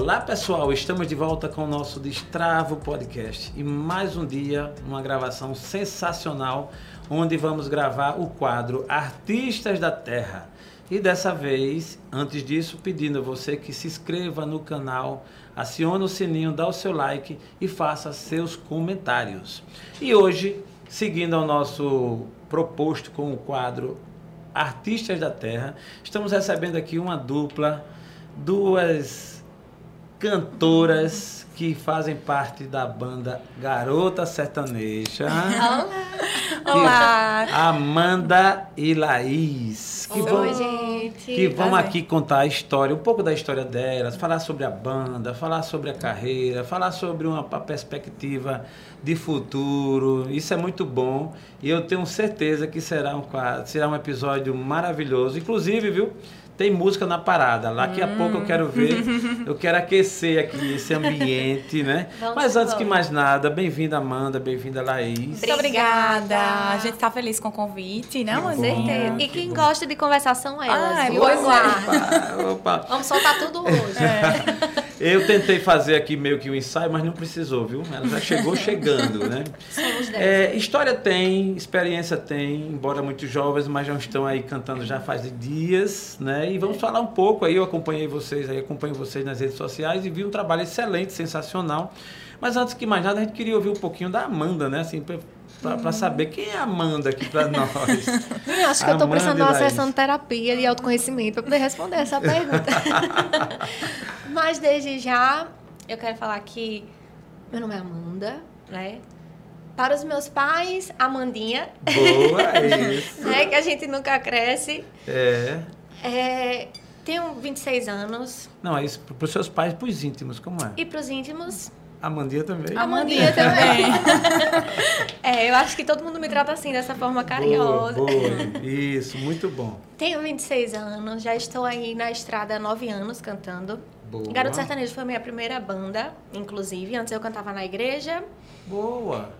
Olá pessoal, estamos de volta com o nosso Destravo Podcast e mais um dia, uma gravação sensacional, onde vamos gravar o quadro Artistas da Terra. E dessa vez, antes disso, pedindo a você que se inscreva no canal, acione o sininho, dá o seu like e faça seus comentários. E hoje, seguindo ao nosso proposto com o quadro Artistas da Terra, estamos recebendo aqui uma dupla, duas cantoras que fazem parte da banda Garota Sertaneja. Olá! Olá! Amanda e Laís. Que Oi, vão, gente! Que vão aqui contar a história, um pouco da história delas, falar sobre a banda, falar sobre a carreira, falar sobre uma perspectiva de futuro. Isso é muito bom e eu tenho certeza que será um, será um episódio maravilhoso. Inclusive, viu? Tem música na parada. Daqui hum. a pouco eu quero ver, eu quero aquecer aqui esse ambiente, né? Vamos Mas antes que mais nada, bem-vinda Amanda, bem-vinda Laís. Muito obrigada. A gente está feliz com o convite, né, Com certeza. E quem gosta de conversar são elas. Ah, viu? Opa, opa. Vamos soltar tudo hoje. É. Eu tentei fazer aqui meio que um ensaio, mas não precisou, viu? Ela já chegou chegando, né? É, história tem, experiência tem, embora muito jovens, mas já estão aí cantando já faz dias, né? E vamos falar um pouco aí, eu acompanhei vocês aí, acompanho vocês nas redes sociais e vi um trabalho excelente, sensacional. Mas antes que mais nada, a gente queria ouvir um pouquinho da Amanda, né? Assim, para saber quem é a Amanda aqui para nós. Eu acho que eu estou precisando de uma sessão de terapia de autoconhecimento para poder responder essa pergunta. Mas desde já, eu quero falar que meu nome é Amanda, né? Para os meus pais, Amandinha. Boa, isso. né? Que a gente nunca cresce. É. é tenho 26 anos. Não, é isso para os seus pais, para os íntimos, como é? E para os íntimos, Amandinha também. Amandinha também. é, eu acho que todo mundo me trata assim, dessa forma carinhosa. Boa, boa. Isso, muito bom. Tenho 26 anos, já estou aí na estrada há 9 anos cantando. Boa. Garoto Sertanejo foi a minha primeira banda, inclusive. Antes eu cantava na igreja. Boa.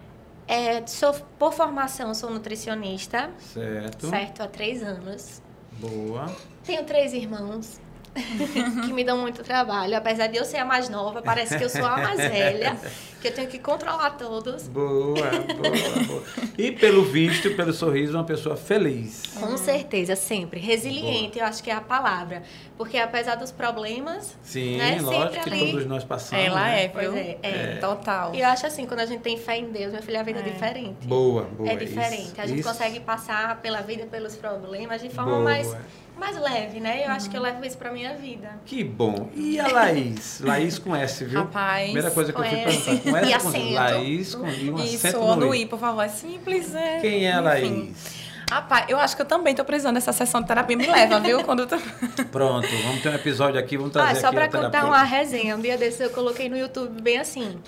É, sou, por formação, sou nutricionista. Certo. Certo, há três anos. Boa. Tenho três irmãos. que me dão muito trabalho. Apesar de eu ser a mais nova, parece que eu sou a mais velha, que eu tenho que controlar todos. Boa, boa, boa. E pelo visto, pelo sorriso, uma pessoa feliz. Com certeza, sempre. Resiliente, boa. eu acho que é a palavra. Porque apesar dos problemas. Sim, né, lógico que ali... todos nós passamos. Ela né? é, pois é, é, é, total. E eu acho assim, quando a gente tem fé em Deus, minha filha, a vida é, é diferente. Boa, boa. É diferente. Isso, a gente isso. consegue passar pela vida, pelos problemas de forma boa. mais mais leve, né? Eu uhum. acho que eu levo isso pra minha vida. Que bom. E a Laís? Laís com S, viu? Rapaz. Primeira coisa que eu fui perguntar. Com S, e acento. Laís com I, um isso, acento no I. por favor. É simples, é. Quem é a Laís? Rapaz, eu acho que eu também tô precisando dessa sessão de terapia. Me leva, viu? Quando tô... Pronto, vamos ter um episódio aqui, vamos trazer ah, só pra contar uma resenha. Um dia desse eu coloquei no YouTube bem assim,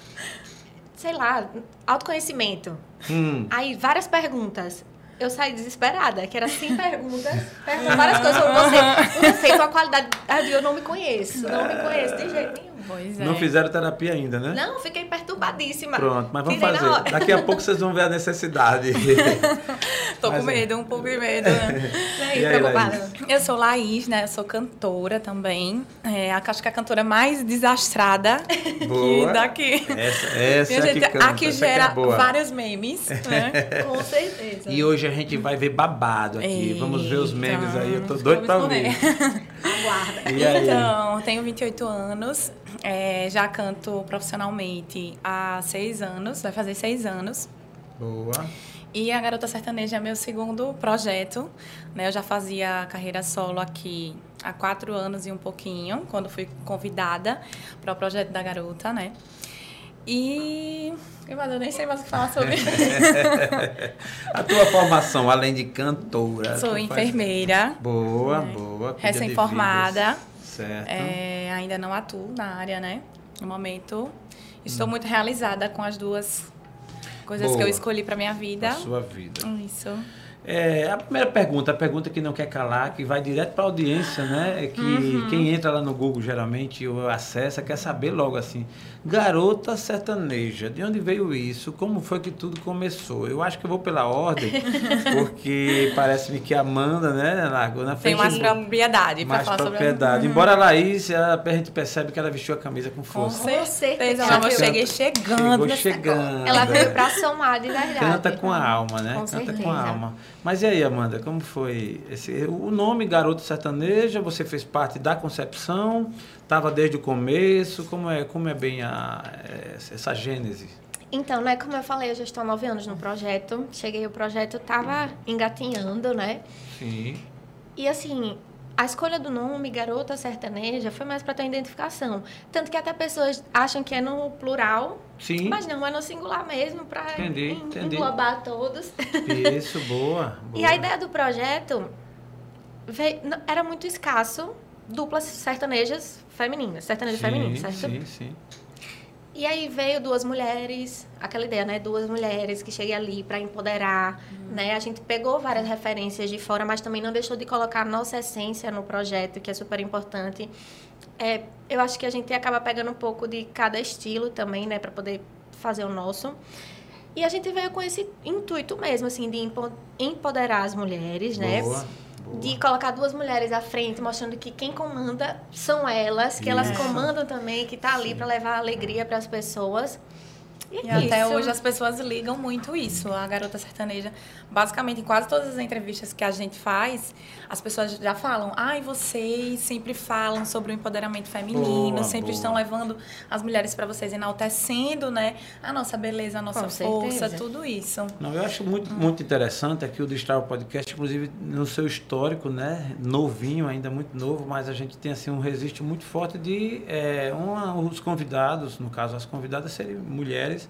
sei lá, autoconhecimento. Hum. Aí, várias perguntas eu saí desesperada, que era sem perguntas, perguntando várias coisas sobre você. Não sei, com a qualidade. Eu não me conheço, não me conheço de jeito nenhum. Pois é. Não fizeram terapia ainda, né? Não, fiquei perturbadíssima. Pronto, mas vamos Tirei fazer. Daqui a pouco vocês vão ver a necessidade. Tô mas, com medo, um pouco de medo. Né? aí, preocupada. Eu sou Laís, né? Eu sou cantora também. É, acho que a cantora mais desastrada boa. que daqui. Essa, essa gente, que canta, aqui gera é vários memes, né? com certeza. E hoje a gente vai ver babado aqui. Eita. Vamos ver os memes aí. Eu tô doido pra ver. Aguarda. Então, tenho 28 anos. É, já canto profissionalmente há seis anos, vai fazer seis anos. Boa. E a Garota Sertaneja é meu segundo projeto. Né? Eu já fazia carreira solo aqui há quatro anos e um pouquinho, quando fui convidada para o projeto da Garota, né? E eu nem sei mais o que falar sobre. a tua formação, além de cantora. Sou enfermeira. Faz... Boa, né? boa. Recém-formada. Certo. É, ainda não atuo na área, né? No momento. Estou hum. muito realizada com as duas coisas Boa. que eu escolhi para minha vida. A sua vida. Isso. É, a primeira pergunta, a pergunta que não quer calar, que vai direto para a audiência, né? É que uhum. quem entra lá no Google geralmente ou acessa quer saber logo assim, garota sertaneja, de onde veio isso? Como foi que tudo começou? Eu acho que eu vou pela ordem, porque parece-me que a Amanda, né, largou na frente. Tem mais propriedade para falar propriedade. sobre Embora a Laís, a, a gente percebe que ela vestiu a camisa com força. Com certeza. Ela cheguei chegando. Chegou chegando. Ela veio para somar de verdade. Canta com a alma, né? Com Canta certeza. com a alma. Mas e aí, Amanda, como foi esse, o nome Garoto Sertaneja? Você fez parte da concepção? Estava desde o começo? Como é, como é bem a, essa gênese? Então, né, como eu falei, eu já estou há nove anos no projeto. Cheguei, o projeto estava engatinhando, né? Sim. E assim, a escolha do nome Garota Sertaneja foi mais para ter identificação. Tanto que até pessoas acham que é no plural, Sim. mas não, é no singular mesmo, para englobar todos. Isso, boa, boa. E a ideia do projeto veio, era muito escasso duplas sertanejas femininas, sertanejas sim, femininas, certo? Sim, sim. E aí veio duas mulheres, aquela ideia, né? Duas mulheres que cheguem ali para empoderar, né? A gente pegou várias referências de fora, mas também não deixou de colocar a nossa essência no projeto, que é super importante. É, eu acho que a gente acaba pegando um pouco de cada estilo também, né? Para poder fazer o nosso. E a gente veio com esse intuito mesmo, assim, de empo- empoderar as mulheres, né? Boa. De colocar duas mulheres à frente, mostrando que quem comanda são elas, que elas Isso. comandam também, que tá ali para levar alegria para as pessoas. E, E é até isso. hoje as pessoas ligam muito isso, a garota sertaneja. Basicamente, em quase todas as entrevistas que a gente faz, as pessoas já falam: ai, vocês sempre falam sobre o empoderamento feminino, Boa, sempre boa. estão levando as mulheres para vocês, enaltecendo, né? A nossa beleza, a nossa Com força, certeza. tudo isso. Não, eu acho muito, muito interessante aqui o Destrava Podcast, inclusive no seu histórico, né? Novinho, ainda muito novo, mas a gente tem assim um registro muito forte de é, uma, os convidados, no caso as convidadas serem mulheres.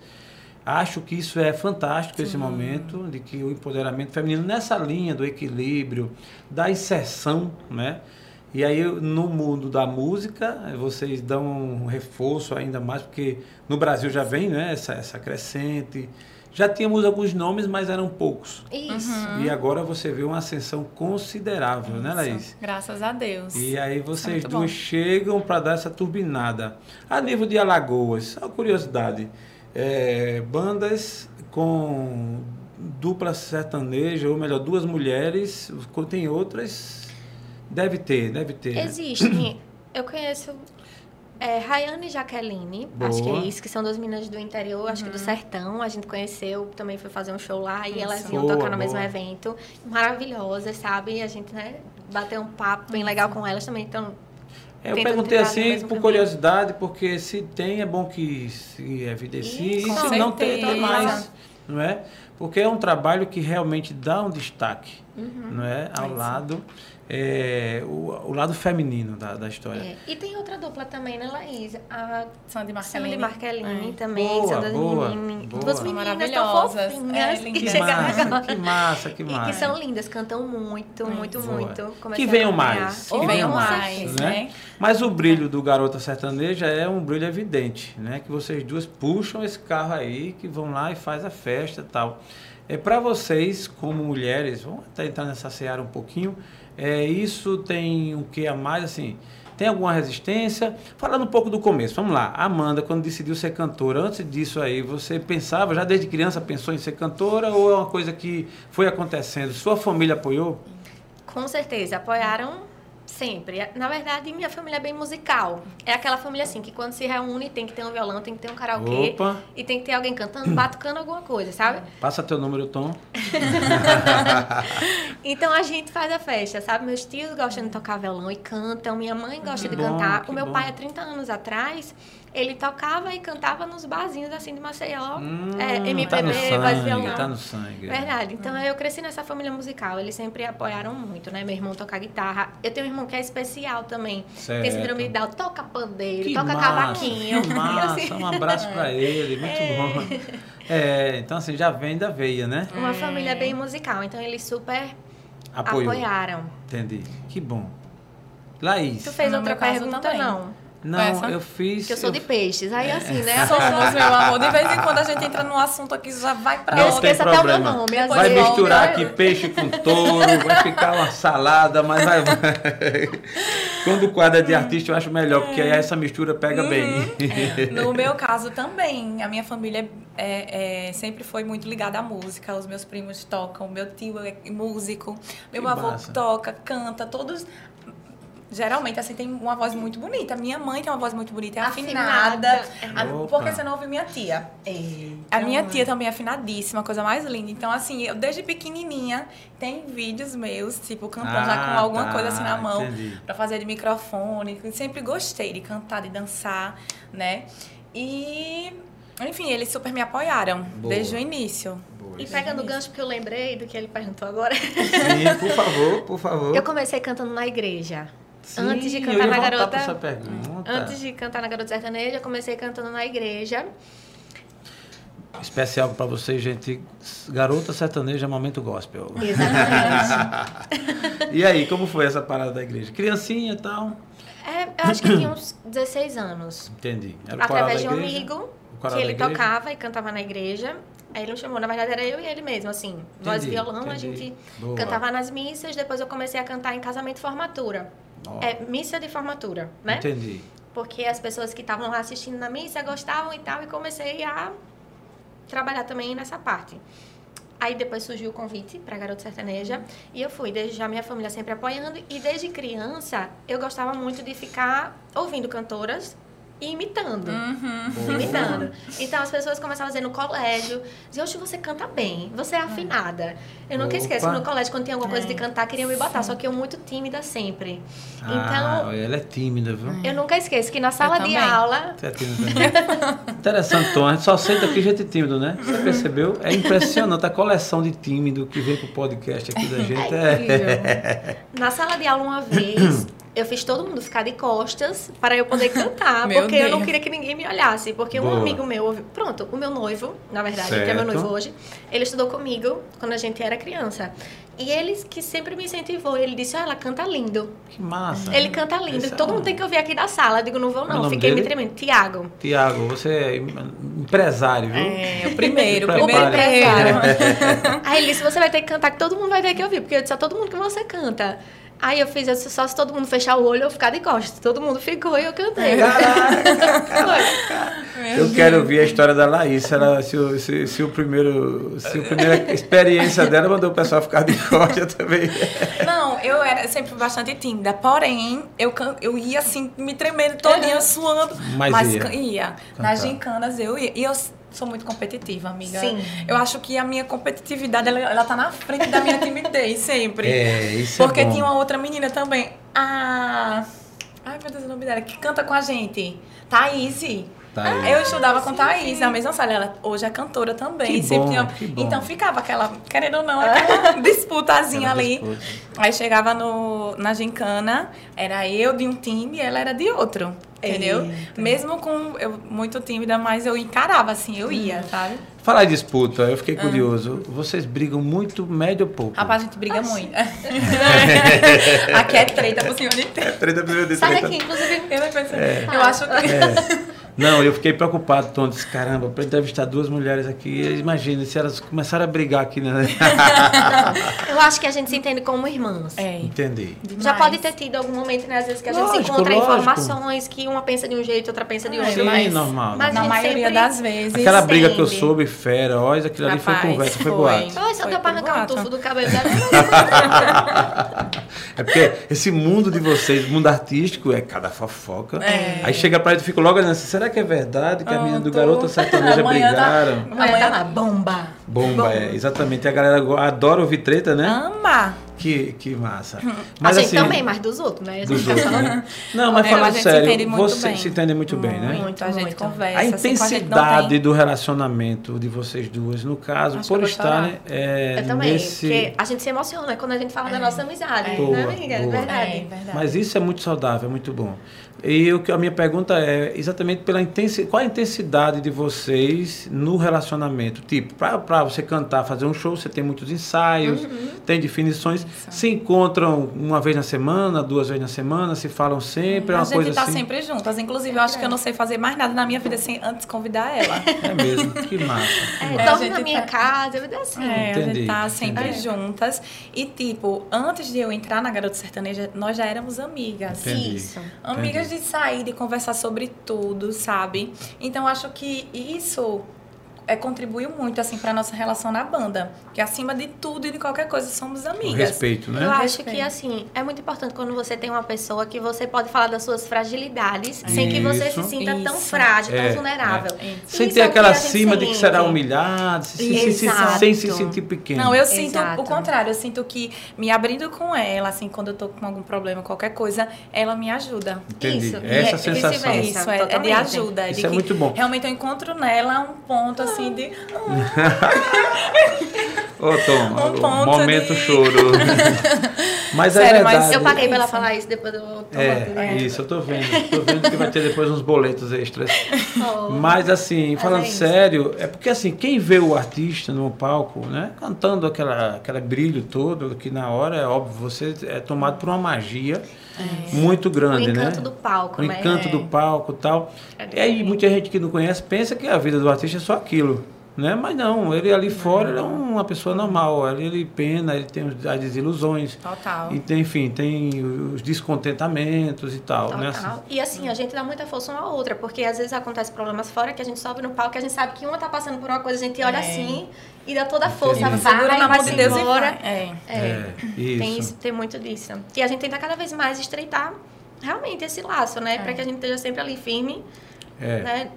Acho que isso é fantástico esse momento de que o empoderamento feminino nessa linha do equilíbrio, da inserção, né? E aí no mundo da música vocês dão um reforço ainda mais porque no Brasil já vem, né? Essa, essa crescente. Já tínhamos alguns nomes, mas eram poucos. Isso. E agora você vê uma ascensão considerável, né, Isso. Laís? Graças a Deus. E aí vocês muito duas bom. chegam para dar essa turbinada. A nível de Alagoas, uma curiosidade, é, bandas com dupla sertaneja, ou melhor, duas mulheres, tem outras, deve ter, deve ter. né? Existe. Eu conheço é, Rayane e Jaqueline, acho que é Boa. isso, que são duas meninas do interior, acho que do sertão. A gente conheceu, também foi fazer um show lá e elas Isso. iam Boa, tocar no mesmo boa. evento. Maravilhosas, sabe? A gente, né, bateu um papo bem legal com elas também. Então, É, Eu tentando perguntei assim por caminho. curiosidade, porque se tem é bom que se evidencie, e se não tem, tem mais, não é? Porque é um trabalho que realmente dá um destaque, Uhum. não é? Ao Isso. lado, é, o, o lado feminino da, da história. é. E tem outra dupla também, né, Laís? A Sandy Sandy Marcelini. Marqueline É. também, Boa, são duas, boa, meninas, boa. duas meninas tão fofinhas É, que. Que chegaram massa, agora. que massa, que E que massa. são lindas, cantam muito, muito, Boa. muito. Que venham mais, que Oh, venham mais, né? né? Mas o brilho do Garota Sertaneja é um brilho evidente, né? Que vocês duas puxam esse carro aí, que vão lá e faz a festa e tal. É para vocês, como mulheres, vamos até entrar nessa seara um pouquinho, é, isso tem o que a mais, assim, tem alguma resistência? Falando um pouco do começo, vamos lá. Amanda, quando decidiu ser cantora, antes disso aí, você pensava, já desde criança pensou em ser cantora ou é uma coisa que foi acontecendo? Sua família apoiou? Com certeza, apoiaram sempre. Na verdade, minha família é bem musical. É aquela família assim, que quando se reúne tem que ter um violão, tem que ter um karaokê Opa, e tem que ter alguém cantando, batucando alguma coisa, sabe? passa teu número, Tom. Então a gente faz a festa, sabe? Meus tios gostam de tocar violão e cantam, minha mãe gosta Que de bom, cantar. O meu bom. pai, há 30 anos atrás, ele tocava e cantava nos barzinhos assim de Maceió. Hum, é, MPB, tá no voz sangue, violão. tá no sangue. Verdade. Então eu cresci nessa família musical. Eles sempre apoiaram muito, né? Meu irmão toca guitarra. Eu tenho um irmão que é especial também. Certo. Tem síndrome de Down, toca pandeiro, Que toca massa, cavaquinho. Que massa, assim, um abraço pra ele, muito bom. É, então assim, já vem da veia, né? uma família bem musical. Então eles super Apoiou. apoiaram. Entendi. Que bom. Laís. Tu fez No outra pergunta, também. não? Não, Essa? eu fiz. Porque eu sou de eu- peixes. Aí assim, né? Somos, meu amor. De vez em quando a gente entra num assunto aqui, já vai pra Eu Não outra. tem esqueço até o meu nome, Vai misturar aqui peixe com touro, vai ficar uma salada, mas vai. Quando o quadro é de artista, eu acho melhor, porque aí essa mistura pega bem. No meu caso também, a minha família é, é, sempre foi muito ligada à música. Os meus primos tocam, meu tio é músico, meu Que avô massa. toca, canta, todos. Geralmente, assim, tem uma voz muito bonita. Minha mãe tem uma voz muito bonita, é afinada. Afinada. A- Opa. porque você não ouve minha tia. A minha tia também é afinadíssima, coisa mais linda. Então, assim, eu desde pequenininha tem vídeos meus, tipo, cantando já com Ah, alguma tá, coisa assim na mão entendi. pra fazer de microfone. Sempre gostei de cantar, de dançar, né? E, enfim, eles super me apoiaram Boa. desde o início. Boa, E pegando o gancho que eu lembrei do que ele perguntou agora. Sim, por favor, por favor. Eu comecei cantando na igreja. Sim, antes de cantar na garota-. Antes de cantar na Garota Sertaneja, eu comecei cantando na igreja. Especial pra vocês, gente. Garota sertaneja, momento gospel. Exatamente. E aí, como foi essa parada da igreja? Criancinha e tal? É, eu acho que eu tinha uns 16 anos. Entendi. Era Através de um amigo, que ele tocava e cantava na igreja. Aí ele me chamou, na verdade era eu e ele mesmo, assim, voz e Entendi, violão, a entendi. gente Boa. cantava nas missas, depois eu comecei a cantar em casamento e formatura. É missa de formatura, né? Entendi. Porque as pessoas que estavam lá assistindo na missa gostavam e tal, e comecei a trabalhar também nessa parte. Aí depois surgiu o convite para Garota Sertaneja e eu fui, desde já minha família sempre apoiando e desde criança eu gostava muito de ficar ouvindo cantoras e imitando. Boa. Imitando. Então as pessoas começavam a dizer no colégio, diziam, hoje você canta bem, você é afinada. Eu nunca Opa. esqueço, no colégio, quando tinha alguma coisa de É. cantar, queriam me botar, só que eu muito tímida sempre. Ah, Então, ela é tímida, viu? eu nunca esqueço que na sala de também. aula Você é tímida também. Interessante, Tom. A gente só aceita aqui gente tímido, né? Você percebeu? É impressionante a coleção de tímido que vem pro podcast aqui da gente. É. Na sala de aula, uma vez, eu fiz todo mundo ficar de costas para eu poder cantar, porque eu não Deus. queria que ninguém me olhasse. Porque um Boa. amigo meu, pronto, o meu noivo, na verdade, que é meu Certo. noivo hoje, ele estudou comigo quando a gente era criança. E ele que sempre me incentivou, ele disse: "Ah, ela canta lindo. Que massa. Ele canta lindo. Esse é Todo um- mundo tem que ouvir aqui da sala. Eu digo: não vou, é não. Fiquei me dele? tremendo. Tiago. Tiago, você é empresário, viu? É, o primeiro, o primeiro empresário. Aí ele disse: você vai ter que cantar, que todo mundo vai ter que ouvir. Porque eu disse a todo mundo que você canta. Aí eu fiz, eu disse, só se todo mundo fechar o olho, eu ficar de costas. Todo mundo ficou e eu cantei. Eu quero ouvir a história da Laís. Se, ela, se, o, se, se o primeiro, se a primeira experiência dela mandou o pessoal ficar de costas também. Não, eu era sempre bastante tímida. Porém, eu, eu ia assim, me tremendo todinha, suando. Mas ia. can- ia. Cantar. Nas gincanas eu ia. E eu sou muito competitiva, amiga. Sim. Eu acho que a minha competitividade, ela, ela tá na frente da minha timidez, sempre. É, isso Porque é tinha uma outra menina também. A. Ai, meu Deus, o nome dela, que canta com a gente. Thaís. Thaís. Eu estudava com Thaís na mesma sala. Ela hoje é cantora também. Que sempre bom, tinha- que bom. Então ficava aquela, querendo ou não, aquela disputazinha Aquela ali. disputa. Aí chegava no, na gincana, era eu de um time e ela era de outro. Entendeu? Mesmo com eu muito tímida, mas eu encarava assim, eu ia, sabe? Falar em disputa, eu Ah. fiquei curioso. Vocês brigam muito, médio ou pouco? Rapaz, a gente briga muito. Aqui é treta por cima de treta. Treta, treta, Sai treta. daqui, inclusive. Eu, penso- eu acho que. É. Não, eu fiquei preocupado, Tom. Disse, caramba, para entrevistar duas mulheres aqui, imagina se elas começaram a brigar aqui, né? Eu acho que a gente se entende como irmãs. É. Entendi. Já demais. pode ter tido algum momento, né, às vezes, que a gente se encontra lógico. informações que uma pensa de um jeito, outra pensa de Ah, outro. Sim, mas, normal. mas Na maioria sempre- das vezes. Aquela briga que eu soube, fera, olha, aquilo ali foi Rapaz, conversa, foi foi. boato. Ai, só deu pra arrancar um tufo do cabelo dela. É porque esse mundo de vocês, mundo artístico, é cada fofoca. Aí chega pra gente e fica logo olhando assim, será que é verdade que a menina do tô- Garota Sertaneja Amanhã tá- brigaram? Amanhã tá lá, bomba. Bomba, é, exatamente. A galera adora ouvir treta, né? Ama. Que, que massa. a gente também, mas dos outros, né? A Dos outros, né? Não, mas É, falando a gente se sério, entende muito você bem. se entende muito bem, né? Muito, a gente muito. conversa. A assim, com gente não intensidade tem- do relacionamento de vocês duas, no caso, Acho por estarem é, Eu também, nesse. porque a gente se emociona quando a gente fala da nossa amizade, É. né, Boa, amiga? É boa. verdade. É, verdade. Mas isso é muito saudável, é muito bom. E o que a minha pergunta é exatamente pela intensidade, qual a intensidade de vocês no relacionamento? Tipo, para você cantar, fazer um show, você tem muitos ensaios, Uhum. tem definições. Se encontram uma vez na semana, duas vezes na semana, se falam sempre, é uma a gente coisa tá assim. sempre juntas. Inclusive, eu acho que eu não sei fazer mais nada na minha vida sem antes convidar ela. É mesmo, que massa. que É, massa. a dorme gente na minha tá- casa, eu digo assim. É, a Entendi, gente tá sempre entendi. juntas. E, tipo, antes de eu entrar na Garota Sertaneja, nós já éramos amigas. Entendi. Isso. Amigas de sair, de conversar sobre tudo, sabe? Então, acho que isso é, contribuiu muito, assim, pra nossa relação na banda. Que acima de tudo e de qualquer coisa, somos O amigas. respeito, Eu né? acho Respeito. que, assim, é muito importante quando você tem uma pessoa que você pode falar das suas fragilidades sem que você se Isso. sinta tão Isso. frágil, É, tão vulnerável. é. Sem Isso ter é o que aquela cima de que será humilhado, se- se- se- sem se sentir pequeno. Não, eu sinto Exato. o contrário. Eu sinto que me abrindo com ela, assim, quando eu tô com algum problema, qualquer coisa, ela me ajuda. Entendi. Isso, Essa e é sensação. vice-versa. Isso, é, é de ajuda. Isso de é que muito bom. Realmente eu encontro nela um ponto, assim, de... Ô, Tom, Um ponto momento de- choro. mas é Sério, mas verdade. Eu paguei pra ela falar isso depois do É, isso, eu tô vendo. Tô vendo que vai ter depois uns boletos extras. Mas assim, falando é sério, é porque assim, quem vê o artista no palco, né, cantando aquela, aquele brilho todo, que na hora é óbvio, você é tomado por uma magia muito O grande, encanto né? do palco, o né? encanto É. do palco e tal. É e aí muita gente que não conhece pensa que a vida do artista é só aquilo. Né? Mas não, ele ali fora ele é uma pessoa normal, ele, ele pena, ele tem as desilusões, Total. e tem, enfim, tem os descontentamentos e tal, né? Total. E assim, a gente dá muita força uma à outra, porque às vezes acontece problemas fora que a gente sobe no palco, que a gente sabe que uma tá passando por uma coisa, a gente olha É. assim e dá toda a força, Entendi. vai, Segura na vai mão de Deus embora. É. É, É, Tem, isso. isso, tem muito disso. E a gente tenta cada vez mais estreitar realmente esse laço, né? Pra que a gente esteja sempre ali firme, É. né?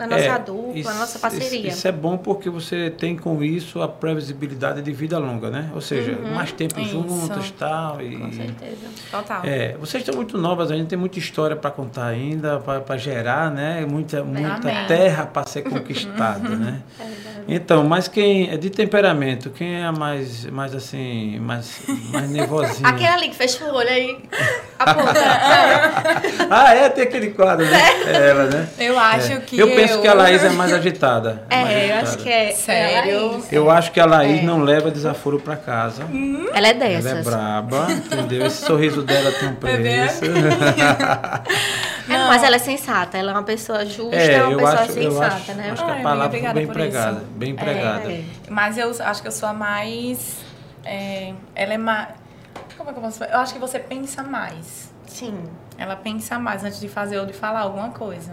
Na nossa É, dupla, isso- na nossa parceria. Isso, isso é bom porque você tem com isso a previsibilidade de vida longa, né? Ou seja, mais tempo Isso. juntas e tal. E, Com certeza. Total. É, vocês estão muito novas ainda, tem muita história para contar ainda, para gerar, né? Muita, muita Amém. terra para ser conquistada, né? É verdade. Então, mas quem é de temperamento, quem é a mais, mais assim, mais, mais nervosinha? Aquele ali que fecha o olho aí, aponta. Ah, é, tem aquele quadro, né? É ela, né? Eu acho É. que Eu penso que a Laís é mais agitada. mais É, eu agitada. acho que é. Sério? é Laís. Eu acho que a Laís É. não leva desaforo para casa. Ela é Ela é dessas. braba, entendeu? Esse sorriso dela tem um bem preço. É, mas ela é sensata, ela é uma pessoa justa, É, é uma eu pessoa acho, eu sensata, acho, né? acho que a palavra foi bem obrigada por empregada. isso. Bem empregada. É. Mas eu acho que eu sou a mais. é, ela é mais. Como é que eu posso falar? Eu acho que você pensa mais. Sim. Ela pensa mais antes de fazer ou de falar alguma coisa.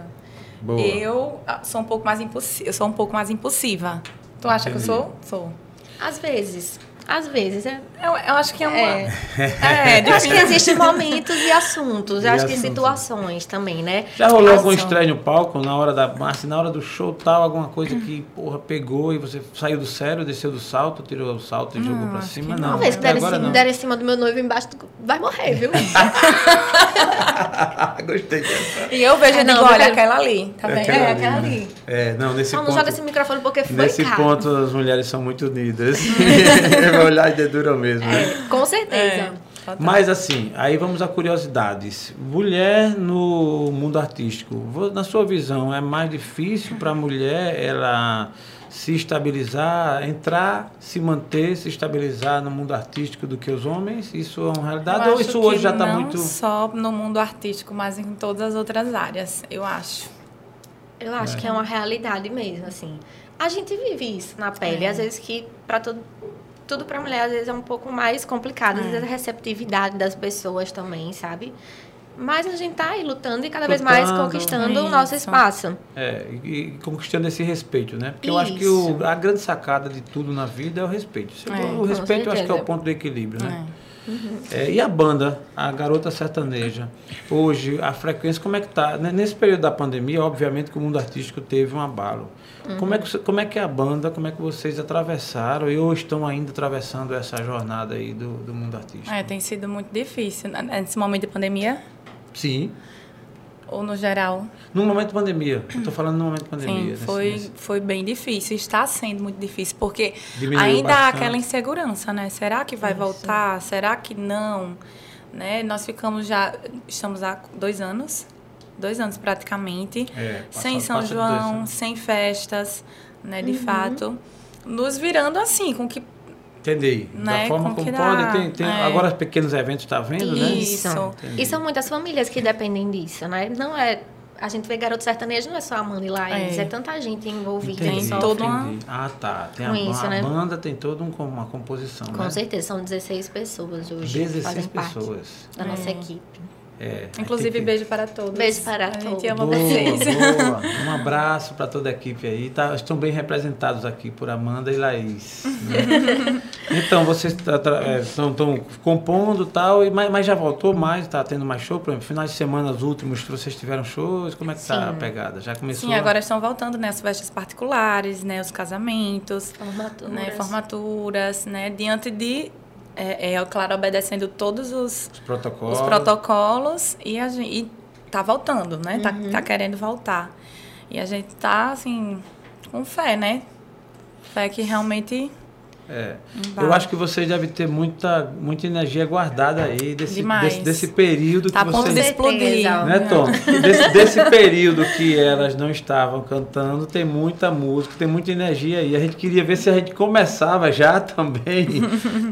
Boa. Eu ah, sou um pouco mais impulsiva. Eu sou um pouco mais impulsiva. Tu acha Entendi. que eu sou? Sou. Às vezes. Às vezes. É, Eu, eu acho que é uma. É. É, Eu acho que existem momentos e assuntos. E Eu acho que assuntos. situações também, né? Já rolou algum Ação. estranho no palco, na hora da assim, na hora do show tal, alguma coisa que, porra, pegou e você saiu do sério, desceu do salto, tirou o salto e jogou pra acho cima? que Não, não. Uma vez que até der em, agora não. der em cima do meu noivo embaixo, vai morrer, viu? Gostei dessa. E eu vejo É, não, olha, aquela ali. Tá vendo? Aquela É, ali, aquela né? ali. É, não, nesse não ponto, joga esse microfone porque foi nesse caro. ponto as mulheres são muito unidas. Vai olhar e dedura mesmo, né? É, com certeza. É. Mas assim, aí vamos a curiosidades. Mulher no mundo artístico, na sua visão, é mais difícil para a mulher ela se estabilizar, entrar, se manter, se estabilizar no mundo artístico do que os homens? Isso é uma realidade Eu ou acho isso hoje já está não muito só no mundo artístico, mas em todas as outras áreas, eu acho. Eu acho que é uma realidade mesmo, assim. A gente vive isso na pele. É. Às vezes que para tudo, tudo para mulher às vezes é um pouco mais complicado. Às É. vezes a receptividade das pessoas também, sabe? Mas a gente tá aí lutando e cada vez mais Lutando. conquistando o nosso Isso. espaço. É, e, e conquistando esse respeito, né? Porque eu acho que o, a grande sacada de tudo na vida é o respeito. Se- É, o respeito eu acho que é o ponto do equilíbrio, né? É. É, e a banda, a Garota Sertaneja, hoje, a frequência, como é que tá? Né, Nesse período da pandemia, obviamente que o mundo artístico teve um abalo. Como, é que, como é que é a banda, como é que vocês atravessaram e ou estão ainda atravessando essa jornada aí do, do mundo artístico? É, tem sido muito difícil. Nesse momento de pandemia, Sim, ou no geral? no momento de pandemia, eu tô falando no momento de pandemia. Sim, foi, nesse- foi bem difícil. Está sendo muito difícil, porque Diminuiu ainda há bastante. aquela insegurança, né? Será que vai voltar? Será que não? Né? Nós ficamos já, estamos há dois anos, dois anos praticamente, É, sem São dois João, sem festas, né? De fato, nos virando assim, com que Entendi. Né? Da forma Com como pode. Tem, tem, É. Agora pequenos eventos está vendo, né? Isso. E são muitas famílias que dependem disso, né? Não é. A gente vê garoto sertanejo, não é só a Amanda e Laís, É. é, tanta gente envolvida Entendi, Tem todo uma- entendi. Ah, tá. Tem a, isso, a né? banda tem toda um, uma composição, Com né? certeza, são 16 pessoas hoje 16 fazem pessoas. parte da nossa equipe. É, Inclusive, tem que- beijo para todos. Beijo para A todos. gente ama Boa, vocês. boa. Um abraço para toda a equipe aí. Tá, estão bem representados aqui por Amanda e Laís. né? então, vocês estão compondo e tal, e- mas, mas já voltou mais? Está tendo mais show? Por exemplo, finais de semana, os últimos, vocês tiveram shows? Como é que tá a pegada? Já começou? Sim, agora estão voltando, né? As festas particulares, né? Os casamentos, Formaturas. né? Formaturas, né? Diante de, é, é, claro, obedecendo todos os, Os protocolos. os protocolos e a gente e tá voltando, né? Tá, Uhum. tá querendo voltar. E a gente tá, assim, com fé, né? Fé que realmente É. Eu acho que vocês devem ter muita, muita energia guardada aí desse, desse, desse período tá que vocês. de explodir. Né, Tom? Desse, desse período que elas não estavam cantando, tem muita música, tem muita energia aí. A gente queria ver se a gente começava já também.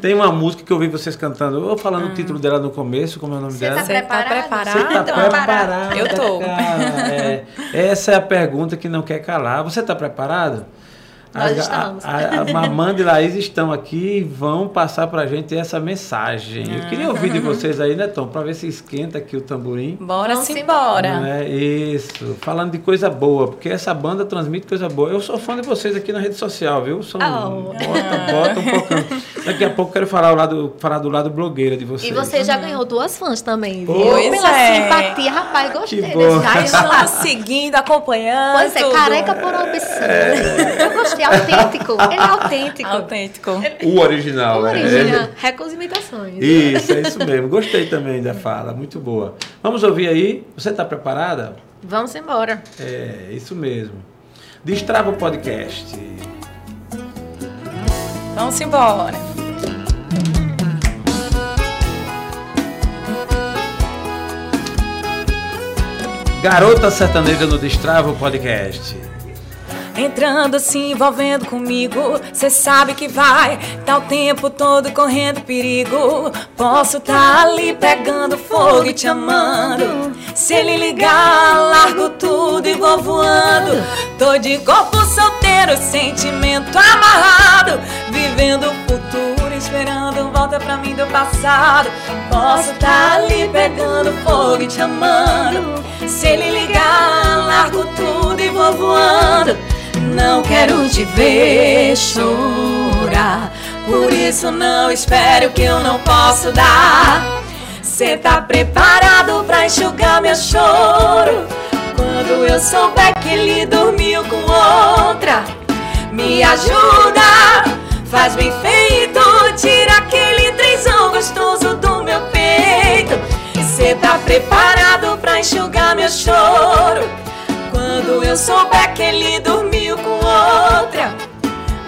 tem uma música que eu vi vocês cantando, eu falando o título dela no começo, como é o nome Você dela? tá Você tá preparado? Você tá preparado? preparada? Eu tô. cara? É, essa é a pergunta que não quer calar. Você está preparado? Nós As- estamos. A, a, a Amanda e Laís estão aqui e vão passar pra gente essa mensagem. Eu queria ouvir de vocês aí, né, Tom? Pra ver se esquenta aqui o tamborim. Bora Vamos sim, embora. é isso. Falando de coisa boa, porque essa banda transmite coisa boa. Eu sou fã de vocês aqui na rede social, viu? São, Oh. Bota, bota um pouquinho. Daqui a pouco eu quero falar, o lado, falar do lado blogueira de vocês. E você já ganhou duas fãs também, viu? Pois Pela é. simpatia, rapaz, gostei Já já estamos seguindo, acompanhando. Pois é, tudo. careca por opção. Eu gostei, autêntico. Ele é autêntico. Autêntico. O original, né? Original. Recusa imitações. Isso, é isso mesmo. Gostei também da fala, muito boa. Vamos ouvir aí. Você está preparada? Vamos embora. É, isso mesmo. Destrava o podcast. Vamos embora. Garota Sertaneja no Destrava o podcast. Entrando, se envolvendo comigo, cê sabe que vai tá o tempo todo correndo perigo. Posso tá ali pegando fogo e te amando. Se ele ligar, largo tudo e vou voando. Tô de corpo solteiro, sentimento amarrado, vivendo o futuro, esperando volta pra mim do passado. Posso tá ali pegando fogo e te amando. Se ele ligar, largo tudo e vou voando. Não quero te ver chorar. Por isso não espere o que eu não posso dar. Cê tá preparado pra enxugar meu choro? Quando eu souber que ele dormiu com outra, me ajuda, faz bem feito, tira aquele trenzão gostoso do meu peito. Cê tá preparado pra enxugar meu choro? Quando eu souber que ele dormiu com outra,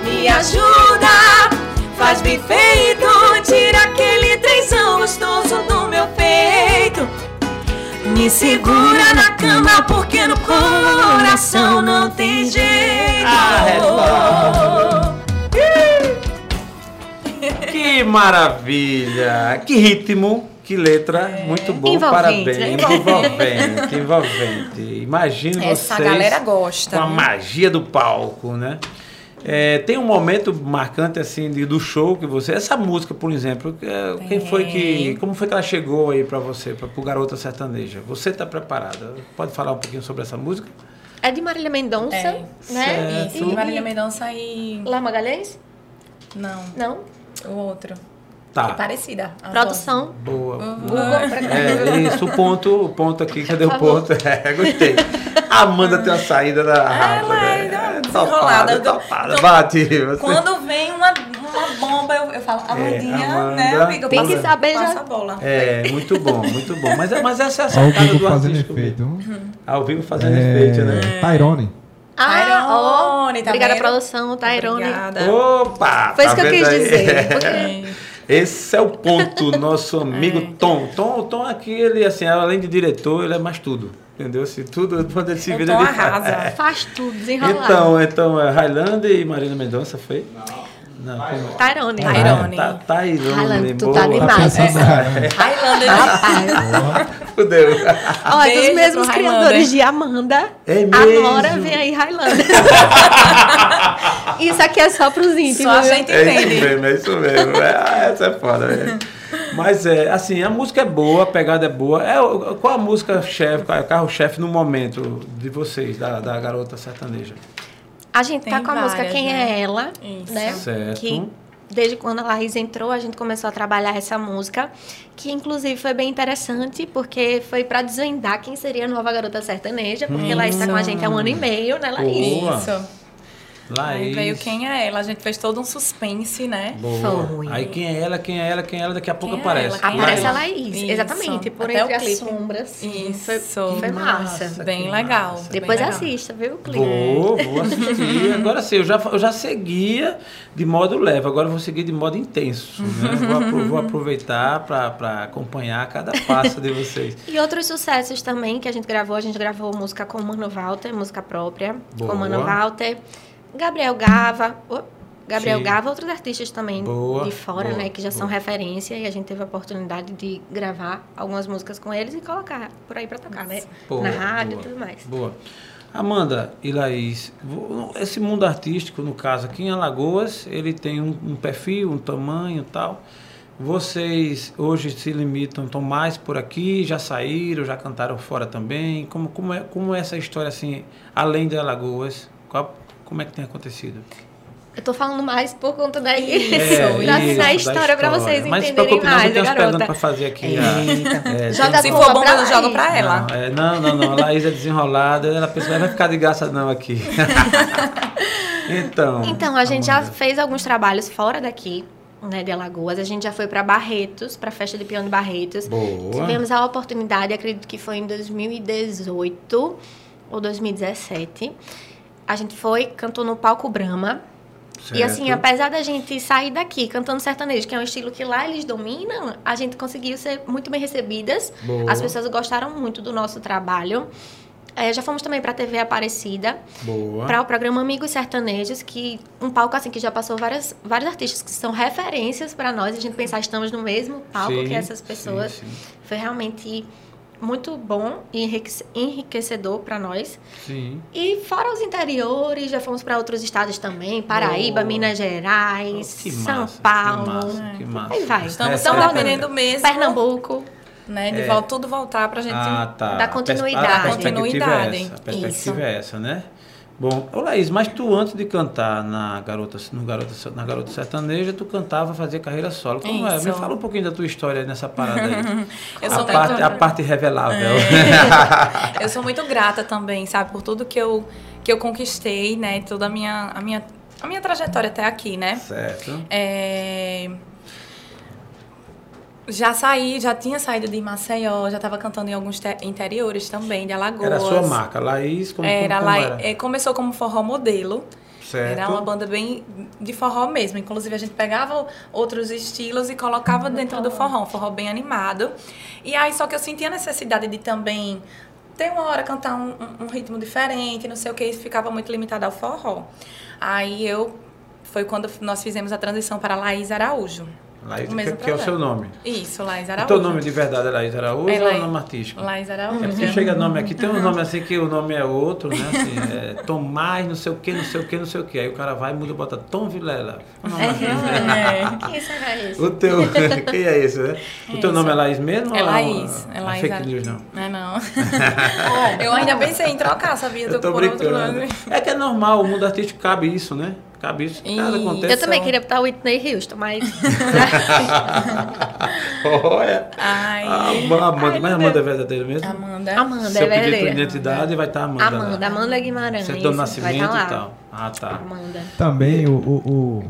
me ajuda, faz bem feito, tira aquele trenzão gostoso do meu peito. Me segura na cama porque no coração não tem jeito. Ah, Que maravilha! Que ritmo, que letra, muito bom, Envolvente, parabéns. né? Envolvente, envolvente. Imagino Essa vocês galera gosta, com a viu? magia do palco, né? É, tem um momento marcante assim de- do show que você. Essa música, por exemplo, que, é, quem foi que. Tem. Como foi que ela chegou aí pra você, pra, pro Garota Sertaneja? Você tá preparada? Pode falar um pouquinho sobre essa música? É de Marília Mendonça, É. né? Certo. E Marília Mendonça e... Lá Magalhães? Não, Não. o outro. Tá. É parecida. a Produção. Boa. Google pra É, isso, o ponto, o ponto aqui, cadê o ponto? É, gostei. Amanda tem a saída da rápida. Ela é, né? uma Topada, desenrolada. topada. Bate. Você. Quando vem uma, uma bomba, eu, eu falo, Amandinha, Amanda. né, amiga? Tem que Passa- saber já- Passa a bola. É, muito bom, muito bom. Mas, é- mas essa é a Ao sacada vivo do fazendo efeito. mesmo. Ao vivo fazendo efeito, né? É, Tyrone. Ah, ó. Tyrone, tá Obrigada, vendo? produção, Tairone. Obrigada. Opa! Foi isso tá que eu quis aí? dizer. Porque Esse é o ponto, nosso amigo Tom. Tom. Tom aqui, ele, assim, além de diretor, ele é mais tudo. Entendeu? Se tudo, quando ele se vira, Tom ele faz. arrasa. faz tudo, desenrolado. Então, então, é Highlander e Marina Mendonça foi? Não, como é? Tyrone. Tyrone. Tá, tá Irone, Highlander, tu tá demais. Highlander. Rapaz, Fudeu. olha, Beijo dos mesmos criadores de Amanda, É mesmo? agora vem aí Highlander. Isso aqui é só pros íntimos. Só a gente É isso entende. mesmo, é isso mesmo. É, ah, essa é foda. é. Mas é, assim, a música é boa, a pegada é boa. É, qual a música chefe, qual é o carro-chefe no momento de vocês, da, da garota sertaneja? A gente tá Tem com a música várias, Quem né? é Ela, Isso. né? Certo. Que desde quando a Laís entrou, a gente começou a trabalhar essa música, que inclusive foi bem interessante, porque foi para desvendar quem seria a nova garota sertaneja, porque Laís está com a gente há um ano e meio, né, Laís? Boa. Isso. Aí Laís. veio quem é ela. A gente fez todo um suspense, né? Boa. Foi. Aí quem é ela, quem é ela, quem é ela, daqui a pouco Quem é aparece. ela? Quem Aparece é a ela? Laís, Isso. exatamente, por Até entre o as clipe. sombras. Isso. Foi, foi massa. Bem que legal. massa. bem Depois legal. assista, viu, o clipe? Vou, vou assistir. Agora sim, eu já, eu já seguia de modo leve, agora eu vou seguir de modo intenso. Né? Vou, vou aproveitar para acompanhar cada passo de vocês. E outros sucessos também que a gente gravou. A gente gravou música com o Mano Walter, música própria, Boa. com o Mano Walter. Gabriel Gava. oh, Gabriel Sim. Gava, outros artistas também Boa, de fora, boa, né? Que já são boa. referência. E a gente teve a oportunidade de gravar algumas músicas com eles e colocar por aí pra tocar, né? Na rádio e tudo mais. Boa. Amanda e Laís, esse mundo artístico, no caso aqui em Alagoas, ele tem um, um perfil, um tamanho e tal. Vocês hoje se limitam, estão mais por aqui, já saíram, já cantaram fora também? Como, como, é, como é essa história assim, além de Alagoas? Qual, como é que tem acontecido? Eu tô falando mais por conta da, É, da, isso, da história pra vocês Mas entenderem preocupe, não, mais, garota. para fazer aqui. Eita. a- é, Joga Se a for bom, pra eu jogo pra ela. Não, é, não, não, não. A Laís é desenrolada, ela pensa, vai ficar de graça não aqui. então. Então, a gente já fez alguns trabalhos fora daqui, né, de Alagoas. A gente já foi para Barretos, para a festa de peão de Barretos. Boa. Tivemos a oportunidade, acredito que foi em 2018 ou 2017. A gente foi, cantou no palco Brahma. E assim, Certo. apesar da gente sair daqui cantando sertanejo, que é um estilo que lá eles dominam, a gente conseguiu ser muito bem recebidas. Boa. As pessoas gostaram muito do nosso trabalho. É, já fomos também para a TV Aparecida Boa. para o programa Amigos Sertanejos, que um palco assim que já passou várias, vários artistas que são referências para nós, a gente pensar estamos no mesmo palco Sim, que essas sim, pessoas. Sim, Foi realmente muito bom e enriquece- enriquecedor para nós. sim. E fora os interiores, já fomos para outros estados também, Paraíba, Boa. Minas Gerais, Que São massa, Paulo, Que massa, que massa. Aí vai. Estamos tão é a dependendo mesmo. Pernambuco. Né, de É. volta, tudo voltar pra gente. Ah, tá. Dar A continuidade. A perspectiva Continuidade. é essa. A perspectiva Isso. é essa, né? Bom, ô Laís, mas tu antes de cantar na Garota, no Garota, na Garota Sertaneja, tu cantava, fazia carreira solo. Como é? Me fala um pouquinho da tua história nessa parada aí. Eu a, sou parte, muito- a parte revelável. Eu sou muito grata também, sabe, por tudo que eu, que eu conquistei, né? Toda a minha, a minha, a minha trajetória até aqui, né? certo. É, Já saí, já tinha saído de Maceió, já estava cantando em alguns te- interiores também, de Alagoas. Era a sua marca, Laís, como, Era como, como era? é, começou como forró modelo. Certo. Era uma banda bem de forró mesmo. Inclusive, a gente pegava outros estilos e colocava dentro do forró. Um forró bem animado. E aí, só que eu sentia a necessidade de também ter uma hora cantar um, um- um ritmo diferente, não sei o que. Isso ficava muito limitado ao forró. Aí, eu... Foi quando nós fizemos a transição para Laís Araújo. Laís, o que, que é o seu nome. Isso, Laís O Araújo. teu nome de verdade é Laís Araújo É ou é Laís- nome artístico? Laís Araújo. É porque chega nome aqui, tem um nome assim que o nome é outro, né? Assim, é Tomás, não sei o que, não sei o que, não sei o que. Aí o cara vai e muda, bota Tom Vilela. O nome É. Quem será esse? O teu, quem é esse, né? O teu nome é Laís mesmo? É ou Laís. É É Laís fake news, não. Não é não. eu ainda pensei em trocar, sabia? Eu tô por outro brincando. nome. É que é normal, o mundo artístico cabe isso, né? Cabe isso. Nada Isso. acontece. Eu também queria botar Whitney Houston, mas Olha. Ai. A Amanda, mas a Amanda é verdadeira mesmo? Amanda. Amanda Se é eu pedir tua verdadeira. identidade, vai estar Amanda. lá. Amanda, Amanda Guimarães. Certidão de vai nascimento tá lá. e tal. Ah, tá. Amanda. Também o. o, o-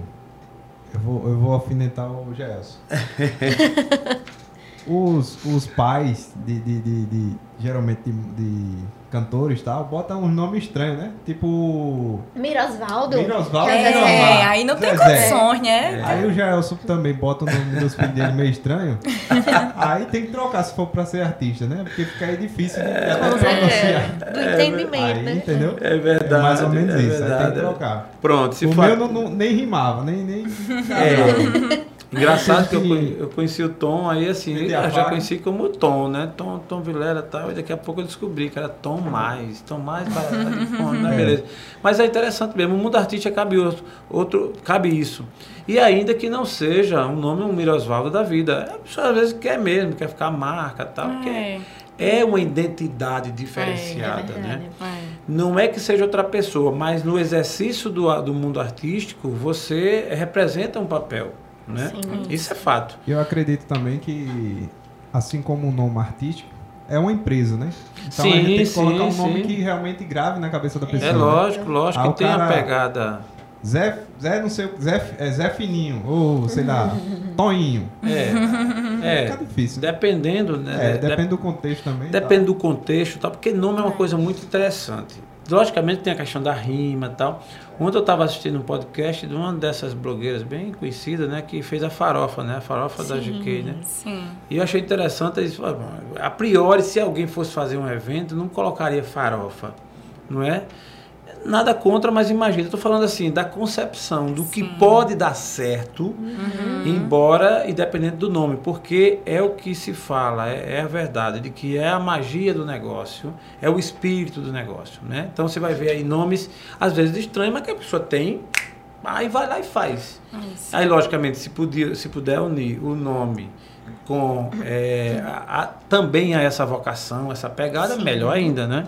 eu, vou, eu vou alfinetar o Gerson. os, os pais de, de, de, de, geralmente de, de cantores e tal, bota um nome estranho, né? Tipo. Mirosvaldo. Mirosvaldo. É. Zezé. aí não tem Zezé. condições, né? Aí o Jaelson também bota o nome dos filhos dele meio estranho. aí tem que trocar se for pra ser artista, né? Porque fica aí difícil de até Com pronunciar. certeza. Do entendimento, Aí, né? entendeu? É verdade. É mais ou menos é isso. Aí tem verdade. que trocar. Pronto, se o for. meu não, não- nem rimava, nem. nem... É. Engraçado que eu, eu conheci o Tom, aí assim, eu já conheci como Tom, né? Tom, Tom Vilela e tal, e daqui a pouco eu descobri que era Tom Mais, Tom Mais para né? É. beleza. Mas é interessante mesmo, o mundo artístico cabe outro, outro, cabe isso. E ainda que não seja um nome um Mirosvaldo da vida, a pessoa às vezes quer mesmo, quer ficar marca e tal, porque É, é uma identidade diferenciada, É né? verdade. é. Não é que seja outra pessoa, mas no exercício do, do mundo artístico, você representa um papel, né? Sim. Isso é fato. Eu acredito também que, assim como o nome artístico, é uma empresa, né? Então Sim, a gente tem que sim, colocar um nome sim. que realmente grave na cabeça da pessoa. É né? lógico, lógico Ah, que tem a cara- pegada. Zé, Zé não sei, Zé, é Zé Fininho, ou sei lá, Toinho. É, Fica é difícil. dependendo, né? É, de- depende do contexto também. depende do contexto, tal, porque nome é uma coisa muito interessante. Logicamente tem a questão da rima e tal. Ontem eu estava assistindo um podcast de uma dessas blogueiras bem conhecidas, né, que fez a farofa, né, a farofa da GK, né? Sim. E eu achei interessante, eles falaram, "Bom, a priori, se alguém fosse fazer um evento, não colocaria farofa, não é? Nada contra, mas imagina, eu estou falando assim, da concepção, do que pode dar certo, embora independente do nome, porque é o que se fala, é, é a verdade, de que é a magia do negócio, é o espírito do negócio, né? Então você vai ver aí nomes, às vezes estranhos, mas que a pessoa tem, aí vai lá e faz. Isso. Aí, logicamente, se, puder, se puder unir o nome com é, a- a- também a essa vocação, essa pegada, melhor ainda, né?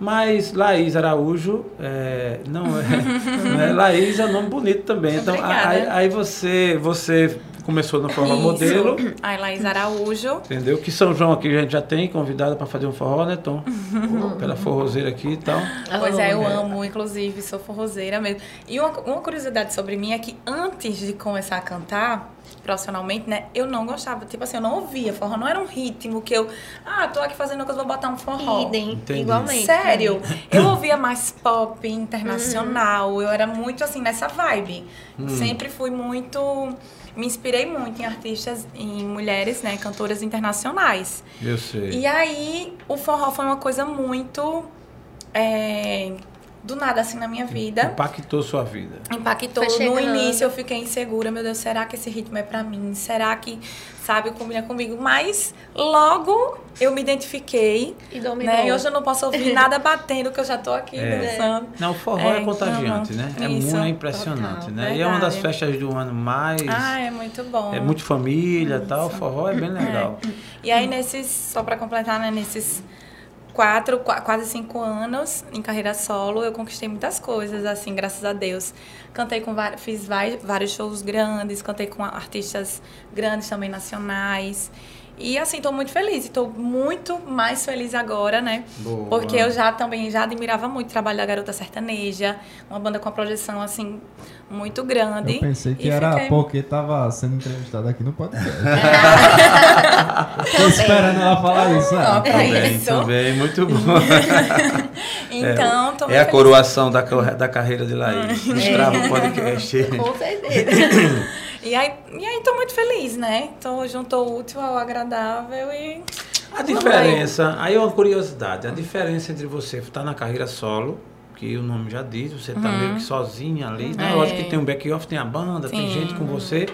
Mas Laís Araújo, é, não, é, não é- Laís é um nome bonito também. Então, Obrigada. aí, aí você, você começou na forma Isso. modelo, Aí, Laís Araújo. entendeu? Que São João aqui a gente já tem convidada para fazer um forró, né, Tom? Pela forrozeira aqui e tal. Pois é, eu É. amo, inclusive, sou forrozeira mesmo. E uma, uma curiosidade sobre mim é que antes de começar a cantar profissionalmente, né, eu não gostava, tipo assim, eu não ouvia forró, não era um ritmo que eu, ah, tô aqui fazendo uma coisa, vou botar um forró. Idem, Entendi. igualmente. Sério, eu ouvia mais pop internacional, eu era muito assim nessa vibe. Sempre fui muito. Me inspirei muito em artistas, em mulheres, né, cantoras internacionais. Eu sei. E aí, o forró foi uma coisa muito. é, do nada, assim, na minha vida. Impactou sua vida. Impactou. No início eu fiquei insegura, meu Deus, será que esse ritmo é pra mim? Será que, sabe, combina comigo? Mas logo eu me identifiquei, E dominou. né? E hoje eu não posso ouvir nada batendo, que eu já tô aqui É. dançando. Não, o forró é, É, contagiante, não, né? É isso, muito impressionante, total, né? E é uma das verdade. festas do ano mais. Ah, é muito bom. é muito família e tal. O forró é bem legal. E aí, nesses, só pra completar, né, nesses quatro, qua- quase cinco anos em carreira solo, eu conquistei muitas coisas, assim, graças a Deus. Cantei com fiz vários shows grandes, cantei com artistas grandes também nacionais. E assim, tô muito feliz. E tô muito mais feliz agora, né? Boa. Porque eu já também já admirava muito o trabalho da Garota Sertaneja, uma banda com uma projeção assim muito grande. Eu pensei que E era fiquei- porque tava sendo entrevistada aqui no podcast. Tô esperando ela falar isso. Não, Ah, é Também, isso. também, muito bom. Então, tô É a coroação da, da carreira de Laís. No Strava Podcast. Com certeza. E aí, e aí tô muito feliz, né? Tô juntou o útil ao agradável e. A diferença, aí é uma curiosidade, a diferença entre você estar na carreira solo, que o nome já diz, você está meio que sozinha ali, né? É. Lógico que tem um back-off, tem a banda, tem Sim. gente com você.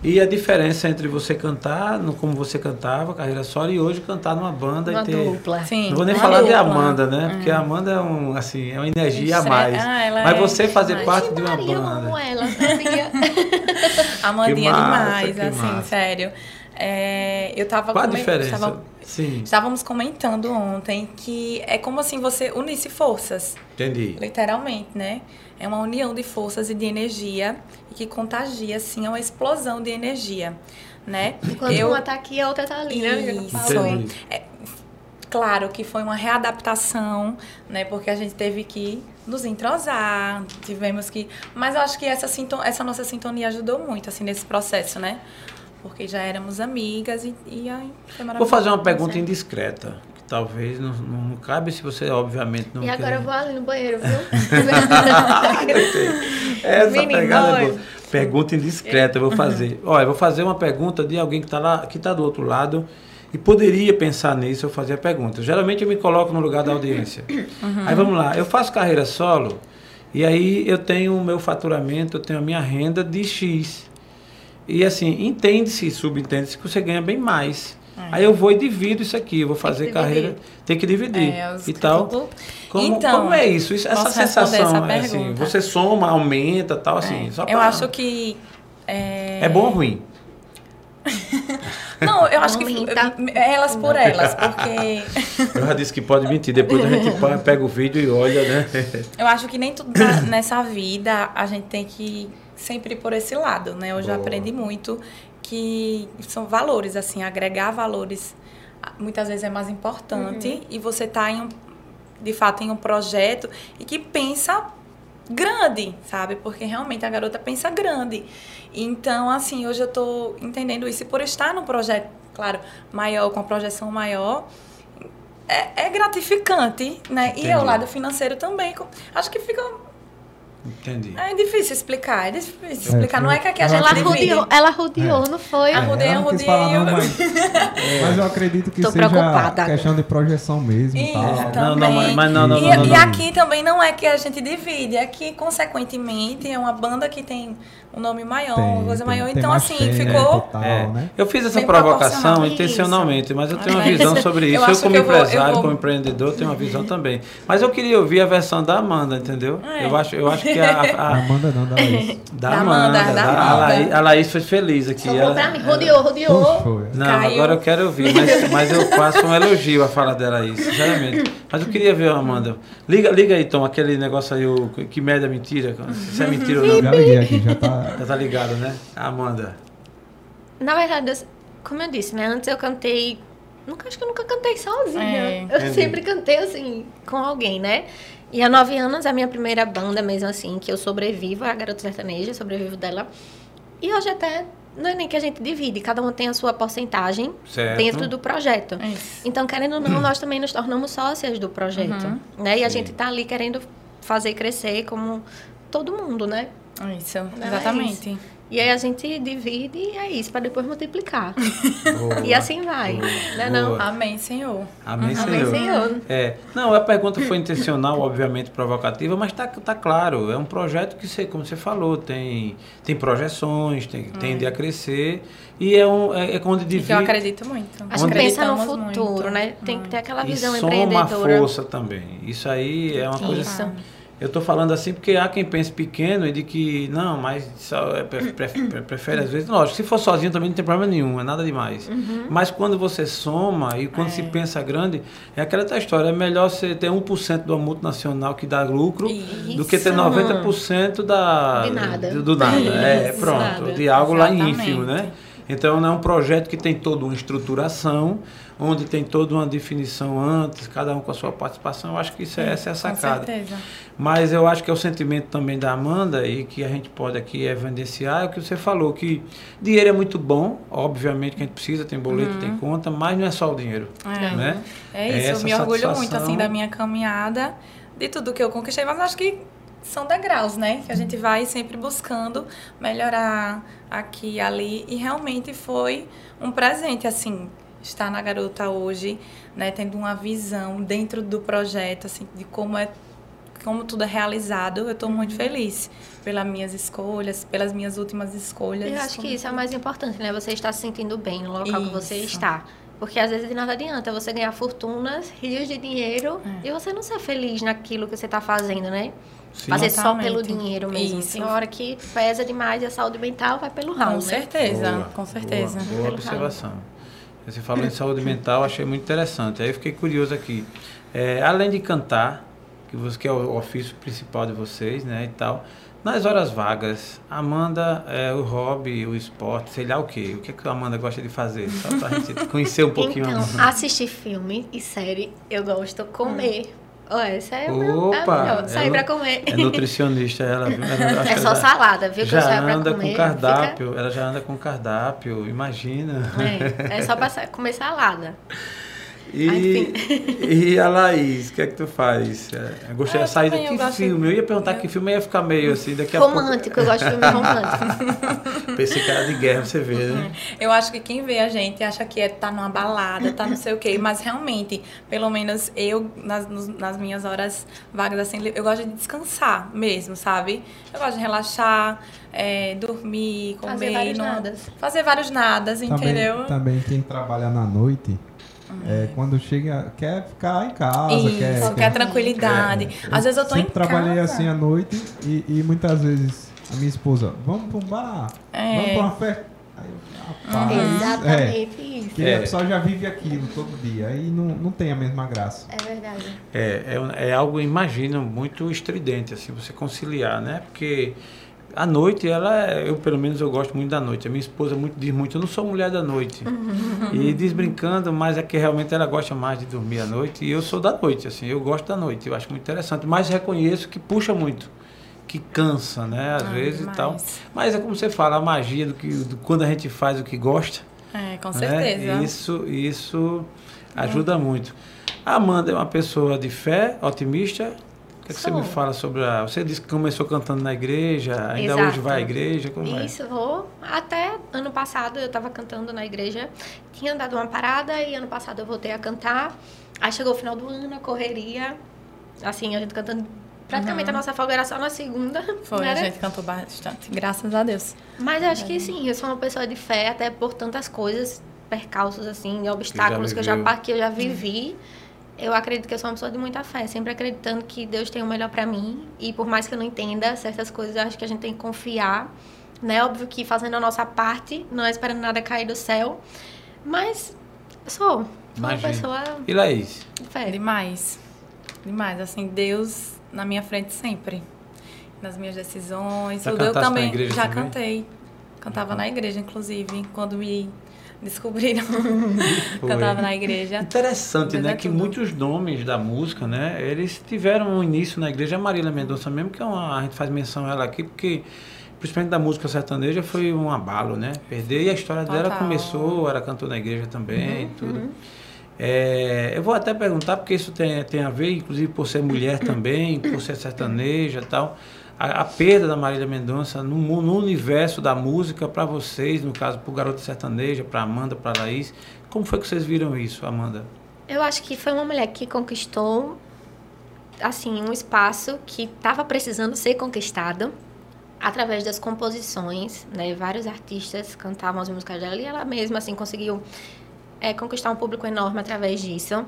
E a diferença entre você cantar, no, como você cantava, carreira solo, e hoje cantar numa banda Uma e ter. dupla. Sim. Não vou nem uma falar de dupla. Amanda, né? Porque a Amanda é um, assim, é uma energia a Estre- mais. Ah, ela Mas é você fazer parte de uma Maria, eu banda. amo ela, sabia? Amandinha Que massa, demais, assim, massa. sério. É, eu tava Qual a diferença? estava- Sim, estávamos comentando ontem que é como assim você unisse forças. entendi. Literalmente, né? É uma união de forças e de energia e que contagia, assim, é uma explosão de energia, né? Enquanto uma tá aqui, a outra tá ali, né? Isso. Falou. Claro que foi uma readaptação, né? Porque a gente teve que nos entrosar, tivemos que... Mas eu acho que essa, sinto- essa nossa sintonia ajudou muito, assim, nesse processo, né? Porque já éramos amigas e, e aí foi Vou maravilhoso. fazer uma pergunta Certo. indiscreta. talvez não, não, não cabe se você, obviamente, não E agora eu quer. vou ali no banheiro, viu? Essa Menino, pegada é boa. Pergunta indiscreta, eu vou fazer. Olha, eu vou fazer uma pergunta de alguém que está lá, que está do outro lado e poderia pensar nisso, eu fazer a pergunta. Geralmente eu me coloco no lugar da audiência. Aí vamos lá, eu faço carreira solo e aí eu tenho o meu faturamento, eu tenho a minha renda de X. E assim, entende-se, subentende-se que você ganha bem mais. Aí eu vou e divido isso aqui, vou fazer carreira, tem que dividir É, e tal. tudo- Como, Então, como é isso? isso essa sensação, essa é assim, você soma, aumenta, tal, assim. É, só eu pra- acho que. É, É bom ou ruim? Não, eu acho que Aumenta. elas por elas, porque Eu já disse que pode mentir, depois a gente pega o vídeo e olha, né? eu acho que nem tudo nessa vida a gente tem que sempre ir por esse lado, né? Eu já Boa. aprendi muito que são valores, assim, agregar valores muitas vezes é mais importante e você tá em um, de fato em um projeto e que pensa grande, sabe? Porque realmente a garota pensa grande. Então, assim, hoje eu tô entendendo isso. E por estar num projeto, claro, maior, com a projeção maior, é, é gratificante, né? E é Entendi. o lado financeiro também. Acho que fica. Entendi. É difícil explicar. É difícil É, explicar. Não é que aqui a gente Ela divide. rodeou, ela rodeou, não foi? Ah, Arrudei, ela falar não, eu- mas, mas eu acredito que Tô seja preocupada questão de projeção mesmo. Isso, tal. Não, não, também. mas não, não, e, não, e aqui também não é que a gente divide, aqui, consequentemente, é uma banda que tem um nome maior, Tem, uma coisa tem- maior. tem então, assim, tempo, ficou. tal, É, né? Eu fiz essa provocação intencionalmente, mas eu tenho uma Mas visão sobre isso. Eu, como que eu vou- eu empresário, vou- como empreendedor, tenho uma visão também. Mas eu queria ouvir a versão da Amanda, entendeu? É. Eu, acho, eu acho que a, a- Amanda não, dá isso. da, Da Amanda, Amanda, da da- a, Amanda. Laís, a Laís foi feliz aqui. Sobrou Ela- pra mim. Rodeou, rodeou. Foi. Não, Caiu. agora eu quero ouvir, mas, mas eu faço um elogio a fala dela aí, sinceramente. Mas eu queria ver, Amanda. Liga, liga aí, Tom, aquele negócio aí, o, que merda é mentira, se é mentira ou não. Já liguei aqui, já tá. Já tá ligado, né? Amanda. Na verdade, eu- como eu disse, né? Antes eu cantei. Nunca, acho que eu nunca cantei sozinha. É. eu Entendi. sempre cantei assim, com alguém, né? E há nove anos a minha primeira banda, mesmo assim, que eu sobrevivo, é a Garota Sertaneja, sobrevivo dela. E hoje até não é nem que a gente divide, cada um tem a sua porcentagem Certo. dentro do projeto. Isso. Então, querendo ou não, nós também nos tornamos sócias do projeto. Uhum. Né? E a Sim. gente tá ali querendo fazer crescer como todo mundo, né? Isso, é exatamente. E aí a gente divide e é isso, para depois multiplicar. Boa. E assim vai. Boa. Né, não? Boa. Amém, Senhor. Amém, Amém, Senhor. Senhor. É, não, a pergunta foi intencional, obviamente provocativa, mas tá, tá claro, é um projeto que, você, como você falou, tem, tem projeções, tem, tende a crescer e é, um, é, é onde E divide que eu acredito muito. A gente pensa no futuro, muito. né? Tem que ter aquela e visão soma empreendedora. força também. Isso aí é uma coisa Isso. assim. Eu estou falando assim porque há quem pense pequeno e de que, não, mas é, pre- pre- pre- prefere às vezes. Lógico, se for sozinho também não tem problema nenhum, é nada demais. Uhum. Mas quando você soma e quando se pensa grande, é aquela outra história. É melhor você ter 1% de uma multinacional que dá lucro do que ter Isso. 90% da, De nada. Do, do nada. É, Isso, pronto. nada. De algo lá Exatamente. ínfimo, né? Então não é um projeto que tem toda uma estruturação, onde tem toda uma definição antes, cada um com a sua participação. Eu acho que isso é, essa é a Com sacada. certeza. Mas eu acho que é o sentimento também da Amanda e que a gente pode aqui evidenciar é o que você falou, que dinheiro é muito bom, obviamente que a gente precisa, tem boleto, tem conta, mas não é só o dinheiro. É. Né? É isso, essa eu me orgulho muito assim da minha caminhada, de tudo que eu conquistei, mas acho que são degraus, né? Que a gente vai sempre buscando melhorar aqui e ali e realmente foi um presente assim estar na garota hoje, né, tendo uma visão dentro do projeto assim de como é como tudo é realizado, eu estou muito feliz pelas minhas escolhas, pelas minhas últimas escolhas. Eu acho que isso é o mais importante, né? Você está se sentindo bem no local que você Isso. está. Porque às vezes de nada adianta você ganhar fortunas, rios de dinheiro É. e você não ser feliz naquilo que você está fazendo, né? Sim. Fazer só pelo dinheiro mesmo. Isso. Tem hora que pesa demais e a saúde mental vai pelo ralo, Com né? certeza, Boa, com certeza. Boa, boa observação. Você falou em saúde mental, achei muito interessante. Aí eu fiquei curioso aqui. É, além de cantar, que, você, que é o ofício principal de vocês, né, e tal, nas horas vagas, Amanda, é, o hobby, o esporte, sei lá o quê? O que, que a Amanda gosta de fazer? Só pra gente conhecer um pouquinho Então, assistir filme e série, eu gosto comer. Olha, essa é, é a Opa, melhor. Sair ela pra comer. É nutricionista, ela. viu? Ela- É só ela salada, viu? Já anda comer. com cardápio, ela já anda com cardápio, imagina. Fica- É, é só pra sa- comer salada. E, e a Laís, o que é que tu faz? É, eu gostaria de sair também, eu daqui gosto- filme. Eu ia perguntar que filme, eu ia ficar meio assim, daqui a Romântico, eu gosto de filme romântico. pouco. Pensei que era de guerra, você vê, né? Eu acho que quem vê a gente acha que é tá numa balada, tá não sei o quê, mas realmente, pelo menos eu, nas, nas minhas horas vagas, assim, eu gosto de descansar mesmo, sabe? Eu gosto de relaxar, é, dormir, comer. Fazer vários não- nadas. Fazer vários nadas, entendeu? Também, também quem trabalha na noite, é, quando chega, quer ficar em casa, Isso, quer, quer, tranquilidade. Às vezes eu tô em sempre trabalhei casa. assim à noite e, e muitas vezes a minha esposa, vamos para um bar, É. vamos para uma festa. Aí eu, rapaz, é, Exatamente isso. que É. a pessoa já vive aquilo todo dia, aí não, não tem a mesma graça. É verdade. É, é, é algo, imagino, muito estridente, assim, você conciliar, né? Porque a noite, ela, é- eu pelo menos eu gosto muito da noite. A minha esposa muito, diz muito, eu não sou mulher da noite. e diz brincando, mas é que realmente ela gosta mais de dormir à noite. E eu sou da noite, assim, eu gosto da noite, eu acho muito interessante. Mas reconheço que puxa muito, que cansa, né? Às Ah, vezes e tal. demais. Mas é como você fala, a magia do que do, quando a gente faz o que gosta. É, com né? certeza. Isso, isso ajuda muito. A Amanda é uma pessoa de fé, otimista. Que, é que você me fala sobre a. Você disse que começou cantando na igreja, ainda Exato. hoje vai à igreja? Como é? Isso, vou. Até ano passado eu estava cantando na igreja. Tinha dado uma parada e ano passado eu voltei a cantar. Aí chegou o final do ano, a correria. Assim, a gente cantando. Praticamente a nossa folga era só na segunda. Foi, né? a gente cantou bastante. Graças a Deus. Mas eu acho que sim, eu sou uma pessoa de fé, até por tantas coisas, percalços, assim, obstáculos que eu já, viveu. pa- que eu já vivi. Eu acredito que eu sou uma pessoa de muita fé, sempre acreditando que Deus tem o melhor pra mim. E por mais que eu não entenda certas coisas, eu acho que a gente tem que confiar. Né? Óbvio que fazendo a nossa parte, não é esperando nada cair do céu. Mas eu sou, sou uma pessoa E Laís? de fé. Demais. Demais. Assim, Deus na minha frente sempre. Nas minhas decisões. Já tudo. Eu também igreja já também? cantei. Cantava na igreja, inclusive, quando me descobriram. Cantava na igreja. Interessante, Mas né? é Que tudo. muitos nomes da música, né? Eles tiveram um início na igreja. A Marília Mendonça mesmo, que é uma, a gente faz menção a ela aqui, porque principalmente da música sertaneja foi um abalo, né? Perder. E a história dela Total. começou, ela cantou na igreja também e tudo. É, eu vou até perguntar, porque isso tem, tem a ver, inclusive por ser mulher também, por ser sertaneja e tal. A, a perda da Marília Mendonça no, no universo da música para vocês, no caso, para o Garoto Sertaneja, para Amanda, para Laís. Como foi que vocês viram isso, Amanda? Eu acho que foi uma mulher que conquistou, assim, um espaço que estava precisando ser conquistado através das composições, né? Vários artistas cantavam as músicas dela e ela mesma, assim, conseguiu é, conquistar um público enorme através disso.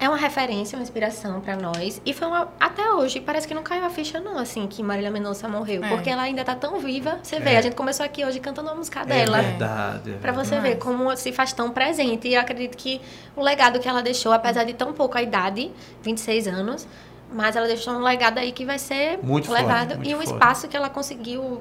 É uma referência, uma inspiração para nós. E foi uma, até hoje, parece que não caiu a ficha não, assim, que Marília Mendonça morreu. É. Porque ela ainda tá tão viva. Você vê, É. a gente começou aqui hoje cantando uma música dela. É verdade. é Pra você Demais. ver como se faz tão presente. E eu acredito que o legado que ela deixou, apesar de tão pouca idade, 26 anos, mas ela deixou um legado aí que vai ser Muito forte, levado. muito e um forte. espaço que ela conseguiu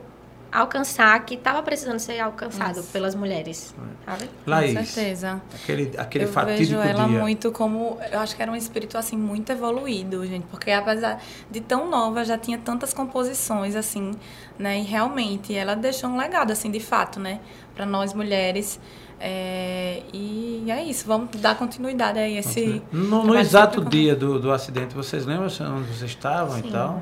alcançar, que estava precisando ser alcançado Nossa. pelas mulheres. Sabe? Laís, Com certeza. aquele, aquele eu fatídico vejo ela dia. muito como eu acho que era um espírito assim muito evoluído gente porque apesar de tão nova já tinha tantas composições assim né e realmente ela deixou um legado assim de fato né para nós mulheres É, e é isso vamos dar continuidade a esse No, no exato dia do, do acidente, vocês lembram onde vocês estavam e Sim. tal?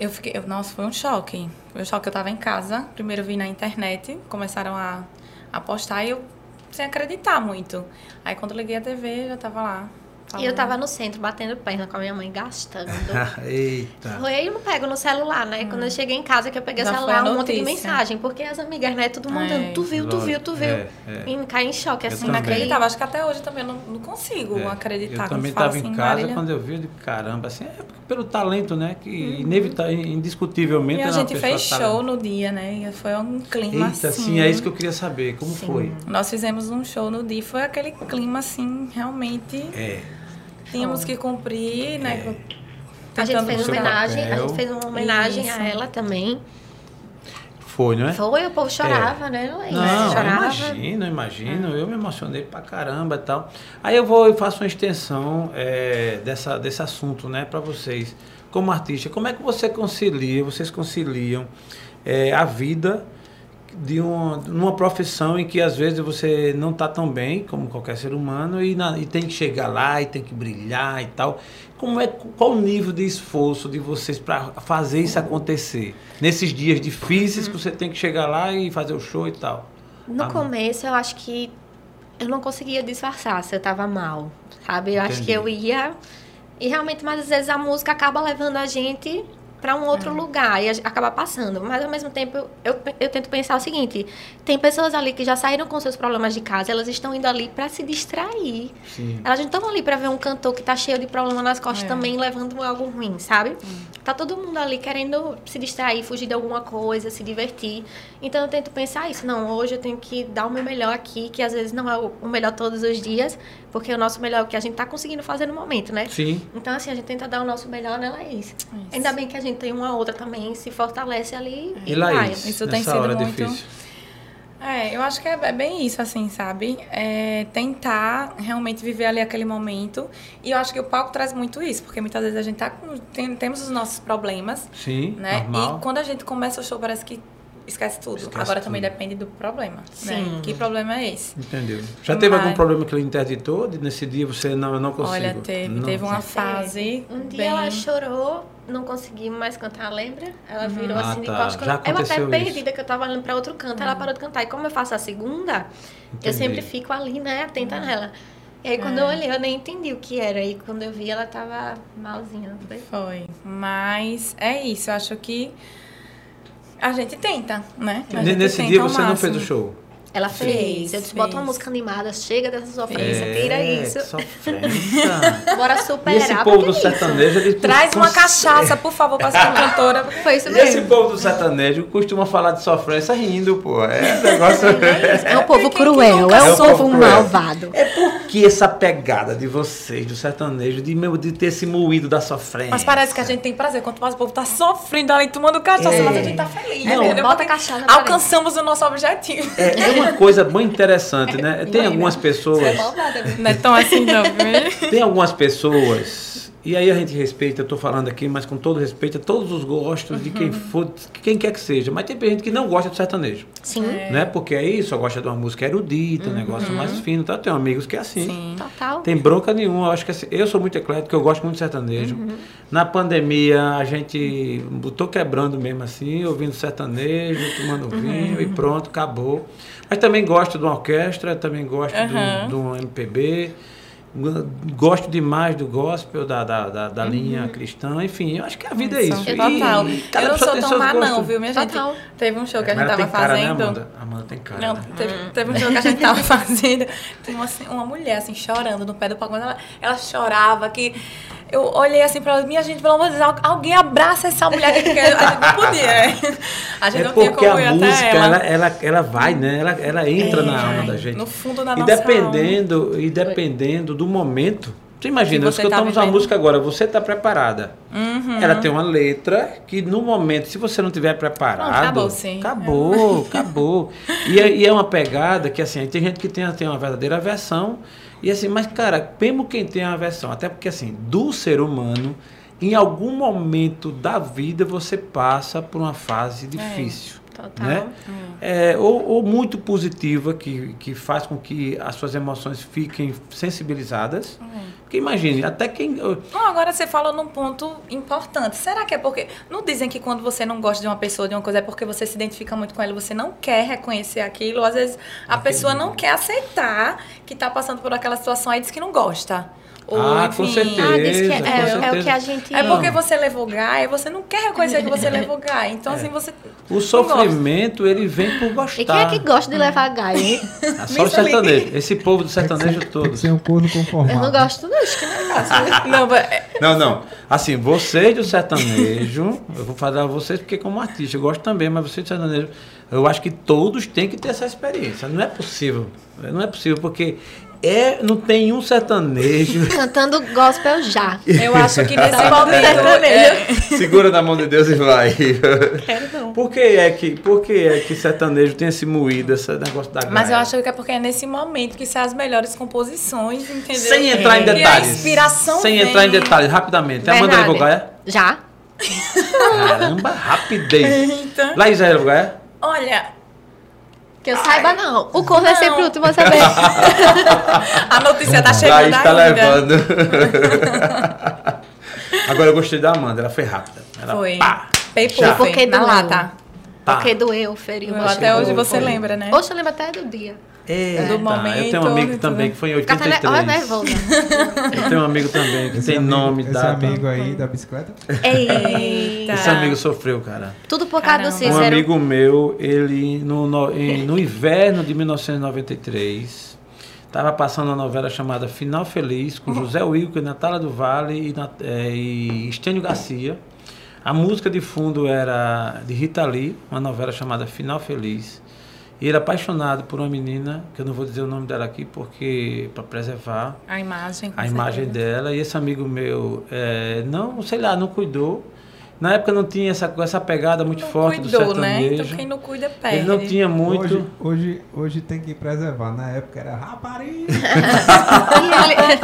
Eu fiquei eu- nossa foi um choque foi um choque. Eu estava em casa primeiro vi na internet começaram a, a postar e eu sem acreditar muito. Aí quando eu liguei a TV já tava lá E eu tava no centro, batendo perna com a minha mãe, gastando. Eita. Foi aí eu não pego no celular, né? Quando eu cheguei em casa, que eu peguei o Já foi celular, um monte de mensagem. Porque as amigas, né? Tudo mandando, É. tu viu, tu viu, tu viu. É, é. E caí em choque, Eu assim. Inacreditável. Acho que até hoje também eu não, não consigo É, acreditar. Eu também estava assim, em casa Marília. quando eu vi, eu digo, caramba, assim, é pelo talento, né? Que inevita- indiscutivelmente E a é uma gente fez show no dia, né? E foi um clima Eita, assim. sim, é isso que eu queria saber. Como foi? Nós fizemos um show no dia. Foi aquele clima assim, realmente. É. Tínhamos que cumprir, né? A gente fez homenagem, a papel. gente fez uma homenagem Isso. a ela também. Foi, não é? Foi, o povo chorava, né? Laís? Não, eu chorava. imagino, eu imagino. Eu me emocionei pra caramba e tal. Aí eu vou e faço uma extensão é, dessa, desse assunto, né, pra vocês. Como artista, como é que você concilia, vocês conciliam é, a vida de uma, profissão em que às vezes você não está tão bem como qualquer ser humano e, na, e tem que chegar lá e tem que brilhar e tal. Como é, qual o nível de esforço de vocês para fazer isso acontecer? Nesses dias difíceis que você tem que chegar lá e fazer o show e tal. No Ah, começo, eu acho que eu não conseguia disfarçar se eu tava mal, sabe? Eu acho Entendi. que eu ia. E realmente, mas às vezes a música acaba levando a gente para um outro lugar e a gente acaba passando. Mas ao mesmo tempo, eu, eu, eu tento pensar o seguinte: tem pessoas ali que já saíram com seus problemas de casa, elas estão indo ali para se distrair. Sim. Elas não estão ali para ver um cantor que tá cheio de problema nas costas É. também levando algo ruim, sabe? Tá todo mundo ali querendo se distrair, fugir de alguma coisa, se divertir. Então eu tento pensar isso. Não, hoje eu tenho que dar o meu melhor aqui, que às vezes não é o melhor todos os dias, porque o nosso melhor é o que a gente tá conseguindo fazer no momento, né? Sim. Então, assim, a gente tenta dar o nosso melhor nela, é isso. Ainda bem que a gente tem uma outra também, se fortalece ali E vai. Laís, Isso tem sido hora muito- difícil. É, eu acho que é é bem isso, assim, sabe? É tentar realmente viver ali aquele momento. E eu acho que o palco traz muito isso, porque muitas vezes a gente tá com, tem- temos os nossos problemas, Sim, né? normal. E quando a gente começa o show, parece que esquece tudo. Esquece Agora também tudo. depende do problema, Sim. né? Que problema é esse? Entendeu? Já teve algum Mas- problema que ele interditou? Nesse dia você não, não consigo. Olha, teve, Não teve uma fase Um dia bem... ela chorou, não consegui mais cantar, lembra? Ela virou Ah, assim de tá. costas. Já Eu até aconteceu perdida, que eu tava olhando pra outro canto, ela parou de cantar. E como eu faço a segunda, Entendi. eu sempre fico ali, né, atenta nela. E aí quando É. eu olhei, eu nem entendi o que era. E quando eu vi, ela tava malzinha, não foi? Foi. Mas é isso, eu acho que a gente tenta, né? A gente Nesse tenta dia você não fez o show? Ela fez. Fez, Eu disse, bota uma música animada, chega dessa sofrência, tira É, isso. sofrência. Bora e superar. esse povo do é sertanejo... Ele Traz uma consegue- cachaça, por favor, para essa cantora. Foi isso E esse mesmo. povo do sertanejo costuma falar de sofrência rindo, pô. É negócio... É um povo cruel, é um povo malvado. É porque essa pegada de vocês, do sertanejo, de, meu, de ter esse moído da sofrência. Mas parece que a gente tem prazer. Quanto mais o povo tá sofrendo ali, tomando cachaça, É. mas a gente tá feliz. Não, entendeu? bota cachaça. Alcançamos o nosso objetivo. É, é uma coisa bem interessante, né? Tem algumas pessoas... Não é tão assim, não? Tem algumas pessoas, e aí a gente respeita, eu tô falando aqui, mas com todo respeito a todos os gostos de Uhum. quem for, quem quer que seja. Mas tem gente que não gosta do sertanejo, Sim, né? Porque aí só gosta de uma música erudita, um negócio mais fino, tá? Tem amigos que é assim. Sim. total. Tem bronca nenhuma, eu acho que assim, eu sou muito eclético, eu gosto muito de sertanejo. Na pandemia, a gente botou quebrando mesmo assim, ouvindo sertanejo, tomando vinho e pronto, acabou. Mas também gosto de uma orquestra, também gosto de um MPB, gosto demais do gospel, da, da, da, da linha cristã, enfim, eu acho que a vida é isso. Uhum. Total. E Eu não sou tão má, não, viu, minha gente? Total. Teve um show que a gente tava cara, fazendo. Né, Amanda? Amanda tem cara. Não, né? teve, teve um jogo que a gente tava fazendo. Tem uma, assim, uma mulher, assim, chorando no pé do palco. Ela, ela chorava que. Eu olhei assim pra ela, minha gente, pelo amor de Deus, al- alguém abraça essa mulher porque a gente não podia. né? A gente É não tinha porque como a ir música, até ela, ela. ela, ela vai, né? Ela, ela entra É, na alma da gente. No fundo da e nossa dependendo, E dependendo do momento. Você imagina, nós você tá uma música agora, você está preparada. Uhum. Ela tem uma letra que no momento, se você não tiver preparado. Acabou, sim. Acabou, acabou. E é, e é uma pegada que assim, tem gente que tem, tem uma verdadeira aversão. E assim, mas cara, mesmo quem tem a aversão, até porque assim, do ser humano, em algum momento da vida você passa por uma fase difícil. Total. Né? É, ou, ou muito positiva, que, que faz com que as suas emoções fiquem sensibilizadas. Porque imagine, até quem. Não, agora você falou num ponto importante. Será que é porque. Não dizem que quando você não gosta de uma pessoa, de uma coisa, é porque você se identifica muito com ela, você não quer reconhecer aquilo. Às vezes a pessoa não quer aceitar que tá passando por aquela situação aí diz que não gosta. Ou, Ah, com certeza. Ah, que é, com é, é o certeza. que a gente. É porque você levou gai, você não quer reconhecer que você levou gai. Então, É. assim, você. O sofrimento, ele vem por gostar. E quem é que gosta de levar gai, hein? É só o sertanejo. Esse povo do sertanejo Tem todo. que ser um corno conformado. Eu não gosto disso, que negócio. Não, é- Não, não. Assim, vocês do sertanejo, eu vou falar a vocês porque como artista, eu gosto também, mas vocês do sertanejo, eu acho que todos têm que ter essa experiência. Não é possível. Não é possível, porque é, não tem um sertanejo. Cantando gospel já. eu acho que nesse Tá momento. sertanejo. é- Segura na mão de Deus e vai. Quero não. Por que é que, por que, é que sertanejo tem esse moído, esse negócio da Mas eu acho que é porque é nesse momento que saem as melhores composições, entendeu? Sem entrar em E a detalhes. inspiração Sem vem. entrar em detalhes, rapidamente. Amanda levou gaia? Já? Caramba, rapidez. Então, Laís gaia? olha, Que eu saiba, não. O corno é sempre o último a saber. A notícia tá Aí chegando está ainda. levando. Agora eu gostei da Amanda, ela foi rápida. Ela, Foi. pá, Peipo, Já. foi, Porque na doeu. lata. pá. Porque doeu, feriu. Até hoje você foi. lembra, né? Hoje eu lembro até do dia. Eita, Do eu momento, tenho um amigo também que foi em Fica até ne- 83. Olha, nervosa. Eu tenho um amigo também que Esse tem amigo- nome, Esse data. amigo aí da bicicleta? Eita. Esse amigo sofreu, cara. Tudo por causa do Caramba. Um Cícero. amigo meu, ele no, no, em- no inverno de 1993, estava passando uma novela chamada Final Feliz, com José Wilker, Natália do Vale e, eh, e Estênio Garcia. A música de fundo era de Rita Lee, uma novela chamada Final Feliz. E ele apaixonado por uma menina, que eu não vou dizer o nome dela aqui, porque para preservar A imagem. a imagem dela. E esse amigo meu, eh, não, sei lá, não cuidou. Na época não tinha essa, essa pegada muito Não forte cuidou, do né? sertanejo. Então quem não cuida perde. Ele não tinha muito. Hoje, hoje, hoje tem que preservar. Na época era rapariga. E, ele-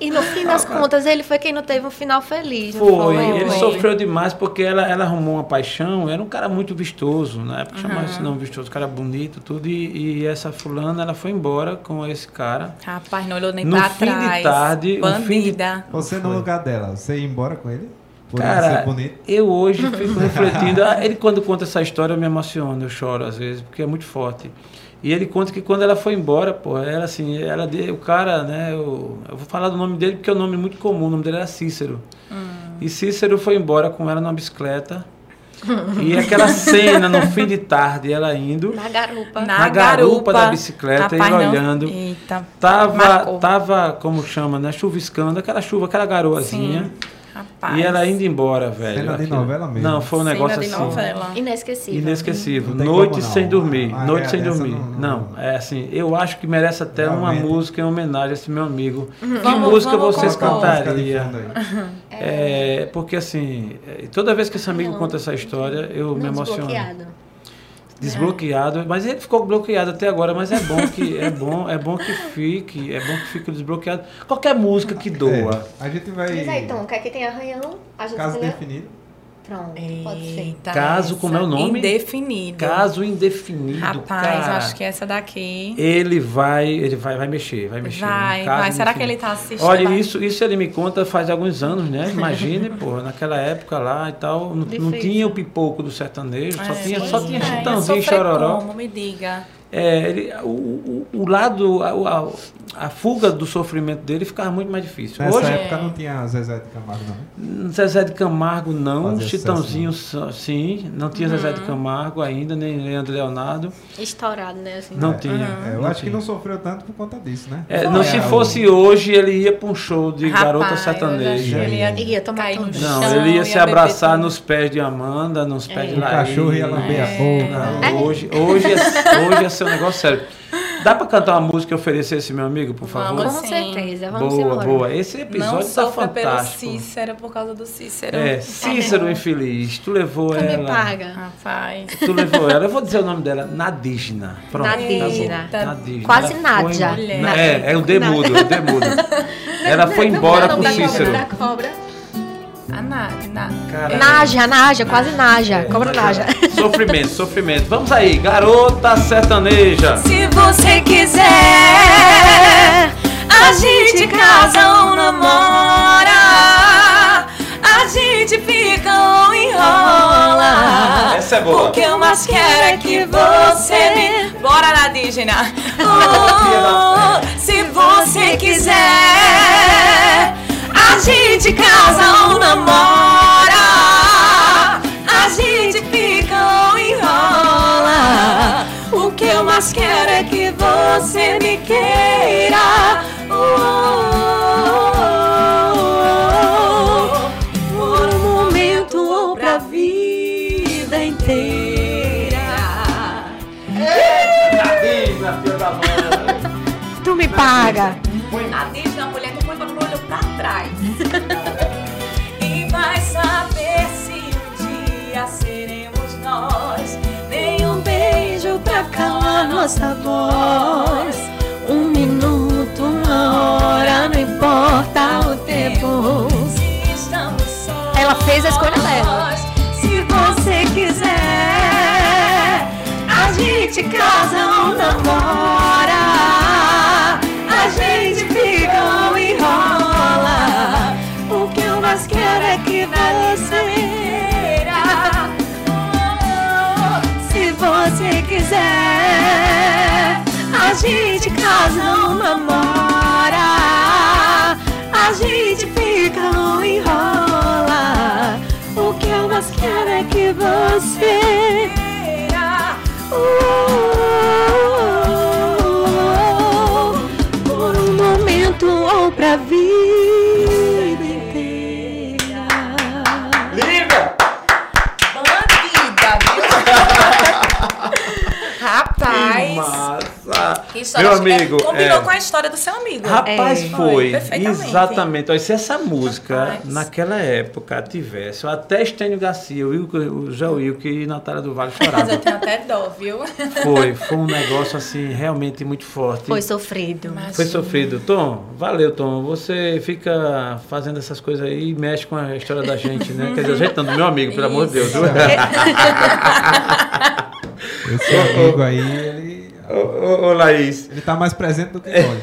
e no fim das contas, ele foi quem não teve um final feliz. não Foi, ele Foi. sofreu demais porque ela, ela arrumou uma paixão, era um cara muito vistoso, na época chamava-se não vistoso, cara bonito, tudo, e, e essa fulana, ela foi embora com esse cara. Rapaz, não olhou nem No pra fim de tarde, no fim de- Bandida. Você no lugar dela, você ia embora com ele? Por Cara, ser bonito? eu hoje fico refletindo. ah, Ele, quando conta essa história, eu me emociono, eu choro às vezes, porque é muito forte. E ele conta que quando ela foi embora, pô, era assim, ela de, o cara, né? Eu, eu vou falar do nome dele porque é um nome muito comum, o nome dele era Cícero. E Cícero foi embora com ela numa bicicleta. e aquela cena no fim de tarde, ela indo, Na garupa. Na, Na garupa da bicicleta, Rapaz, ele não- olhando. Eita. tava, Marcou. tava, como chama, né? Chuviscando, aquela chuva, aquela garoazinha. Sim. Rapaz. E ela indo embora, velho. Cena de aquilo. novela mesmo. Não, foi um Cena negócio de assim. novela. Inesquecível. Inesquecível. Não Noite não. sem dormir. Ah, Noite é, sem dormir. não- Não, é assim, eu acho que merece até uma Realmente. música em homenagem a esse meu amigo. Que Vamos- música vamos vocês uma cantariam? aí. É, porque assim, é, toda vez que esse amigo Não. conta essa história, eu me emociono. desbloqueado. Desbloqueado, mas ele ficou bloqueado até agora, mas é bom que é bom, é bom que fique, é bom que fique desbloqueado. Qualquer música que doa. É, a gente vai. Diz aí, Tom, quer que tem arranhão? A gente Caso definido. Pronto, pode ser. Eita, Caso, como é o nome? Indefinido. Caso indefinido, Rapaz, cara. acho que essa daqui. Ele vai, ele vai, vai mexer, vai mexer. Vai, Um vai. Será que ele tá assistindo? Olha, Vai. isso, isso ele me conta faz alguns anos, né? Imagine, porra, naquela época lá e tal, não, não tinha o pipoco do sertanejo, só É, tinha, pois só tinha é. chitãozinho e chororó. Como? Me diga. É, ele, o, o, o lado, a, a, a fuga do sofrimento dele ficava muito mais difícil. Nessa Hoje, época não tinha Zezé de Camargo, não. Zezé de Camargo não, Fazia Chitãozinho só- sim, não tinha Zezé Uhum. de Camargo ainda, nem Leandro Leonardo. Estourado, né? Assim. Não É, tinha. é, eu não acho que tinha. não sofreu tanto por conta disso, né? É, não, se É, fosse hoje, ele ia para um show de Rapaz, garota sertaneja. que Ele ia, Ia tomar no tudo. chão. Não, ele ia se beber abraçar tudo. nos pés de Amanda, nos pés É. de O Laís. cachorro ia lamber a boca. Não, hoje, hoje, é, hoje ia ser um negócio sério. Dá pra cantar uma música e oferecer esse meu amigo, por favor? Vamos. Com Sim. certeza, vamos boa, embora. boa. Esse Não episódio tá sofra pelo fantástico. Cícero por causa do Cícero. É, Cícero infeliz, tu levou Tu me ela. paga. Rapaz. Tu levou ela. Eu vou dizer o nome dela, Nadígena. Pronto. Nadígena. Tá bom. Nadígena. Quase Nádia. foi-. É, é o demudo, é o demudo. Ela foi embora com da Cícero. Cobra, da cobra. A Nádia. Na... Cara, Naja, Naja, quase Naja. Cobra Naja. Sofrimento, sofrimento. Vamos aí, garota sertaneja. Se você quiser, a gente casa ou namora. A gente fica ou enrola. Essa é boa. O que eu mais quero é que você me. Bora, Nadígena! Oh, se você quiser, a gente casa ou namora. Mais quero é que você me queira. Oh, por um momento ou pra vida inteira. Nadígena, filha da mãe. Tu me paga. A Disney, a mulher que põe o olho pra trás. e vai saber se um dia seremos nós. Um calar nossa voz. Um minuto, uma hora, não importa o tempo. Se estamos só. Ela fez a escolha dela. Se você quiser, a gente casa ou namora, gente casa ou namora, a gente fica ou enrola. O que eu mais quero é que você por que história. Meu Acho que é- amigo, combinou é. com a história do seu amigo. Rapaz, É. foi. Foi. Exatamente. Olha, se essa música, Rapaz. naquela época, tivesse o até Estênio Garcia, o, o Zé Wilco e Natália do Vale Mas eu choravam. tenho até dó, viu? Foi, foi um negócio assim, realmente muito forte. Foi sofrido. Mas- Foi sofrido. Tom, valeu, Tom. Você fica fazendo essas coisas aí e mexe com a história da gente, né? Quer dizer, a gente não, do meu amigo, pelo amor de Deus. Esse amigo aí, ele, Ô, ô, Laís. ele tá mais presente do que É. nós.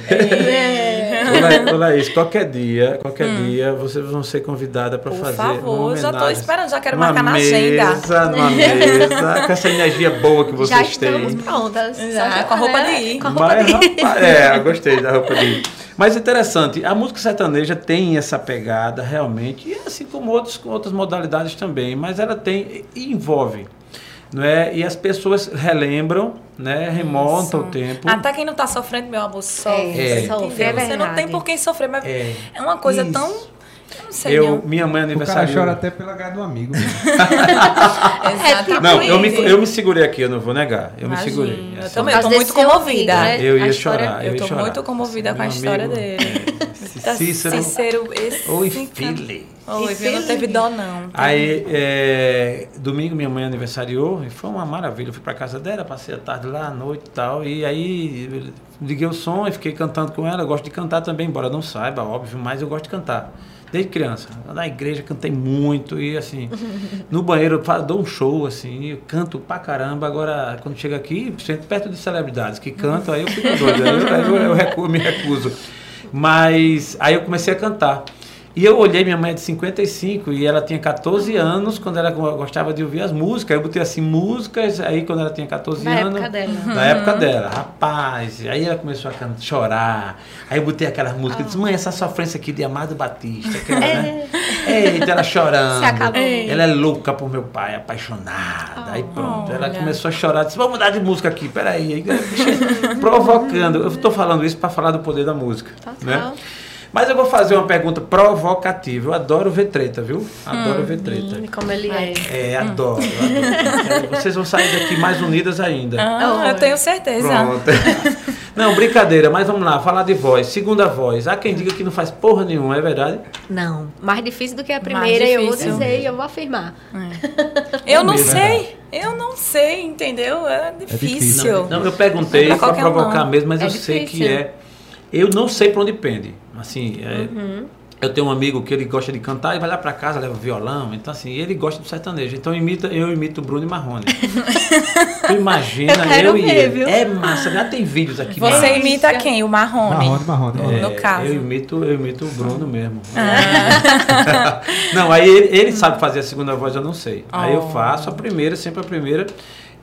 Ô, Laís, ô, Laís, qualquer dia, qualquer dia, vocês vão ser convidadas para Hum. Por fazer. favor, uma já tô esperando, já quero Numa marcar na agenda. mesa, Numa mesa, com essa energia boa que Já vocês estamos têm. prontas. Já, com a roupa de ir. Com a roupa Mas, de ir. rapaz, é, gostei da roupa de ir. Mas interessante, a música sertaneja tem essa pegada realmente, e assim como outros, com outras modalidades também, mas ela tem e envolve. Não é? E as pessoas relembram, né? remontam o tempo. Até quem não tá sofrendo, meu amor, sofre. É, sofre, é Você não tem verdade. por quem sofrer, mas É. é, uma coisa Isso. tão. Eu não sei, Eu, não. minha mãe O cara aniversário. chora até pela cara do amigo. Exatamente. Não, eu me, eu me segurei aqui, eu não vou negar. Eu me Imagina, segurei. Eu Assim, também, eu tô muito comovida. ouvido, né? Eu ia chorar. Eu, Eu ia chorar. muito comovida com a história amigo, dele. Tá Cícero. Cícero, esse. Oi, filho. Oi, viu? Não teve dó, não. Aí, é, domingo minha mãe aniversariou e foi uma maravilha. Eu fui pra casa dela, passei a tarde lá, à noite e tal. E aí liguei o som e fiquei cantando com ela. Eu gosto de cantar também, embora não saiba, óbvio, mas eu gosto de cantar. Desde criança. Na igreja cantei muito e assim, no banheiro eu dou um show, assim, eu canto pra caramba. Agora, quando chega aqui, sempre perto de celebridades que cantam, aí eu fico doido. Aí eu, eu, eu me recuso. Mas aí eu comecei a cantar. E eu olhei, minha mãe é de 55 e ela tinha 14 anos quando ela go- gostava de ouvir as músicas. Eu botei assim, músicas, aí quando ela tinha 14 Na anos. época dela. Na época dela, rapaz. Aí ela começou a cantar, chorar. Aí eu botei aquelas músicas e disse, mãe, essa sofrência aqui de Amado Batista. Aquela, né? Eita, ela chorando. Se acabou. Ela é louca por meu pai, apaixonada. Aí pronto, ela Olha. começou a chorar. Disse, vamos mudar de música aqui, peraí. Aí, provocando. Eu estou falando isso para falar do poder da música. Total. Né? Mas eu vou fazer uma pergunta provocativa. Eu adoro ver treta, viu? Adoro ver treta. Hum, Como ele é. É, adoro, adoro. Vocês vão sair daqui mais unidas ainda. Ah, eu tenho certeza. Pronto. Não, brincadeira, mas vamos lá, falar de voz. Segunda voz. Há quem diga que não faz porra nenhuma, é verdade? Não. Mais difícil do que a primeira, eu vou difícil. dizer e eu vou afirmar. Eu não mesmo, sei. Eu não sei, entendeu? É difícil. difícil. Não, eu perguntei Pra para provocar um. mesmo, mas É eu sei que difícil. é. Eu não sei para onde pende. Assim, é, Uhum. eu tenho um amigo que ele gosta de cantar e vai lá para casa, leva violão. Então, assim, ele gosta do sertanejo. Então, imita, eu imito o Bruno e Marrone. tu imagina, Eu quero e ver, ele. viu? É massa, já tem vídeos aqui. Você massa. imita quem? O Marrone. Marrone, Marrone. É, no caso. Eu imito, eu imito o Bruno mesmo. Ah. não, aí ele, ele sabe fazer a segunda voz, eu não sei. Aí eu Oh. faço a primeira, sempre a primeira.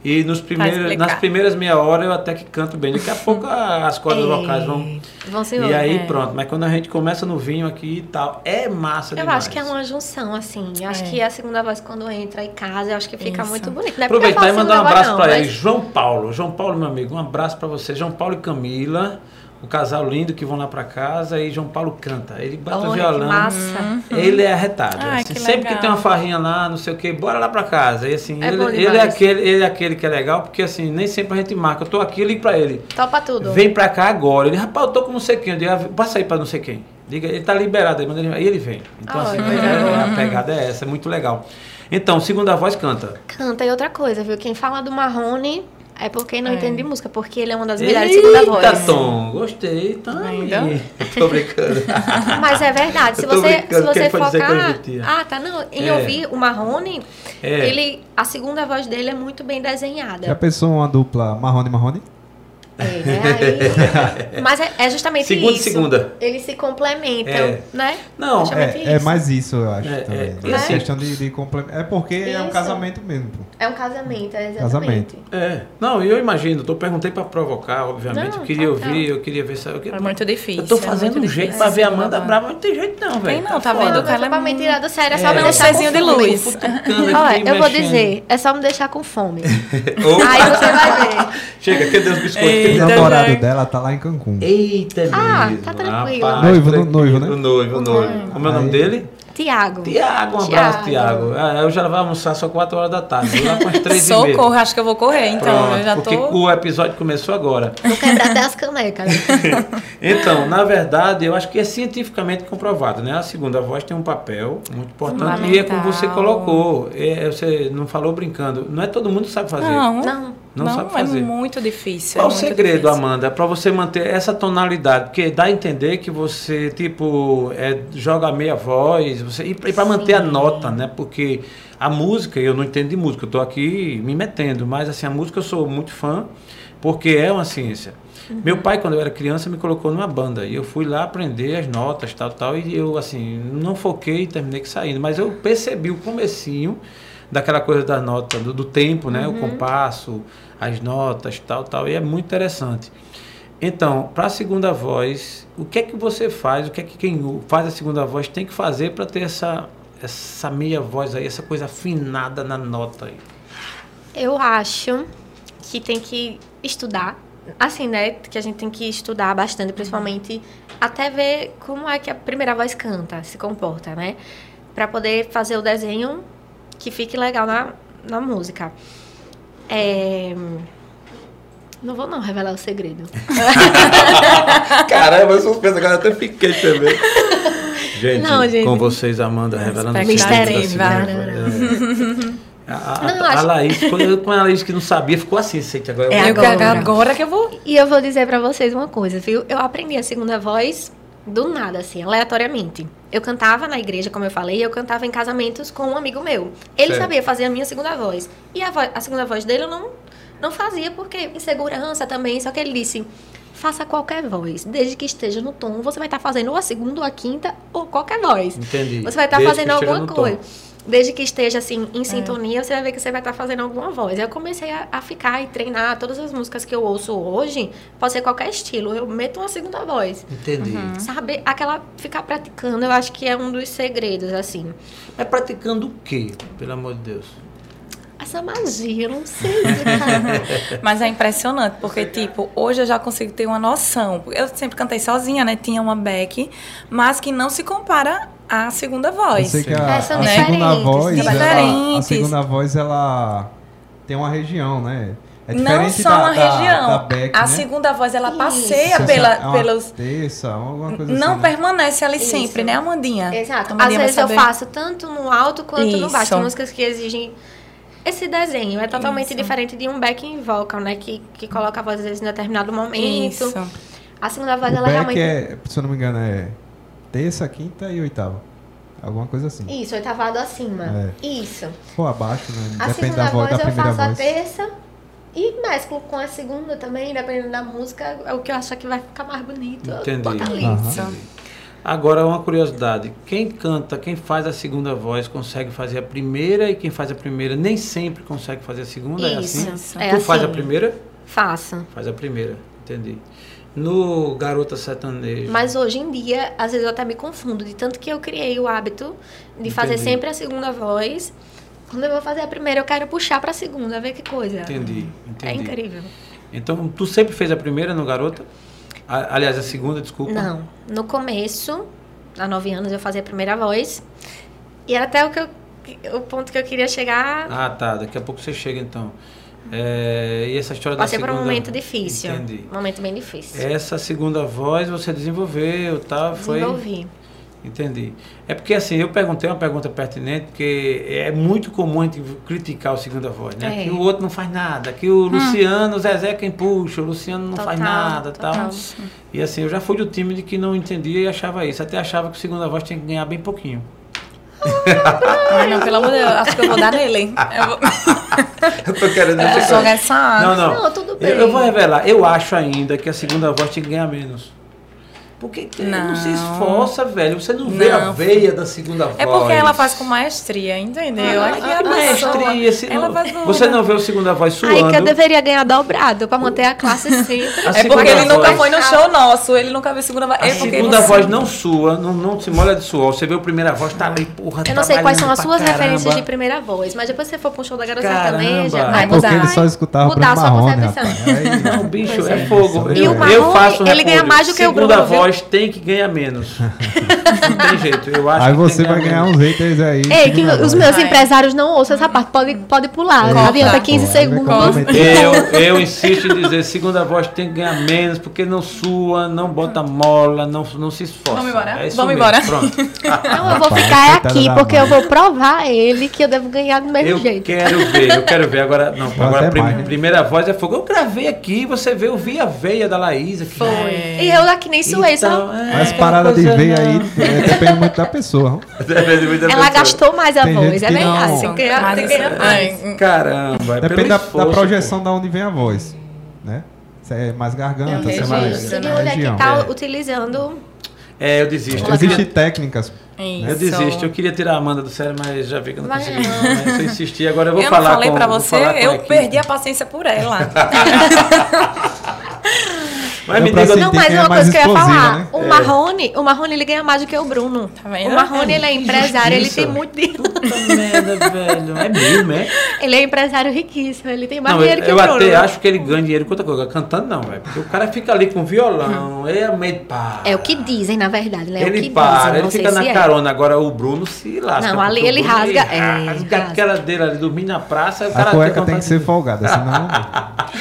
E nos primeiros, nas primeiras meia hora eu até que canto bem. Daqui a pouco as cordas vocais vão. Vão se E aí É. pronto. Mas quando a gente começa no vinho aqui e tal, é massa Eu demais. acho que é uma junção, assim. Eu acho É. que a segunda voz, quando entra em casa, eu acho que fica Isso. muito bonito. Não é Aproveitar e mandar um abraço para mas- ele, João Paulo. João Paulo, meu amigo, um abraço para você. João Paulo e Camila, o casal lindo que vão lá para casa e João Paulo canta. Ele bate o violão. massa. Ele é arretado. Ai, assim, que sempre que tem uma farrinha lá, não sei o que, bora lá pra casa. E assim, É ele, ele é aquele, ele é aquele que é legal, porque assim, nem sempre a gente marca. Eu tô aqui, eu ligo pra ele. Topa tudo. Vem pra cá agora. Ele, rapaz, eu tô com não sei quem. Eu digo, "Ah, passa aí pra não sei quem. Diga, ele tá liberado aí, manda ele, aí ele vem. Então, Ah, assim, é- legal. a pegada é essa, é muito legal. Então, segunda voz canta. Canta e outra coisa, viu? Quem fala do Marrone É porque não É. entende de música, porque ele é uma das melhores segunda voz. Eita, Tom, gostei. Tá aí. Ainda? Tô brincando. Mas é verdade, se você, se você focar. Ah, tá, não. Em É. ouvir o Marrone, É. ele. A segunda voz dele é muito bem desenhada. Já pensou uma dupla Marrone e Marrone? É, né? Aí- mas é, é justamente Segunda isso. segunda. Eles se complementam, É. né? Não, É, é isso. mais isso, eu acho. É, também. é, É, assim- questão de, de complemento. É porque é um Isso. casamento mesmo. pô. É um casamento, é exatamente. Casamento. É, não, eu imagino, eu perguntei pra provocar, obviamente. Não, eu queria total. ouvir, eu queria ver se eu, É muito difícil. eu tô é fazendo um jeito pra ver a Amanda É. brava, mas não tem jeito não, velho. não, tá Não, vendo? não O cara é me tirar do sério, é só É. me Um deixar com de luz. Olha, eu vou dizer, é só me deixar com fome. Aí você vai ver. Chega, cadê os biscoitos? O Eita, namorado Jack. dela tá lá em Cancún. Eita, Ah, mesmo. tá tranquilo. rapaz, Noivo, no- tranquilo. noivo, né? O noivo, o noivo. Como é o nome dele? Tiago. Tiago, um abraço, Tiago. Ah, eu já vou almoçar só 4 horas da tarde. Vou lá com as 3 e meia. Socorro, acho que eu vou correr, então. Pronto, eu já porque tô. o episódio começou agora. Vou quebrar até as canecas. Então, na verdade, eu acho que é cientificamente comprovado, né? A segunda voz tem um papel muito importante e é como você colocou. É, você não falou brincando. Não é todo mundo que sabe fazer. Não, Não. Não não, sabe fazer. é muito difícil. Qual é o segredo, difícil. Amanda, para você manter essa tonalidade? Porque dá a entender que você, tipo, é, joga meia voz, você, e, para manter a nota, né? Porque a música, eu não entendo de música, eu tô aqui me metendo, mas assim, a música eu sou muito fã, porque é uma ciência. Meu pai, quando eu era criança, me colocou numa banda e eu fui lá aprender as notas, tal, tal, e eu, assim, não foquei e terminei saindo, mas eu percebi o comecinho daquela coisa da nota, do, do tempo, né? O compasso, as notas, tal, tal, e é muito interessante. Então, para a segunda voz, o que é que você faz? O que é que quem faz a segunda voz tem que fazer para ter essa essa meia voz aí, essa coisa afinada na nota aí? Eu acho que tem que estudar. Assim, né? Que a gente tem que estudar bastante, principalmente até ver como é que a primeira voz canta, se comporta, né? Pra poder fazer o desenho que fique legal na, na música. É... Não vou não revelar o segredo. Caramba, eu suspenso agora até fiquei também. Gente, Não, gente. com vocês, Amanda, revelando o segredo voz. É. A, a- Não, a acho- Laís, quando, com a Laís que não sabia, ficou assim, sente agora. eu É vou- agora. agora. agora que eu vou. E eu vou dizer pra vocês uma coisa, viu? Eu aprendi a segunda voz do nada, assim, aleatoriamente. Eu cantava na igreja, como eu falei, eu cantava em casamentos com um amigo meu. Ele Certo. sabia fazer a minha segunda voz. E a, vo- a segunda voz dele eu não, não fazia, porque insegurança também. Só que ele disse: faça qualquer voz, desde que esteja no tom. Você vai estar fazendo ou a segunda, ou a quinta, ou qualquer voz. Entendi. Você vai estar Desde fazendo alguma no tom. Desde que esteja assim em sintonia, você vai ver que você vai estar fazendo alguma voz. Eu comecei a, a ficar e treinar todas as músicas que eu ouço hoje, pode ser qualquer estilo. Eu meto uma segunda voz. Entendi. Sabe? Aquela ficar praticando, eu acho que é um dos segredos, assim. Mas praticando o quê, pelo amor de Deus? Essa magia, eu não sei. Mas é impressionante, porque, tipo, hoje eu já consigo ter uma noção. Eu sempre cantei sozinha, né? Tinha uma back, mas que não se compara à segunda Eu voz. sei que a, É, são a segunda diferentes, voz, ela, a segunda voz, ela tem uma região, né? É não diferente só da, uma da- região. Da back, a né? segunda voz, ela Isso. passeia Se pela, é uma pelos. terça, alguma coisa Não assim, né? permanece ali Isso. sempre, né, Amandinha? Exato. A Às Amandinha vai vezes eu saber. faço tanto no alto quanto no baixo. Isso. Tem músicas que exigem esse desenho. É totalmente Isso. diferente de um backing vocal, né? Que, que coloca a voz às vezes em determinado momento. Isso. A segunda voz, O ela back realmente. é, se eu não me engano, é terça, quinta e oitava. Alguma coisa assim. Isso, oitavado acima. Isso. Ou abaixo, né? A Depende segunda da voz, voz da eu primeira faço a voz. terça e mesclo com a segunda também, dependendo da música, é o que eu acho que vai ficar mais bonito. eu Entendi. ali. Agora, uma curiosidade. Quem canta, quem faz a segunda voz, consegue fazer a primeira e quem faz a primeira nem sempre consegue fazer a segunda? É Isso. assim? É tu faz a assim. primeira? Faço. Faz a primeira, entendi. No Garota Sertaneja. Mas hoje em dia, às vezes eu até me confundo, de tanto que eu criei o hábito de fazer Entendi. sempre a segunda voz. Quando eu vou fazer a primeira, eu quero puxar pra segunda, ver que coisa. Entendi, entendi. É incrível. Então, tu sempre fez a primeira no Garota? A- aliás, a segunda, desculpa. Não. No começo, há nove anos, eu fazia a primeira voz. E era até o, que eu, o ponto que eu queria chegar. Ah, tá. Daqui a pouco você chega, então. É, e essa história Passei da por segunda... um momento difícil. Entendi. Um momento bem difícil. Essa segunda voz você desenvolveu, tá? Foi... Desenvolvi. Entendi. É porque assim, eu perguntei uma pergunta pertinente, porque é muito comum a gente criticar o segunda voz, né? É. Que o outro não faz nada, que o Luciano, o Zezé é quem puxa, o Luciano não faz Total, nada total. tal. E assim, eu já fui do time de que não entendia e achava isso. Até achava que o segunda voz tinha que ganhar bem pouquinho. Ai, não, pelo amor de Deus, acho que eu vou dar nele. Eu vou, Eu tô querendo eu jogar essa. Não, não. Não, tudo Eu, bem. eu vou revelar. Eu acho ainda que a segunda voz tinha que ganhar menos. Porque não, Não. se esforça, velho. Você não, vê a Não. veia da segunda voz. É porque ela faz com maestria, entendeu? Ah, a pessoa- maestria. se ela não- faz Você não vê o segunda voz suando. Aí que eu deveria ganhar dobrado pra manter a classe sempre. A É porque ele nunca voz- foi no show nosso, ele nunca viu segunda voz. A É porque segunda você- voz não sua, não, não se molha de suor. Você vê o primeira voz, tá ali, porra, Eu não sei quais são as suas pra referências caramba. de primeira voz, mas depois que você for um show da Garota Caramba. Sertaneja, É vai Porque mudar. ele só escutava mudar a sua Marrone, concepção. rapaz. Aí- Não, bicho, é, é. fogo. E o Marrone, ele ganha mais do que o Segunda Bruno, viu? Voz tem que ganhar menos. não tem jeito. Eu acho Aí que você vai ganhar menos. uns haters aí. Ei, que os meus Vai. empresários não ouçam essa parte, pode, pode pular. É, Não adianta 15 pô, vai segundos. comprometer. Eu, eu insisto em dizer, segunda voz tem que ganhar menos, porque não sua, não bota mola, não, não se esforça. Vamos embora? É isso Vamos mesmo, embora. Pronto. Não, eu vou Rapaz, ficar aqui porque eu vou provar a ele que eu devo ganhar do mesmo Eu jeito. quero ver, eu quero ver. Agora, não, agora a prim- mais. primeira voz é fogo. Eu gravei aqui, você vê, eu vi a veia da Laís aqui. Foi. É. E eu aqui nem suei. Então, é, Mas parada de coisa veio não- aí é, depende muito da pessoa. Depende muito da Ela pessoa. gastou mais a Tem voz, é verdade. não- que Mas tem que isso- ganhar mais. ai, Caramba, é Depende pelo da, da esforço, projeção da onde vem a voz, né? Se é mais garganta, É se é mais E de né? onde é tá É. utilizando. pô. É, eu desisto. Eu, Existem queria- técnicas. Isso. eu desisto. Eu queria tirar a Amanda do sério, mas já vi que eu não Vai consegui. não. Mas Se eu insistir, agora eu vou Eu falar não falei com pra você, com eu perdi a paciência por ela. Mas me diga, Não, mas quem é uma coisa que eu ia falar. né? O É. Marrone, o Marrone ele ganha mais do que o Bruno. Tá vendo? O Marrone ele é empresário, ele tem muito dinheiro. puta merda, velho. É mesmo, é? Ele é empresário riquíssimo, ele tem mais Não, eu, dinheiro que eu o Bruno. até acho que ele ganha dinheiro com outra coisa. Cantando não, velho. Porque o cara fica ali com violão, é meio para. É o que dizem, na verdade, né? É o Ele que para, dizem, ele fica na é. carona. Agora o Bruno se lasca. Não, ali ele rasga, é, rasga aquela dele ali, dormir na praça. O A cueca tem que ser folgada, senão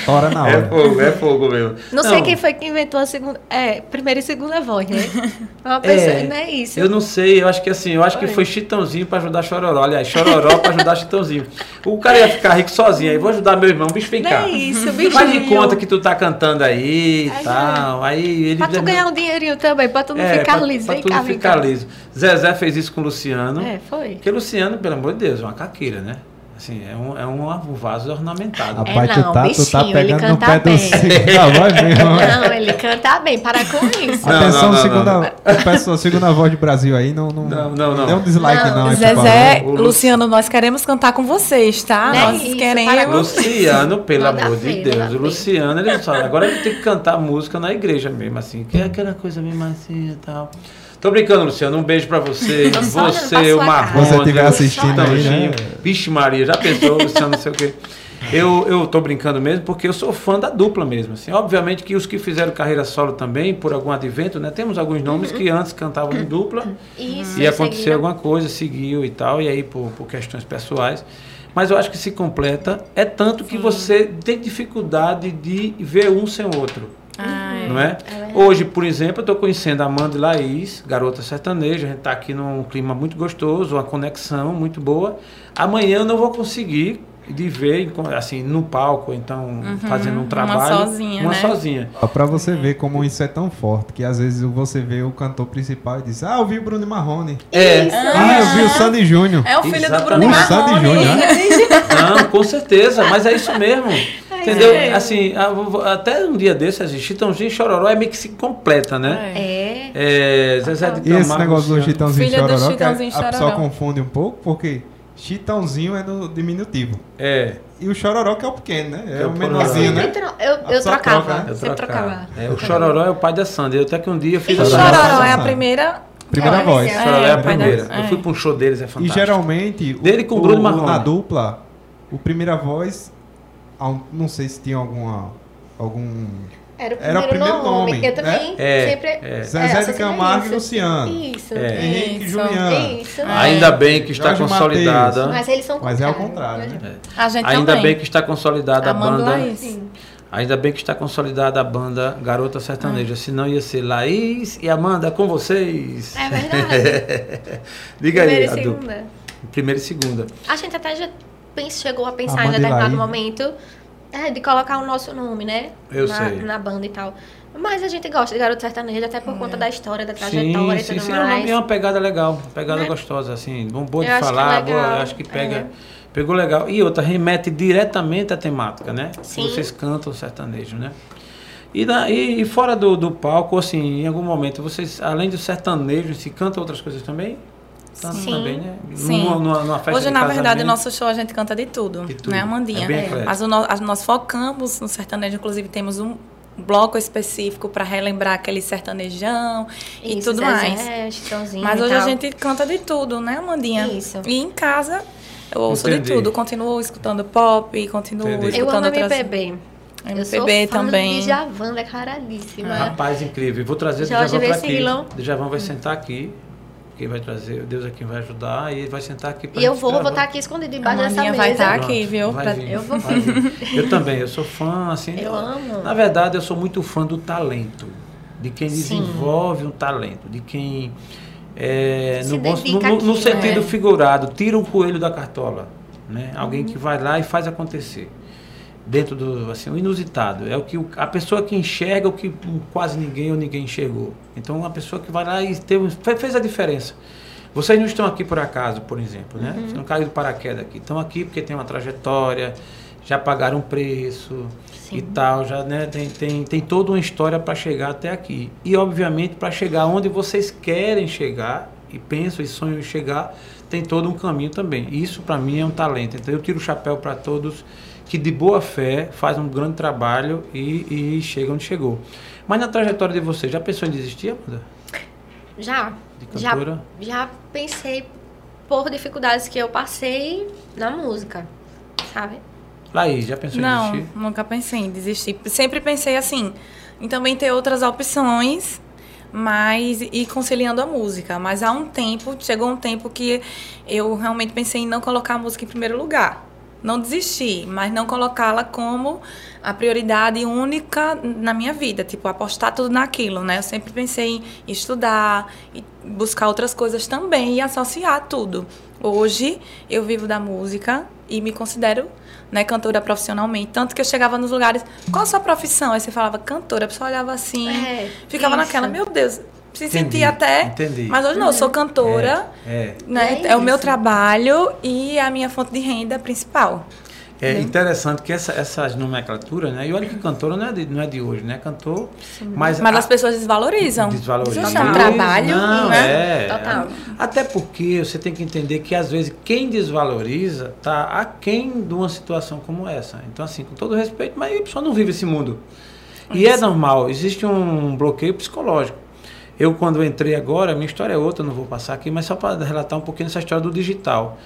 tora na É hora. fogo, é fogo mesmo. Não, sei quem foi que inventou a segunda. É, primeira e segunda voz, né? Uma pessoa, não é isso. Eu não sei, eu acho que assim, eu acho que foi Chitãozinho pra ajudar Chororó. Aliás, Chororó pra ajudar Chitãozinho. O cara ia ficar rico sozinho, aí vou ajudar meu irmão, bicho, vem Não cá. é isso, bichinho. Faz de conta que tu tá cantando aí e Aí, tal. Aí ele Pra tu ganhar um dinheirinho também, pra tu não é, ficar pra, liso. pra Vem tu cá, ficar liso. Zezé fez isso com o Luciano. É, foi. Porque Luciano, pelo amor de Deus, é uma caqueira, né? Assim, é um, é um, vaso ornamentado. É, Rapaz, não, tu tá, tu tá bichinho, ele pegando no canta pé do bem. segunda voz mesmo. Não, ele canta bem, para com isso. Não, Atenção, não, não, segunda, pessoa, segunda voz de Brasil aí, não, não, Não, não, não. Dê um dislike Não, não. Zezé, Luciano, nós queremos cantar com vocês, tá? Não é nós isso, queremos. Luciano, pelo amor de Deus. O. Luciano, ele só. Agora ele tem que cantar música na igreja mesmo, assim. Que é aquela coisa meio assim e tal. Tô brincando, Luciano. Um beijo pra você. Você, o. Marrone. Você estiver assistindo aí, né? Vixe Maria, já pensou, Luciano, não sei o quê. Eu, eu tô brincando mesmo porque eu sou fã da dupla mesmo. Assim. Obviamente que os que fizeram carreira solo também, por algum advento, né? Temos alguns nomes que antes cantavam em dupla. Isso, E aconteceu seguiram. alguma coisa, seguiu e tal, e aí por, por questões pessoais. Mas eu acho que se completa. É tanto que você tem dificuldade de ver um sem o outro. Ah, é. Não é? Hoje, por exemplo, eu estou conhecendo a Amanda e Laís, garota sertaneja. A gente está aqui num clima muito gostoso, uma conexão muito boa. Amanhã eu não vou conseguir de ver assim no palco, então fazendo um Uhum. uma trabalho. sozinha, uma né? sozinha. Só pra você ver como isso é tão forte, que às vezes você vê o cantor principal e diz, ah, eu vi o Bruno Marrone. É, Ah, eu vi o Sandy Júnior. É o filho do. Bruno O Sandy Marrone. Júnior, né? Não, com certeza, mas é isso mesmo. Entendeu? é. Assim, a- até um dia desses, assim, Chitãozinho e Chororó é meio que se completa, né? É. É. É, Zezé de E esse Camargo, negócio do. Chitãozinho e Filha do Chororó, que Chitãozinho e a pessoa confunde um pouco, porque Chitãozinho é no diminutivo. É, E o Chororó que é o pequeno, né? É é o menorzinho, né? Então, eu, eu trocava. troca, né? eu Sempre trocava. É, o Chororó é o pai da Sandy. Eu até que um dia fiz E a o Chororó Chororó é é a primeira. Primeira É, voz. é. Chororó é a É, primeira. Eu é. fui para um show deles, é E fantástico. geralmente, o- Dele com o Bruno Marrone. na dupla, o primeira voz, a- não sei se tinha alguma, algum... Era o Era o primeiro, primeiro nome. nome, Eu também É, sempre. é. Zezé de associei Camargo e isso. Luciano. Isso. É. Henrique e Isso. Juliano. Isso. Ainda bem que está Jorge consolidada. Mas eles são Mas é ao contrário, né? né? A gente Ainda também. bem que está consolidada a Amanda banda. Laís. Ainda bem que está consolidada a banda Garota Sertaneja, senão ia ser Laís e Amanda com vocês. É verdade. Diga aí, Primeira e Adu. segunda. Primeira e segunda. A gente até já chegou a pensar A em banda determinado momento é, de colocar o nosso nome, né? Eu na, sei. na banda e tal. Mas a gente gosta de Garoto Sertanejo, até por conta da história, da Sim, trajetória e sim, tudo sim. É uma, mais. é uma pegada legal, pegada Né? gostosa, assim, bom, bom de acho que é falar, boa, acho que pega, é. pegou legal. E outra, remete diretamente à temática, né? Sim. Vocês cantam sertanejo, né? E, da, e, e fora do, do palco, assim, em algum momento, vocês, além do sertanejo, se cantam outras coisas também? Cantam Sim. também, né? Sim. Numa, numa, numa festa Hoje, de na verdade, nosso show a gente canta de tudo, De tudo. né, Amandinha? É bem eclético. Mas o no- a- nós focamos no sertanejo, inclusive temos um bloco específico para relembrar aquele sertanejão e Isso, tudo Zezé, mais. Mas e hoje a gente canta de tudo, né, Amandinha? Isso. E em casa eu ouço Entendi. de tudo. Continuo escutando pop, continuo Entendi. Eu escutando amo outras... MPB. eu sou MPB fã também. de Djavan declaradíssima. Rapaz, incrível. Vou trazer o Jorge Djavan para aqui. Djavan vai sentar aqui. Quem vai trazer, Deus é quem vai ajudar. E ele vai sentar aqui pra E eu vou, vou estar aqui escondido embaixo dessa mesa. vai estar Pronto, aqui, viu? vai Pra- vir, eu vou. Eu também, eu sou fã, assim. Eu amo. Na verdade, eu sou muito fã do talento. De quem Sim. desenvolve um talento. De quem. é, Se no, bom- no- no- no sentido é. figurado, tira um coelho da cartola. Né? Alguém que vai lá e faz acontecer. Dentro do assim, o inusitado. É o que o- a pessoa que enxerga o que quase ninguém ou ninguém enxergou. Então, uma pessoa que vai lá e teve, fe- fez a diferença. Vocês não estão aqui por acaso, por exemplo, né? Uhum. Vocês não caíram do paraquedas aqui. Estão aqui porque tem uma trajetória, já pagaram um preço Sim. e tal, já né, tem, tem, tem toda uma história para chegar até aqui. E, obviamente, para chegar onde vocês querem chegar, e pensam e sonham em chegar, tem todo um caminho também. Isso, para mim, é um talento. Então, eu tiro o chapéu para todos que, de boa fé, fazem um grande trabalho e, e chegam onde chegou. Mas na trajetória de vocês, já pensou em desistir, Amanda? Já. De Já, cantora? já pensei por dificuldades que eu passei na música, sabe? Laís, já pensou em Não, desistir? nunca pensei em desistir. Sempre pensei assim, em também ter outras opções, mas e conciliando a música. Mas há um tempo, chegou um tempo que eu realmente pensei em não colocar a música em primeiro lugar. Não desistir, mas não colocá-la como a prioridade única na minha vida. Tipo, apostar tudo naquilo, né? Eu sempre pensei em estudar e buscar outras coisas também e associar tudo. Hoje eu vivo da música e me considero né, cantora profissionalmente. Tanto que eu chegava nos lugares, qual a sua profissão? Aí você falava cantora, a pessoa olhava assim, É, ficava isso. naquela, meu Deus, se Entendi, sentia até. entendi. Mas hoje não, eu sou cantora, É, né? É É, o meu isso. trabalho e a minha fonte de renda principal. é, é interessante que essa, essas nomenclaturas, né? E olha que cantora não é de, não é de hoje, né? Cantor, mas, Mas a- as pessoas desvalorizam. desvalorizam. Isso é um trabalho, Não, né? é. Total. Até porque você tem que entender que às vezes quem desvaloriza tá aquém de uma situação como essa. Então, assim, com todo respeito, mas a pessoa não vive esse mundo. E é normal, existe um bloqueio psicológico. Eu, quando entrei agora, minha história é outra, não vou passar aqui, mas só para relatar um pouquinho essa história do digital.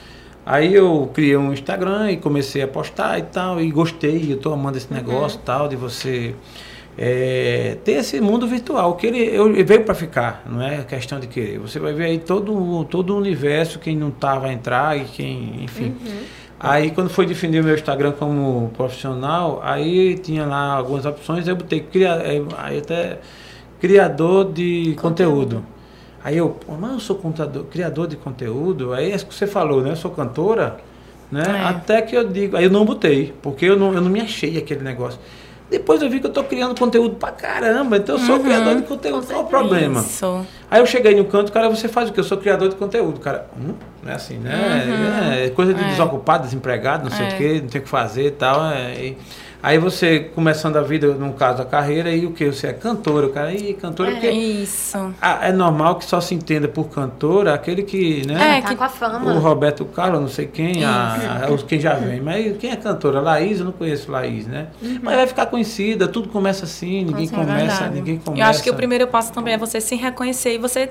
Aí eu criei um Instagram e comecei a postar e tal, e gostei, eu estou amando esse negócio e tal, de você é, ter esse mundo virtual. Que ele, eu, ele veio para ficar, não é questão de querer. Você vai ver aí todo, todo o universo, quem não tá vai entrar e quem, enfim. Aí quando foi definir o meu Instagram como profissional, aí tinha lá algumas opções, eu botei cria, é, aí até criador de conteúdo. Aí eu, mas eu sou contador, criador de conteúdo, aí é isso que você falou, né? Eu sou cantora, né? É. Até que eu digo, aí eu não botei, porque eu não, eu não me achei aquele negócio. Depois eu vi que eu tô criando conteúdo pra caramba, então eu sou criador de conteúdo, qual o problema? Isso. Aí eu cheguei no canto, cara, você faz o quê? Eu sou criador de conteúdo. Cara, hum, não é assim, né? É coisa de É. desocupado, desempregado, não sei É. o quê, não tem o que fazer e tal. É, aí você começando a vida, no caso a carreira, e o que? Você é cantora, o cara, e cantora, É. porque Isso. ah, é normal que só se entenda por cantora aquele que, né? É, tá que- com a fama. O Roberto Carlos, não sei quem, a, a- os quem já vem. Mas quem é cantora? Laís, eu não conheço Laís, né? Mas vai ficar conhecida, tudo começa assim, ninguém certeza. começa, Verdade. ninguém começa. Eu acho que o primeiro passo também é você se reconhecer e você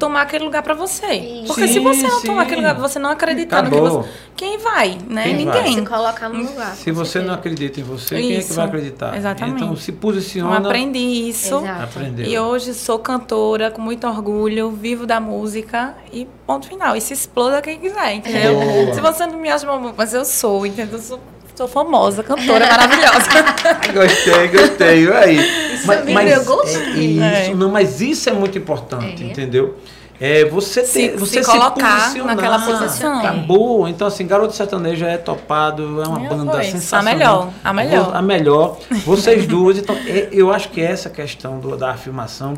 tomar aquele lugar pra você. Isso. Porque se Sim, você não sim. tomar aquele lugar, você não acreditar no que Acabou. você. Quem vai, né? Quem vai? Ninguém. Se colocar no lugar. Se você não certeza. acredita em você, quem é que Isso. vai acreditar? Exatamente. Então se Eu posiciona. aprendi isso. Aprendeu. E hoje sou cantora com muito orgulho, vivo da música e ponto final. E se exploda quem quiser, entendeu? Boa. Se você não me acha uma mas eu sou, entendeu? Eu sou Tô famosa, cantora maravilhosa. gostei, gostei. Aí. Isso eu gostei. É, isso, É. não, mas isso é muito importante, É. entendeu? É você Se- ter, se você colocar posicionar. naquela posição. Acabou. Então, assim, Garoto Sertanejo é topado, é uma É, banda foi. sensacional. A melhor, a melhor. A melhor. Vocês duas. Então, é- eu acho que essa questão do- da afirmação.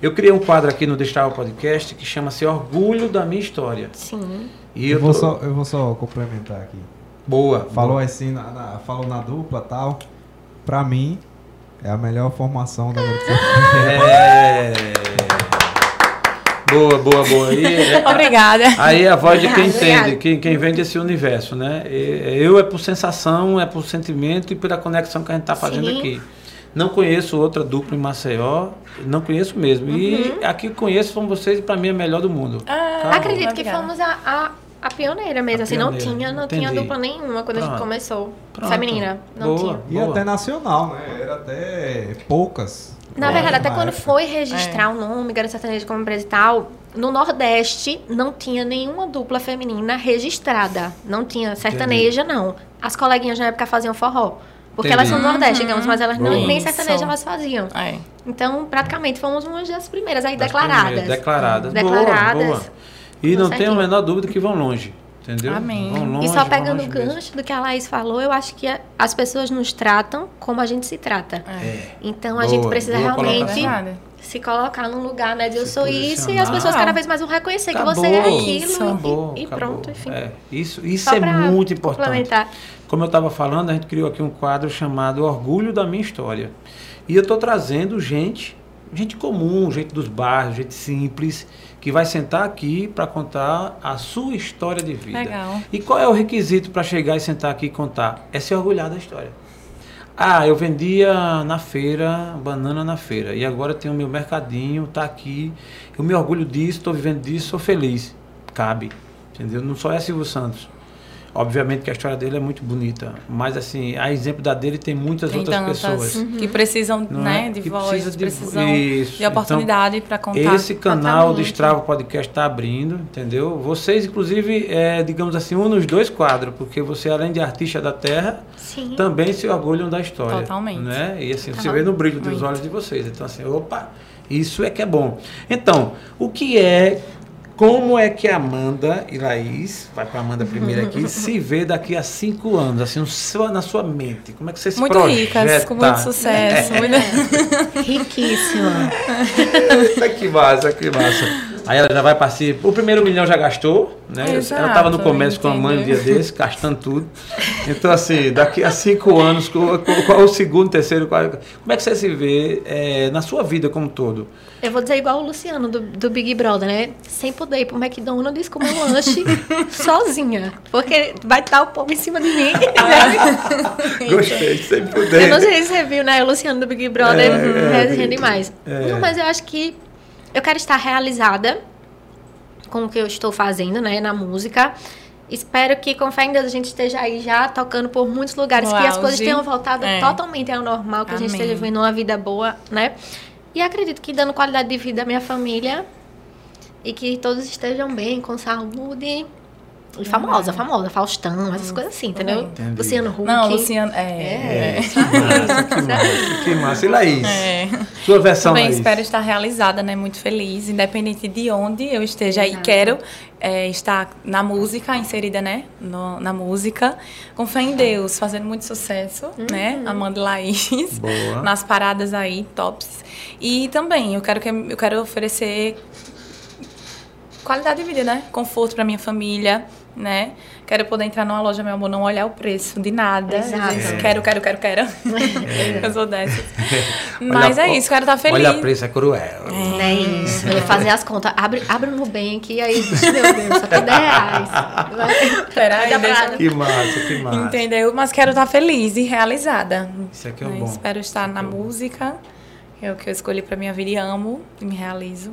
Eu criei um quadro aqui no Destrava Podcast que chama-se Orgulho da Minha História. Sim. E Eu eu vou, tô- só, eu vou só complementar aqui. Boa. Falou boa. assim, na, na- falou na dupla e tal. Pra mim, é a melhor formação da É. Boa, boa, boa. E, é- Obrigada. Aí é a voz de quem Obrigada. entende, quem, quem vem desse universo, né? E- Eu é por sensação, é por sentimento e pela conexão que a gente está fazendo Sim. aqui. Não conheço outra dupla em Maceió, não conheço mesmo. E aqui conheço são vocês e para mim é a melhor do mundo. Ah. Acredito que Obrigada. fomos a, a, a pioneira mesmo, A assim, não pioneira, tinha, não tinha entendi. dupla nenhuma quando a Pronto. gente começou. Pronto. Feminina, não Boa. tinha. E Boa. até nacional, né? Era até poucas. Na É, verdade, até quando época. foi registrar o nome Garoto Sertanejo como empresa e tal, no Nordeste não tinha nenhuma dupla feminina registrada. Não tinha sertaneja, não. As coleguinhas na época faziam forró. Porque Entendi. elas são do Nordeste, digamos, mas elas não, nem sertaneja elas faziam. É. Então, praticamente, fomos uma das primeiras aí Das declaradas. primeiras, Declaradas. Declaradas. Boa, boa. E não tenho a menor dúvida que vão longe. Entendeu? Amém. Vão longe, E só pegando o longe mesmo. gancho do que a Laís falou, eu acho que as pessoas nos tratam como a gente se trata. É. Então a Boa, gente precisa realmente colocação. Se colocar num lugar, né, de eu Se sou isso e as posicionar. pessoas cada vez mais vão reconhecer que você é Acabou. aquilo Isso. e- Acabou, e, acabou. pronto, enfim. É, isso isso Só é muito importante. Como eu estava falando, a gente criou aqui um quadro chamado Orgulho da Minha História. E eu estou trazendo gente, gente comum, gente dos bairros, gente simples, que vai sentar aqui para contar a sua história de vida. Legal. E qual é o requisito para chegar e sentar aqui e contar? É se orgulhar da história. Ah, eu vendia na feira, banana na feira, e agora tenho meu mercadinho, tá aqui. Eu me orgulho disso, estou vivendo disso, sou feliz. Cabe, entendeu? Não só é Silvio Santos. Obviamente que a história dele é muito bonita, mas assim, a exemplo da dele tem muitas Tem outras tantas pessoas. que precisam Não né, é? de Que voz, precisa de- precisam Isso. de oportunidade para contar. Esse canal do Exatamente. Strava Podcast está abrindo, entendeu? Vocês, inclusive, é, digamos assim, um nos dois quadros, porque você, além de artista da terra, Sim. também se orgulham da história. Totalmente. Né? E assim, você Total. vê no brilho dos Muito. olhos de vocês. Então, assim, opa, isso é que é bom. Então, o que é. Como é que a Amanda e Laís, vai para Amanda primeiro aqui, se vê daqui a cinco anos, assim, no seu- na sua mente? Como é que você se muito projeta? ricas, com muito sucesso. É. muito- Riquíssima. Eita, que massa, que massa. Aí ela já vai participar. O primeiro milhão já gastou, né? Exato, ela estava no comércio com a mãe um dia desse, gastando tudo. Então, assim, daqui a cinco anos, qual, o segundo, terceiro, qual, como é que você se vê é, na sua vida como um todo? Eu vou dizer igual o Luciano do, do Big Brother, né? Sem poder ir pro McDonald's comer um lanche sozinha. Porque vai estar o povo em cima de mim. né? Gostei, sem Eu poder. não sei se você viu, né? O Luciano do Big Brother É, é, resenha demais. é. Não, mas eu acho que eu quero estar realizada com o que eu estou fazendo, né? Na música. Espero que, com fé em Deus, a gente esteja aí já tocando por muitos lugares, No que as coisas tenham voltado É. totalmente ao normal, que a gente Amém. esteja vivendo uma vida boa, né? E acredito que dando qualidade de vida à minha família e que todos estejam bem, com saúde. E famosa, famosa, Faustão, essas coisas assim, entendeu? Entendi. Luciano Huck. Não, Luciano. É. É. é. Que massa, que massa. E Laís? É. Sua versão, Também Laís? espero estar realizada, né? Muito feliz, independente de onde eu esteja e Exato. quero é, estar na música, inserida, né? No- na música, com fé em Deus, fazendo muito sucesso, né? Amanda e Laís, Boa. nas paradas aí, tops. E também eu quero, que, eu quero oferecer qualidade de vida, né? Conforto para minha família, né? Quero poder entrar numa loja, meu amor, não olhar o preço de nada. Exato. É. Quero, quero, quero, quero. Eu sou dessas. Mas Olha, é isso, quero estar feliz. Olha, preço é cruel. Não é isso. Ia fazer as contas. Abre, abre o Nubank e aí, meu Deus, só tem 10 reais. Peraí, Que massa, que massa. Entendeu? Mas quero estar feliz e realizada. Isso aqui é o Né? bom. Espero estar na música, que é o que eu escolhi pra minha vida e amo e me realizo.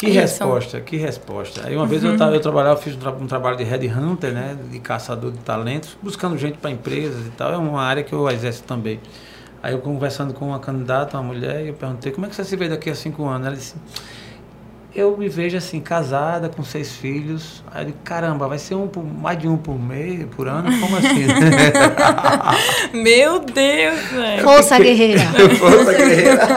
Que Isso. resposta, que resposta. Aí uma vez eu, tava, eu trabalhava, fiz um, tra- um trabalho de headhunter, né? De caçador de talentos, buscando gente para empresas e tal. É uma área que eu exerço também. Aí eu conversando com uma candidata, uma mulher, e eu perguntei, como é que você se vê daqui a cinco anos? Ela disse, eu me vejo assim, casada, com seis filhos. Aí eu digo, caramba, vai ser um por, mais de um por mês, por ano? Como assim? Meu Deus, velho. Força guerreira. Força guerreira.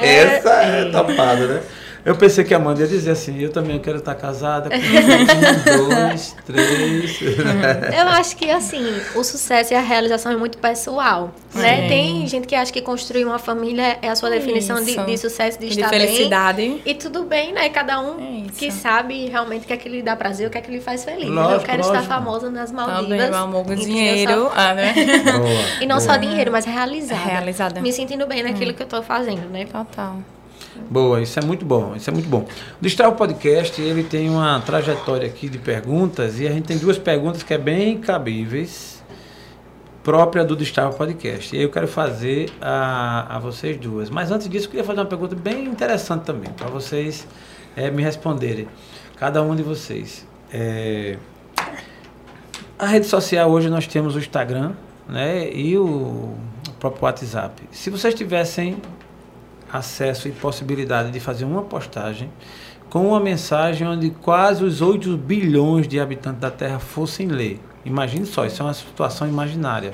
É, Essa é topada, né? Eu pensei que a Amanda ia dizer assim, eu também quero estar casada com um, dois, três. Eu acho que, assim, o sucesso e a realização é muito pessoal, né? Tem gente que acha que construir uma família é a sua definição de, de sucesso, de, De estar bem. felicidade. E tudo bem, né? Cada um É que sabe realmente o que é que lhe dá prazer, o que é que lhe faz feliz. Lógico, eu quero lógico. estar famosa nas Maldivas. Também, meu amor, com dinheiro. Só- Ah, né? Boa. E não só dinheiro, mas realizada. Realizada. Me sentindo bem Hum. naquilo que eu tô fazendo, né? Total. Boa, isso é muito bom, isso é muito bom. O Destrava Podcast, ele tem uma trajetória aqui de perguntas e a gente tem duas perguntas que é bem cabíveis, própria do Destrava Podcast. E eu quero fazer a, a vocês duas. Mas antes disso, eu queria fazer uma pergunta bem interessante também, para vocês eh, me responderem, cada um de vocês. Eh, a rede social hoje nós temos o Instagram, né, e o próprio WhatsApp. Se vocês tivessem acesso e possibilidade de fazer uma postagem com uma mensagem onde quase os 8 bilhões de habitantes da Terra fossem ler. Imagine só, isso é uma situação imaginária.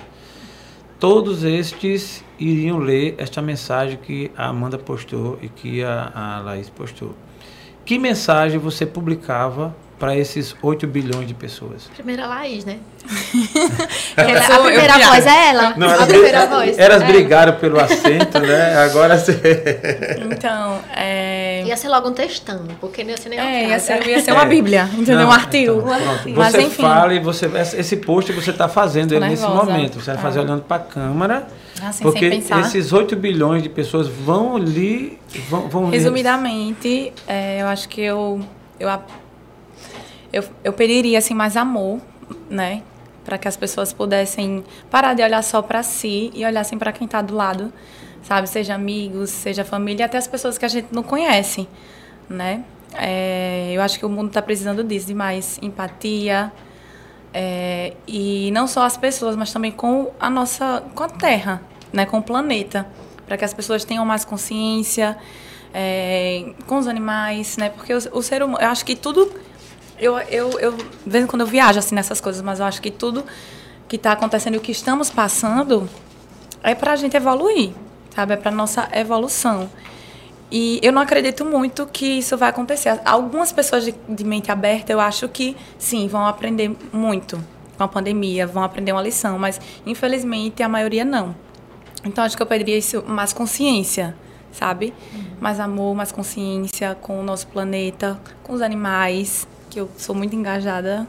Todos estes iriam ler esta mensagem que a Amanda postou e que a, a Laís postou. Que mensagem você publicava para esses 8 bilhões de pessoas? Primeira Laís, né? Eu Ela- a eu primeira viajo. voz é ela. a elas, primeira voz. elas é. brigaram pelo assento, né? Agora você. Então, é. Ia ser logo um textão, porque não ia ser nem uma É, ia ser, ia ser uma bíblia, entendeu? Não, um artigo. então, pronto. Mas você enfim. fala e você esse post você está fazendo ele nesse momento. Você vai fazer olhando para a câmera, Assim, porque sem pensar. esses 8 bilhões de pessoas vão lhe vão, vão ler- Resumidamente, é, eu acho que eu, eu, a- eu, eu pediria assim, mais amor, né? Para que as pessoas pudessem parar de olhar só para si e olhassem para quem está do lado, sabe? Seja amigos, seja família, até as pessoas que a gente não conhece, né? É, eu acho que o mundo está precisando disso, de mais empatia, é, e não só as pessoas, mas também com a nossa, com a Terra, né, com o planeta, para que as pessoas tenham mais consciência é, com os animais, né, porque o, o ser humano, eu acho que tudo, eu, eu, eu, de vez em quando eu viajo assim nessas coisas, mas eu acho que tudo que está acontecendo e o que estamos passando é para a gente evoluir, sabe, é para nossa evolução. E eu não acredito muito que isso vai acontecer. Algumas pessoas de, de mente aberta, eu acho que sim, vão aprender muito com a pandemia, vão aprender uma lição, mas infelizmente a maioria não. Então acho que eu pediria isso, mais consciência, sabe? Mais amor, mais consciência com o nosso planeta, com os animais, que eu sou muito engajada.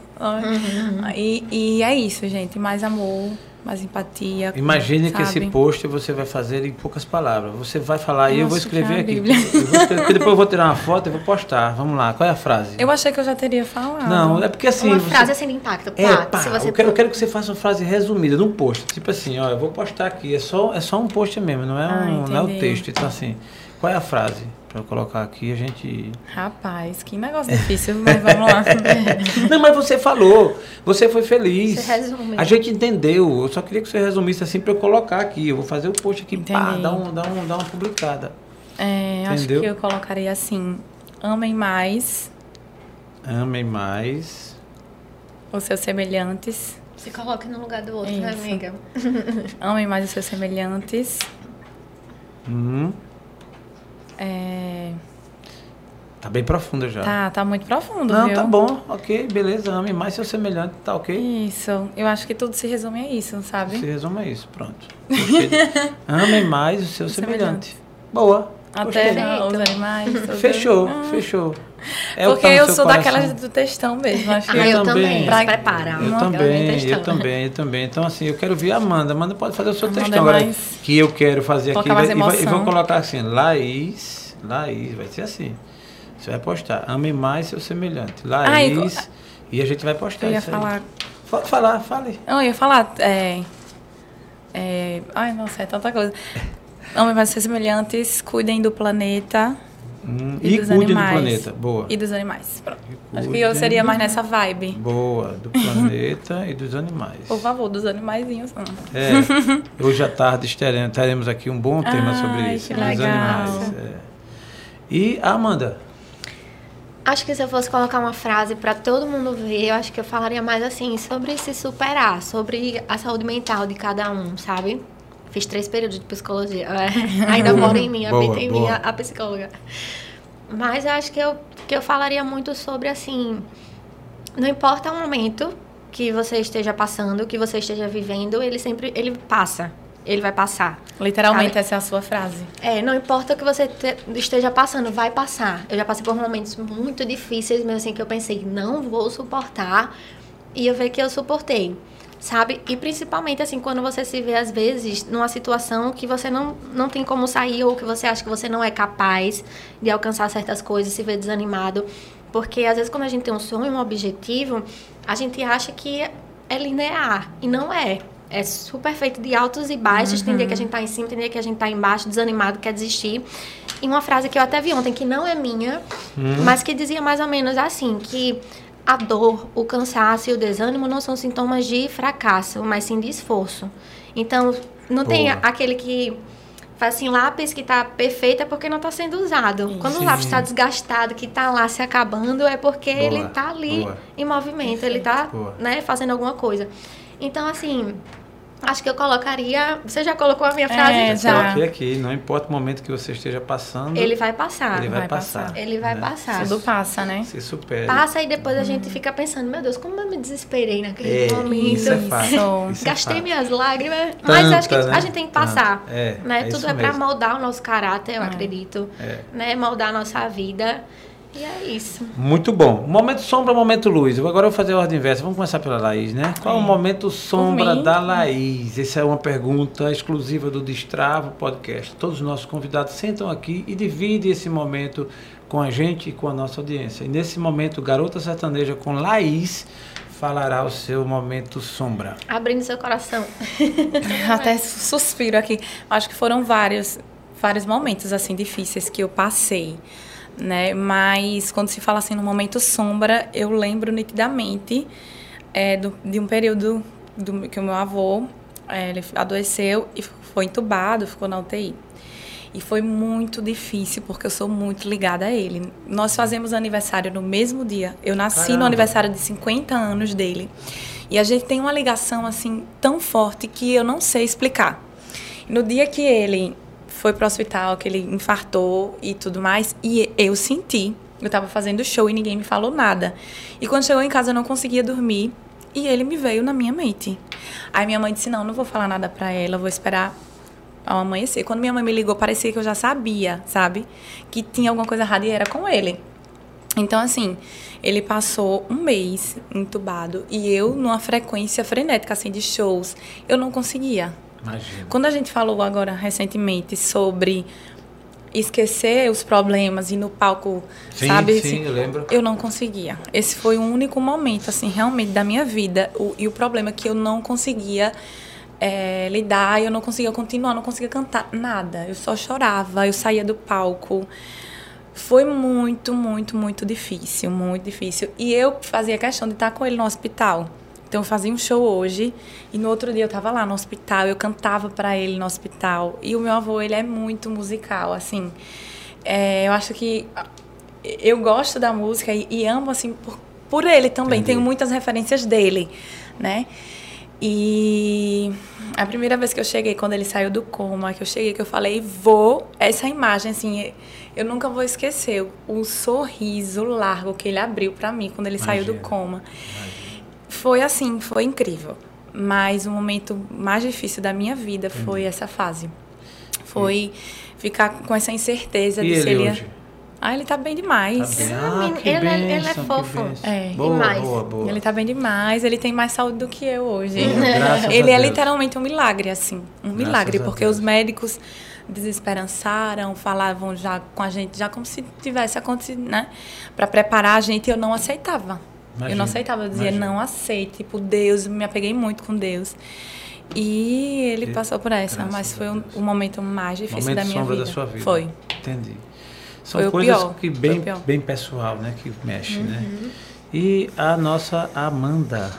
E, e é isso, gente, mais amor, mais empatia. Imagine que esse post você vai fazer em poucas palavras. Você vai falar e eu vou Nossa, escrever aqui. Eu vou escrever, depois eu vou tirar uma foto e vou postar. Vamos lá, qual é a frase? Eu achei que eu já teria falado. Não, é porque assim. Uma você- frase assim de impacto. É, Pá, pá, se você eu, quero, eu quero que você faça uma frase resumida num post. Tipo assim, ó, eu vou postar aqui. É só, é só um post mesmo, não é, Ah, um, não é o texto. Então, assim, qual é a frase? Pra eu colocar aqui, a gente. Rapaz, que negócio difícil, mas vamos lá. Não, mas você falou. Você foi feliz. Você resume. A gente entendeu. Eu só queria que você resumisse assim pra eu colocar aqui. Eu vou fazer o post aqui, pá, Entendi. dá, um, dá, um, dá uma publicada. É, acho Entendeu? que eu colocaria assim: amem mais Amem mais. os seus semelhantes. Se coloque no lugar do outro, né, amiga? Amem mais os seus semelhantes. Hum, É, tá bem profunda já. tá, tá muito profundo, Não, viu? tá bom, ok, beleza. Ame mais seu semelhante, tá ok? Isso. Eu acho que tudo se resume a isso, sabe? Se resume a isso, pronto. Amem mais o seu Os semelhante. Boa. A gostei. terra, os animais. Fechou, Ah, fechou. É Porque tá no eu sou coração. daquelas do textão mesmo. Acho que Ah, eu também. também. Pra- Se prepara. Eu também, nem eu também, eu também. Então, assim, eu quero ver a Amanda. Amanda pode fazer o seu Amanda textão. é Agora, que eu quero fazer aqui. E, vai- e vou colocar assim, Laís, Laís, vai ser assim. Você vai postar, ame mais seu semelhante. Laís, e a gente vai postar Eu ia isso aí. falar. Pode falar, fale. Não, eu ia falar. É, é, ai, nossa, é tanta coisa. Amem seus semelhantes, cuidem do planeta Hum, E e dos cuide do animais. planeta. Boa. e dos animais. Pronto. Acho que eu cuidem seria do- mais nessa vibe. Boa, do planeta e dos animais. Por favor, dos animaizinhos. não. É, hoje à tarde estaremos, teremos aqui um bom tema Ai, sobre isso, que dos legal. animais. é. E a Amanda? Acho que se eu fosse colocar uma frase para todo mundo ver, eu acho que eu falaria mais assim, sobre se superar, sobre a saúde mental de cada um, sabe? Fiz três períodos de psicologia. É, ainda mora em mim, Boa, habita em boa. mim a, a psicóloga. Mas eu acho que eu, que eu falaria muito sobre assim. Não importa o momento que você esteja passando, que você esteja vivendo, ele sempre ele passa. Ele vai passar. Literalmente, Sabe? essa é a sua frase. É, não importa o que você te- esteja passando, vai passar. Eu já passei por momentos muito difíceis, mesmo assim, que eu pensei, não vou suportar. E eu vi que eu suportei, sabe? E principalmente, assim, quando você se vê, às vezes, numa situação que você não, não tem como sair, ou que você acha que você não é capaz de alcançar certas coisas, se vê desanimado. Porque, às vezes, quando a gente tem um sonho, um objetivo, a gente acha que é linear. E não é. É super feito de altos e baixos. Tem dia que a gente tá em cima, tem dia que a gente tá embaixo, desanimado, quer desistir. E uma frase que eu até vi ontem, que não é minha, mas que dizia mais ou menos assim, que a dor, o cansaço e o desânimo não são sintomas de fracasso, mas sim de esforço. Então, não tem Boa. aquele que faz assim, lápis que tá perfeito é porque não tá sendo usado. Quando o lápis Sim. tá desgastado, que tá lá se acabando, é porque Boa, ele tá ali boa. em movimento, ele tá, Boa. né, fazendo alguma coisa. Então, assim, acho que eu colocaria. Você já colocou a minha frase? É, já. Coloquei aqui, não importa o momento que você esteja passando, Ele vai passar. ele vai, vai passar. passar. Ele vai né? passar. Tudo passa, né? Se supere. Passa e depois a gente fica pensando, meu Deus, como eu me desesperei naquele É, momento. isso é fato. Isso. É Gastei fato. minhas lágrimas, mas Tanta, acho que né? a gente tem que passar. É, né? é Tudo isso é pra mesmo. moldar o nosso caráter, eu É. acredito. É. Né? Moldar a nossa vida. E é isso. Muito bom. Momento sombra, momento luz. Agora eu vou fazer a ordem inversa. Vamos começar pela Laís, né? Qual é o momento sombra da Laís? Essa é uma pergunta exclusiva do Destravo Podcast. Todos os nossos convidados sentam aqui e dividem esse momento com a gente e com a nossa audiência. E nesse momento, Garota Sertaneja com Laís falará o seu momento sombra. Abrindo seu coração. Até suspiro aqui. Acho que foram vários, vários momentos assim difíceis que eu passei, né? Mas quando se fala assim no momento sombra, eu lembro nitidamente é, do, de um período do, que o meu avô é, ele adoeceu e foi entubado, ficou na UTI. E foi muito difícil, porque eu sou muito ligada a ele. Nós fazemos aniversário no mesmo dia. Eu nasci Caramba. no aniversário de 50 anos dele. E a gente tem uma ligação, assim, tão forte que eu não sei explicar. No dia que ele foi pro hospital, que ele infartou e tudo mais, e eu senti. Eu tava fazendo show e ninguém me falou nada. E quando chegou em casa eu não conseguia dormir. E ele me veio na minha mente. Aí minha mãe disse: Não, não vou falar nada pra ela, vou esperar ao amanhecer. Quando minha mãe me ligou, parecia que eu já sabia, sabe? Que tinha alguma coisa errada e era com ele. Então, assim, ele passou um mês entubado e eu, numa frequência frenética, assim, de shows, eu não conseguia. Imagina. Quando a gente falou agora recentemente sobre esquecer os problemas e no palco, Sim, sabe? sim, eu lembro. eu não conseguia. Esse foi o único momento, assim, realmente da minha vida. O, e o problema é que eu não conseguia é, lidar, eu não conseguia continuar, não conseguia cantar nada. Eu só chorava, eu saía do palco. Foi muito, muito, muito difícil, muito difícil. E eu fazia questão de estar com ele no hospital. Então eu fazia um show hoje e no outro dia eu estava lá no hospital, eu cantava para ele no hospital. E o meu avô, ele é muito musical, assim. É, eu acho que eu gosto da música e, e amo assim por, por ele também. Entendi. Tenho muitas referências dele, né? E a primeira vez que eu cheguei, quando ele saiu do coma, que eu cheguei, que eu falei, vou, essa imagem, assim, eu nunca vou esquecer o, o sorriso largo que ele abriu pra mim quando ele saiu do Imagina. Foi assim, foi incrível. Mas o momento mais difícil da minha vida foi essa fase. Foi ficar com essa incerteza E de se ele ele ia- hoje? Ah, ele tá bem Tá demais. bem? Ah, Ah, ele é- ele é que fofo. É. Boa, Demais. boa, boa. Ele tá bem demais, ele tem mais saúde do que eu hoje. Graças a ele é literalmente um milagre, assim. Um Graças milagre, a porque os médicos desesperançaram, falavam já com a gente, já como se tivesse acontecido, né? Pra preparar a gente, eu não aceitava. Eu Imagina, não aceitava, eu dizia, imagina. não aceito. Tipo, Deus, me apeguei muito com Deus. E ele E- passou por essa, mas foi o, o momento mais difícil Momento da minha sombra vida. da sua vida. Foi. Entendi. São Foi coisas pior, que bem, bem pessoal, né? Que mexe, né? Uhum. E a nossa Amanda.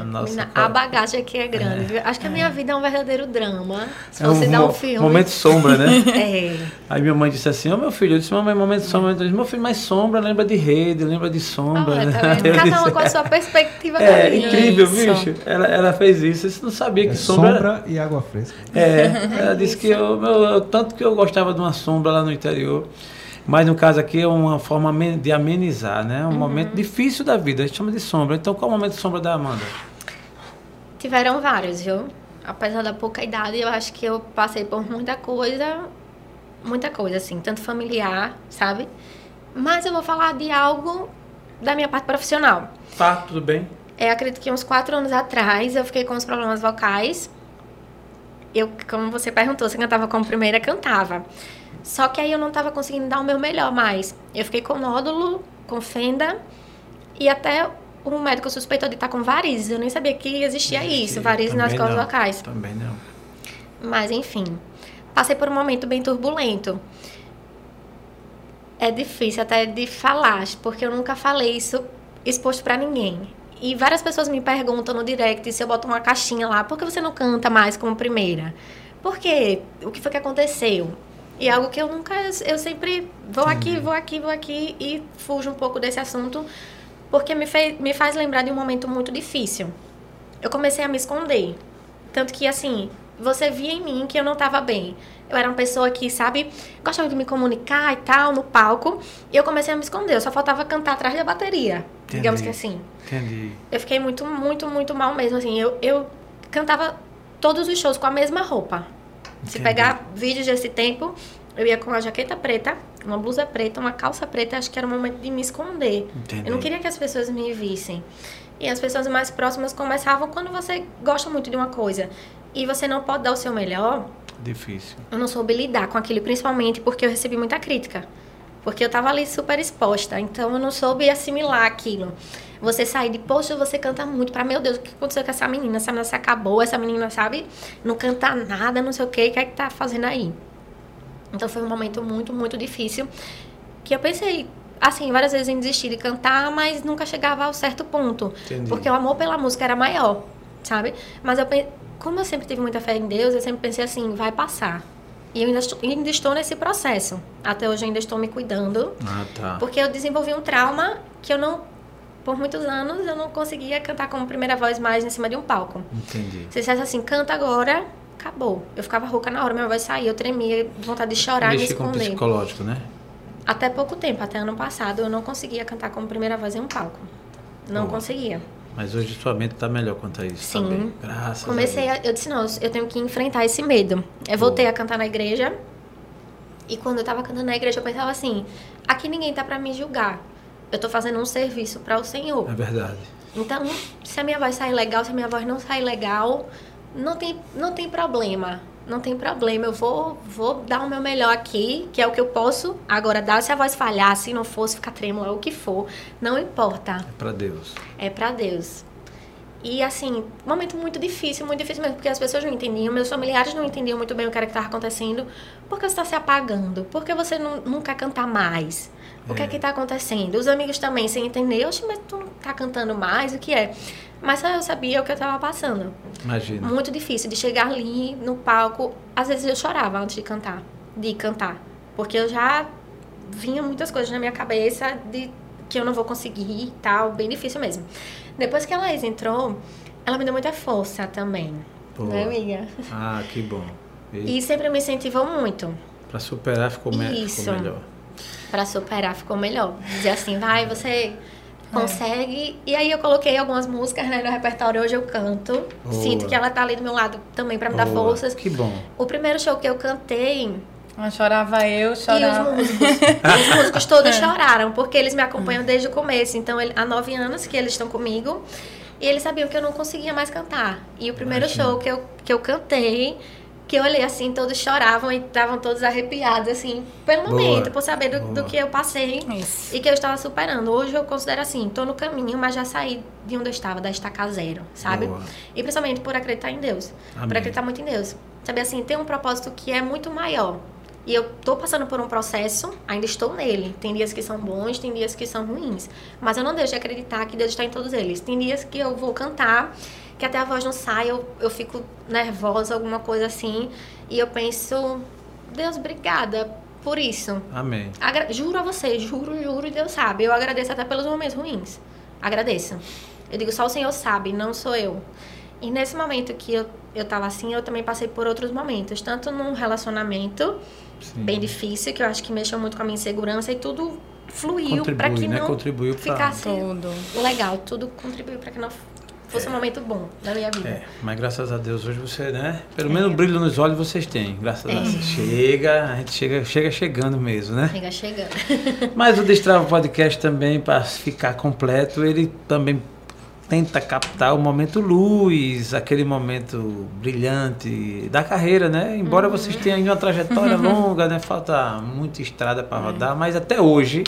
A, nossa a bagagem aqui é grande, viu? Acho que a minha vida é um verdadeiro drama. Se é um fosse dar um filme. momento sombra, né? É. Aí minha mãe disse assim, ô meu filho, eu disse, mamãe, momento sombra. Eu disse, meu filho, mas sombra lembra de rede, lembra de sombra. Olha, né? tá vendo? Cada disse, uma com a sua perspectiva da É, vida. incrível, Isso. bicho. Ela, ela fez isso. Você não sabia que É sombra... sombra e água fresca. É, ela disse que eu, meu, eu- tanto que eu gostava de uma sombra lá no interior. Mas no caso aqui é uma forma de amenizar, né? Um Uhum. momento difícil da vida, a gente chama de sombra. Então qual é o momento de sombra da Amanda? Tiveram vários, viu? Apesar da pouca idade, eu acho que eu passei por muita coisa, muita coisa, assim, tanto familiar, sabe? Mas eu vou falar de algo da minha parte profissional. Tá, tudo bem? É, acredito que uns quatro anos atrás eu fiquei com os problemas vocais. Eu, como você perguntou, você cantava como primeira, cantava. Só que aí eu não estava conseguindo dar o meu melhor mais. Eu fiquei com nódulo, com fenda e até o médico suspeitou de estar com varizes. Eu nem sabia que existia isso, varizes nas cordas vocais. Também não. Mas enfim, passei por um momento bem turbulento. É difícil até de falar, porque eu nunca falei isso exposto pra ninguém. E várias pessoas me perguntam no direct se eu boto uma caixinha lá, por que você não canta mais como primeira? Por quê? O que foi que aconteceu? E algo que eu nunca, eu sempre vou aqui, vou aqui, vou aqui e fujo um pouco desse assunto, porque me, fez, me faz lembrar de um momento muito difícil. Eu comecei a me esconder. Tanto que, assim, você via em mim que eu não tava bem. Eu era uma pessoa que, sabe, gostava de me comunicar e tal, no palco. E eu comecei a me esconder. Eu só faltava cantar atrás da bateria. Digamos que Entendi. assim. Entendi. Eu fiquei muito, muito, muito mal mesmo, assim. Eu, eu cantava todos os shows com a mesma roupa. Se Entendi. pegar vídeos desse tempo, eu ia com uma jaqueta preta, uma blusa preta, uma calça preta. Acho que era o momento de me esconder. Entendi. Eu não queria que as pessoas me vissem. E as pessoas mais próximas começavam quando você gosta muito de uma coisa e você não pode dar o seu melhor. Difícil. Eu não soube lidar com aquilo, principalmente porque eu recebi muita crítica. Porque eu tava ali super exposta, então eu não soube assimilar aquilo. Você sair de, poxa, você canta muito, para meu Deus, o que aconteceu com essa menina? Essa menina se acabou, essa menina, sabe? Não canta nada, não sei o quê, o que é que tá fazendo aí? Então foi um momento muito, muito difícil. Que eu pensei, assim, várias vezes em desistir de cantar, mas nunca chegava ao certo ponto. Entendi. Porque o amor pela música era maior, sabe? Mas eu, como eu sempre tive muita fé em Deus, eu sempre pensei assim, vai passar. E eu ainda estou, ainda estou nesse processo. Até hoje eu ainda estou me cuidando. Ah, tá. Porque eu desenvolvi um trauma que eu não, por muitos anos, eu não conseguia cantar como primeira voz mais em cima de um palco. Entendi. Se dissesse assim, canta agora, acabou. Eu ficava rouca na hora, minha voz saía, eu tremia, vontade de chorar e me Mexer com o esconder. psicológico, né? Até pouco tempo, até ano passado, eu não conseguia cantar como primeira voz em um palco. Não conseguia. Mas hoje sua mente tá melhor quanto a isso. Sim. Bem. Graças Comecei, a a, eu disse, não, eu tenho que enfrentar esse medo. Eu voltei a cantar na igreja. E quando eu tava cantando na igreja, eu pensava assim: aqui ninguém tá pra me julgar. Eu tô fazendo um serviço para o Senhor. É verdade. Então, se a minha voz sair legal, se a minha voz não sair legal, não tem, não tem problema. Não tem problema. Eu vou, vou dar o meu melhor aqui, que é o que eu posso agora dar. Se a voz falhar, se não for, se ficar trêmula, o que for, não importa. É pra Deus. É pra Deus. E assim, momento muito difícil, muito difícil mesmo, porque as pessoas não entendiam, meus familiares não entendiam muito bem o que era que estava acontecendo. Por que você está se apagando? Por que você não, quer cantar mais? O que é É. que está acontecendo? Os amigos também sem entender, oxe, mas tu não tá cantando mais, o que é? Mas só eu sabia o que eu estava passando. Imagina. Muito difícil de chegar ali no palco. Às vezes eu chorava antes de cantar, de cantar. Porque eu já vinha muitas coisas na minha cabeça de que eu não vou conseguir e tal, bem difícil mesmo. Depois que a Laís entrou, ela me deu muita força também. Boa. Né, amiga? Ah, que bom. E, E sempre me incentivou muito. pra superar ficou, me Isso. ficou melhor. Pra superar ficou melhor. Dizer assim, vai, você consegue. E aí eu coloquei algumas músicas né, no repertório, hoje eu canto. Boa. Sinto que ela tá ali do meu lado também pra me dar Boa. forças. Que bom. O primeiro show que eu cantei, Mas chorava eu, E os chorava. músicos, os músicos todos choraram, porque eles me acompanham desde o começo. Então, ele- há nove anos que eles estão comigo. E eles sabiam que eu não conseguia mais cantar. E o primeiro Imagina. show que eu, que eu cantei, que eu olhei assim, todos choravam e estavam todos arrepiados, assim, pelo momento, por saber do, do que eu passei Isso. e que eu estava superando. Hoje eu considero assim, tô no caminho, mas já saí de onde eu estava, da estaca zero, sabe? Boa. E principalmente por acreditar em Deus. Amém. Por acreditar muito em Deus. Sabe assim, tem um propósito que é muito maior E eu tô passando por um processo, ainda estou nele. Tem dias que são bons, tem dias que são ruins. Mas eu não deixo de acreditar que Deus está em todos eles. Tem dias que eu vou cantar, que até a voz não sai, eu, eu fico nervosa, alguma coisa assim. E eu penso, Deus, obrigada por isso. Amém. Agra juro a você, juro, juro, e Deus sabe. Eu agradeço até pelos momentos ruins. Agradeço. Eu digo, só o Senhor sabe, não sou eu. E nesse momento que eu, eu tava assim, eu também passei por outros momentos. Tanto num relacionamento Sim. bem difícil, que eu acho que mexeu muito com a minha insegurança e tudo fluiu para que né? não Contribuiu ficasse tudo. legal. Tudo contribuiu para que não fosse é. um momento bom da minha vida. É, mas graças a Deus hoje você, né? Pelo é. menos o brilho nos olhos vocês têm. Graças é. a Deus. Chega, a gente chega, chega chegando mesmo, né? Chega chegando. mas o Destrava Podcast também, para ficar completo, ele também tenta captar o momento luz, aquele momento brilhante da carreira, né? Embora uhum. vocês tenham uma trajetória longa, né? Falta muita estrada para rodar, mas até hoje,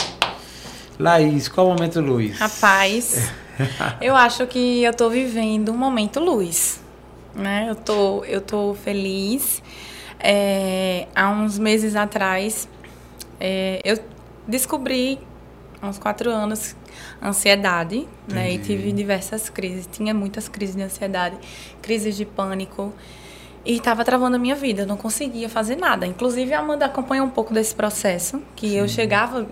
Laís, qual é o momento luz? Rapaz, eu acho que eu tô vivendo um momento luz, né? Eu tô, eu tô feliz. É, há uns meses atrás, é, eu descobri, há uns quatro anos, ansiedade, né? E tive diversas crises. Tinha muitas crises de ansiedade, crises de pânico. E estava travando a minha vida, eu não conseguia fazer nada. Inclusive, a Amanda acompanha um pouco desse processo, que Sim. eu chegava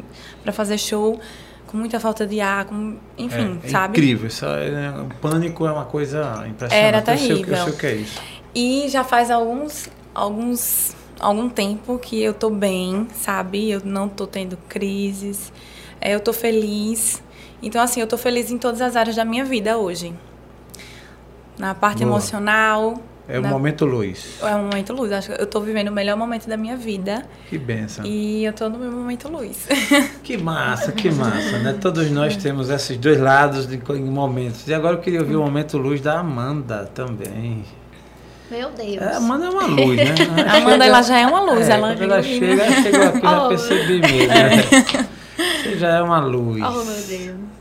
para fazer show com muita falta de ar, com, enfim, é, é sabe? incrível, isso é, o pânico é uma coisa impressionante. Era terrível. Eu sei, eu sei o que é isso. E já faz alguns, alguns, algum tempo que eu tô bem, sabe? Eu não tô tendo crises, é, eu tô feliz. Então, assim, eu tô feliz em todas as áreas da minha vida hoje. Na parte Boa. emocional. É o na... momento luz. É o momento luz. Acho que eu tô vivendo o melhor momento da minha vida. Que benção. E eu tô no meu momento luz. Que massa, que massa, né? Todos nós temos esses dois lados de, em momentos. E agora eu queria ouvir o momento luz da Amanda também. Meu Deus. É, a Amanda é uma luz, né? A Amanda chega, ela já é uma luz. É, ela, ela chega, chegou aqui, oh. já percebi mesmo. Né? Você já é uma luz. Oh, meu Deus.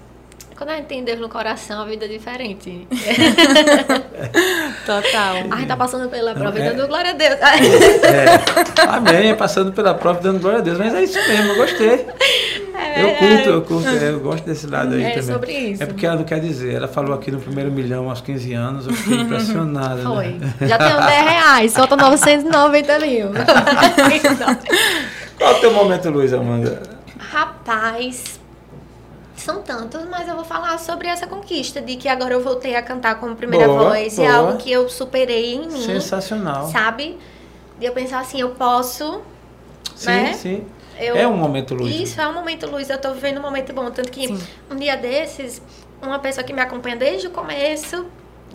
Quando a gente tem Deus no coração, a vida é diferente. Total. A gente tá passando pela prova é. e dando glória a Deus. É. Amém, passando pela prova e dando glória a Deus. Mas é isso mesmo, eu gostei. É eu curto, eu curto, eu gosto desse lado aí é também. É sobre isso. É porque ela não quer dizer. Ela falou aqui no primeiro milhão aos 15 anos, eu fiquei impressionada. Foi. Né? Já tem 10 reais, solta 990 mil. Qual é o teu momento, Luiz Amanda? Rapaz, são tantos, mas eu vou falar sobre essa conquista de que agora eu voltei a cantar como primeira boa, voz. Boa. É algo que eu superei em mim. Sensacional. Sabe? De eu pensar assim, eu posso. Sim, né? sim. Eu, é um momento luz. Isso, é um momento luz. Eu tô vivendo um momento bom. Tanto que sim. um dia desses, uma pessoa que me acompanha desde o começo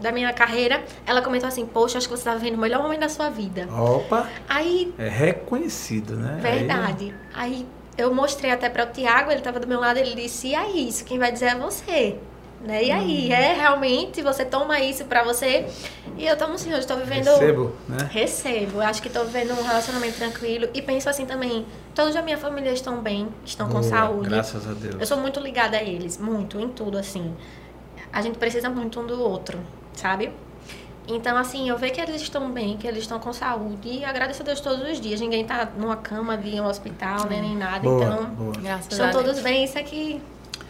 da minha carreira, ela comentou assim, poxa, acho que você tá vivendo o melhor momento da sua vida. Opa! Aí... É reconhecido, né? Verdade. Aí, Aí eu mostrei até para o Tiago, ele estava do meu lado, ele disse: "E aí, isso quem vai dizer é você". Né? E aí, hum. é realmente você toma isso para você? E eu tomo sim, eu estou vivendo Recebo, né? Recebo. Eu acho que estou vivendo um relacionamento tranquilo e penso assim também, todos da minha família estão bem, estão Boa, com saúde. Graças a Deus. Eu sou muito ligada a eles, muito em tudo assim. A gente precisa muito um do outro, sabe? Então, assim, eu vejo que eles estão bem, que eles estão com saúde e agradeço a Deus todos os dias. Ninguém tá numa cama de um hospital, né, nem nada. Boa, então, boa. estão todos bem, isso é que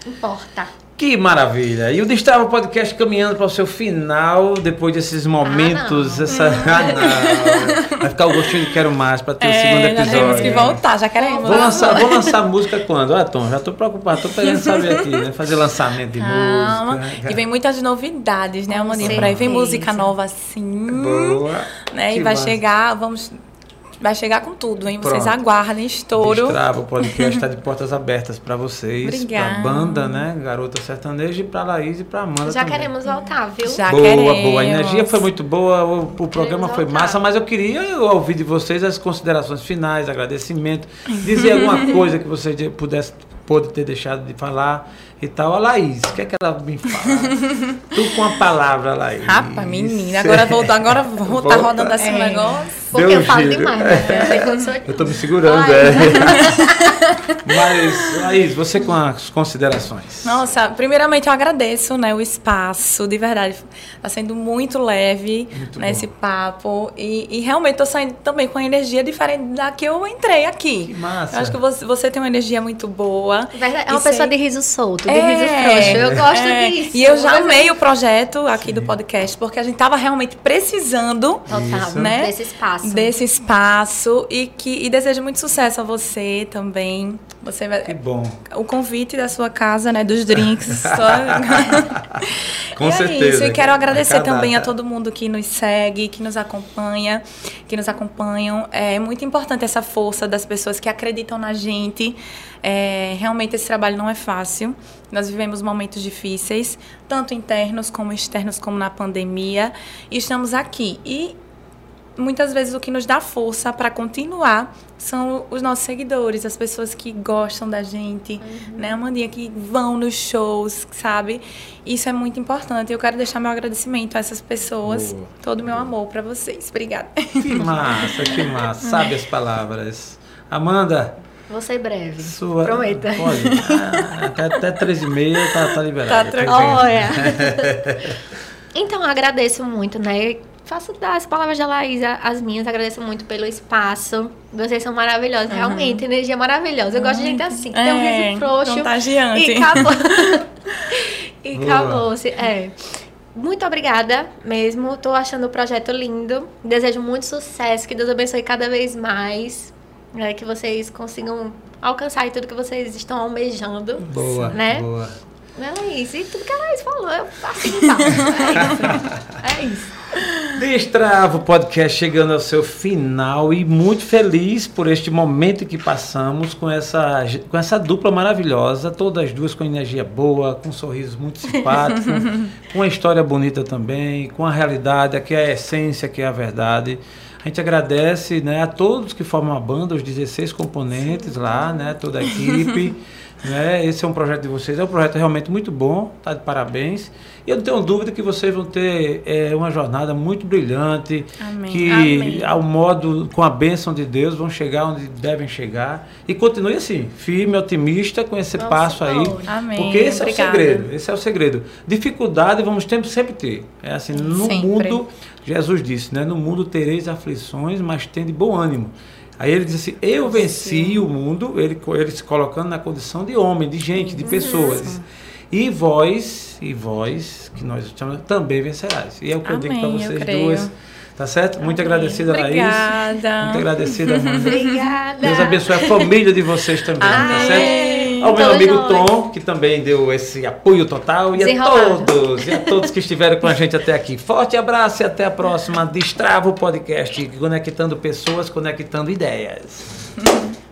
importa. Que maravilha! E o Destrava Podcast caminhando para o seu final, depois desses momentos, ah, essa. Ah. Vai ficar o gostinho de Quero Mais para ter é, o segundo episódio. Já temos que voltar, já queremos. Vou lançar, vou lançar música quando? Ah, Tom, já estou preocupado, estou querendo saber aqui, né? Fazer lançamento de Calma. música. E vem muitas novidades, né, Amoninha? Por aí vem música nova assim. Boa. Né? E vai massa. chegar, vamos Vai chegar com tudo, hein? Vocês Pronto. aguardem, estouro. Destrava, o podcast está de portas abertas para vocês. Obrigada. Pra banda, né? Garota Sertaneja e pra Laís e pra Amanda Já também. queremos voltar, viu? Já boa, queremos. boa. A energia foi muito boa, o, o programa foi voltar. massa, mas eu queria ouvir de vocês as considerações finais, agradecimento, dizer alguma coisa que vocês pudessem pode ter deixado de falar. e tal. A Laís, o que é que ela me fala? tu com a palavra, Laís. Rapaz, menina, agora vou, agora vou estar tá rodando esse é. negócio. Porque Deu eu falo giro. demais, né? Eu tô me segurando, Ai. é. Mas, Laís, você com as considerações. Nossa, primeiramente eu agradeço né, o espaço, de verdade. Está sendo muito leve muito né, esse papo. E, e realmente estou saindo também com energia diferente da que eu entrei aqui. Que massa. Eu acho que você, você tem uma energia muito boa. Verdade, é uma pessoa sei... de riso solto, de é, riso frouxo. Eu gosto é. disso. E eu já amei o projeto aqui Sim. do podcast, porque a gente estava realmente precisando Total, né, desse espaço. Desse espaço. E, que, e desejo muito sucesso a você também. Você vai... Que bom. O convite da sua casa, né? Dos drinks. só... Com e certeza. É isso. E quero agradecer também a todo mundo que nos segue, que nos acompanha, que nos acompanham. É muito importante essa força das pessoas que acreditam na gente. É, realmente esse trabalho não é fácil. Nós vivemos momentos difíceis, tanto internos como externos, como na pandemia. E estamos aqui. E muitas vezes o que nos dá força para continuar são os nossos seguidores, as pessoas que gostam da gente, uhum. né, Amandinha, que vão nos shows, sabe? Isso é muito importante. Eu quero deixar meu agradecimento a essas pessoas, Boa. todo o meu amor para vocês. Obrigada. Que massa, que massa. Sabe as palavras. Amanda, Vou ser breve. Sua... Prometa. Pode. Ah, até, até 13 e meia tá, tá liberado. Tá tranquilo. Olha. então, agradeço muito, né? Faço das palavras da Laís as minhas. Agradeço muito pelo espaço. Vocês são maravilhosos. Uhum. Realmente, energia maravilhosa. Eu gosto de gente assim, que é, tem um riso é, frouxo. Contagiante. E acabou. e acabou-se. É. Muito obrigada mesmo. Tô achando o projeto lindo. Desejo muito sucesso. Que Deus abençoe cada vez mais. Né? Que vocês consigam alcançar tudo que vocês estão almejando. Boa. Né? Boa. É isso. E tudo que a Laís falou, eu assino É isso. É isso. Destravo Podcast chegando ao seu final e muito feliz por este momento que passamos com essa, com essa dupla maravilhosa, todas duas com energia boa, com um sorriso muito simpático, com uma história bonita também, com a realidade, que é a essência, que é a verdade. A gente agradece né, a todos que formam a banda, os 16 componentes Sim. lá, né, toda a equipe. né? Esse é um projeto de vocês, é um projeto realmente muito bom, tá de parabéns. E eu não tenho dúvida que vocês vão ter é, uma jornada muito brilhante, Amém. que Amém. ao modo, com a bênção de Deus, vão chegar onde devem chegar. E continue assim, firme, otimista com esse Nossa, passo aí. Amém. Porque esse Obrigada. é o segredo, esse é o segredo. Dificuldade vamos sempre, sempre ter. É assim, no sempre. mundo, Jesus disse, né? No mundo tereis aflições, mas tende bom ânimo. Aí ele diz assim: Eu venci Sim. o mundo, ele, ele se colocando na condição de homem, de gente, de pessoas. E vós, e vós, que nós chamamos, também vencerás. E é o que Amém, eu digo para vocês duas. Tá certo? Amém. Muito agradecida, Obrigada. Laís. Muito agradecida, Amanda. Obrigada. Deus abençoe a família de vocês também. Tá Amém. Tá certo? Ao meu amigo Tom, que também deu esse apoio total. E a todos, e a todos que estiveram com a gente até aqui. Forte abraço e até a próxima Destrava o Podcast, conectando pessoas, conectando ideias.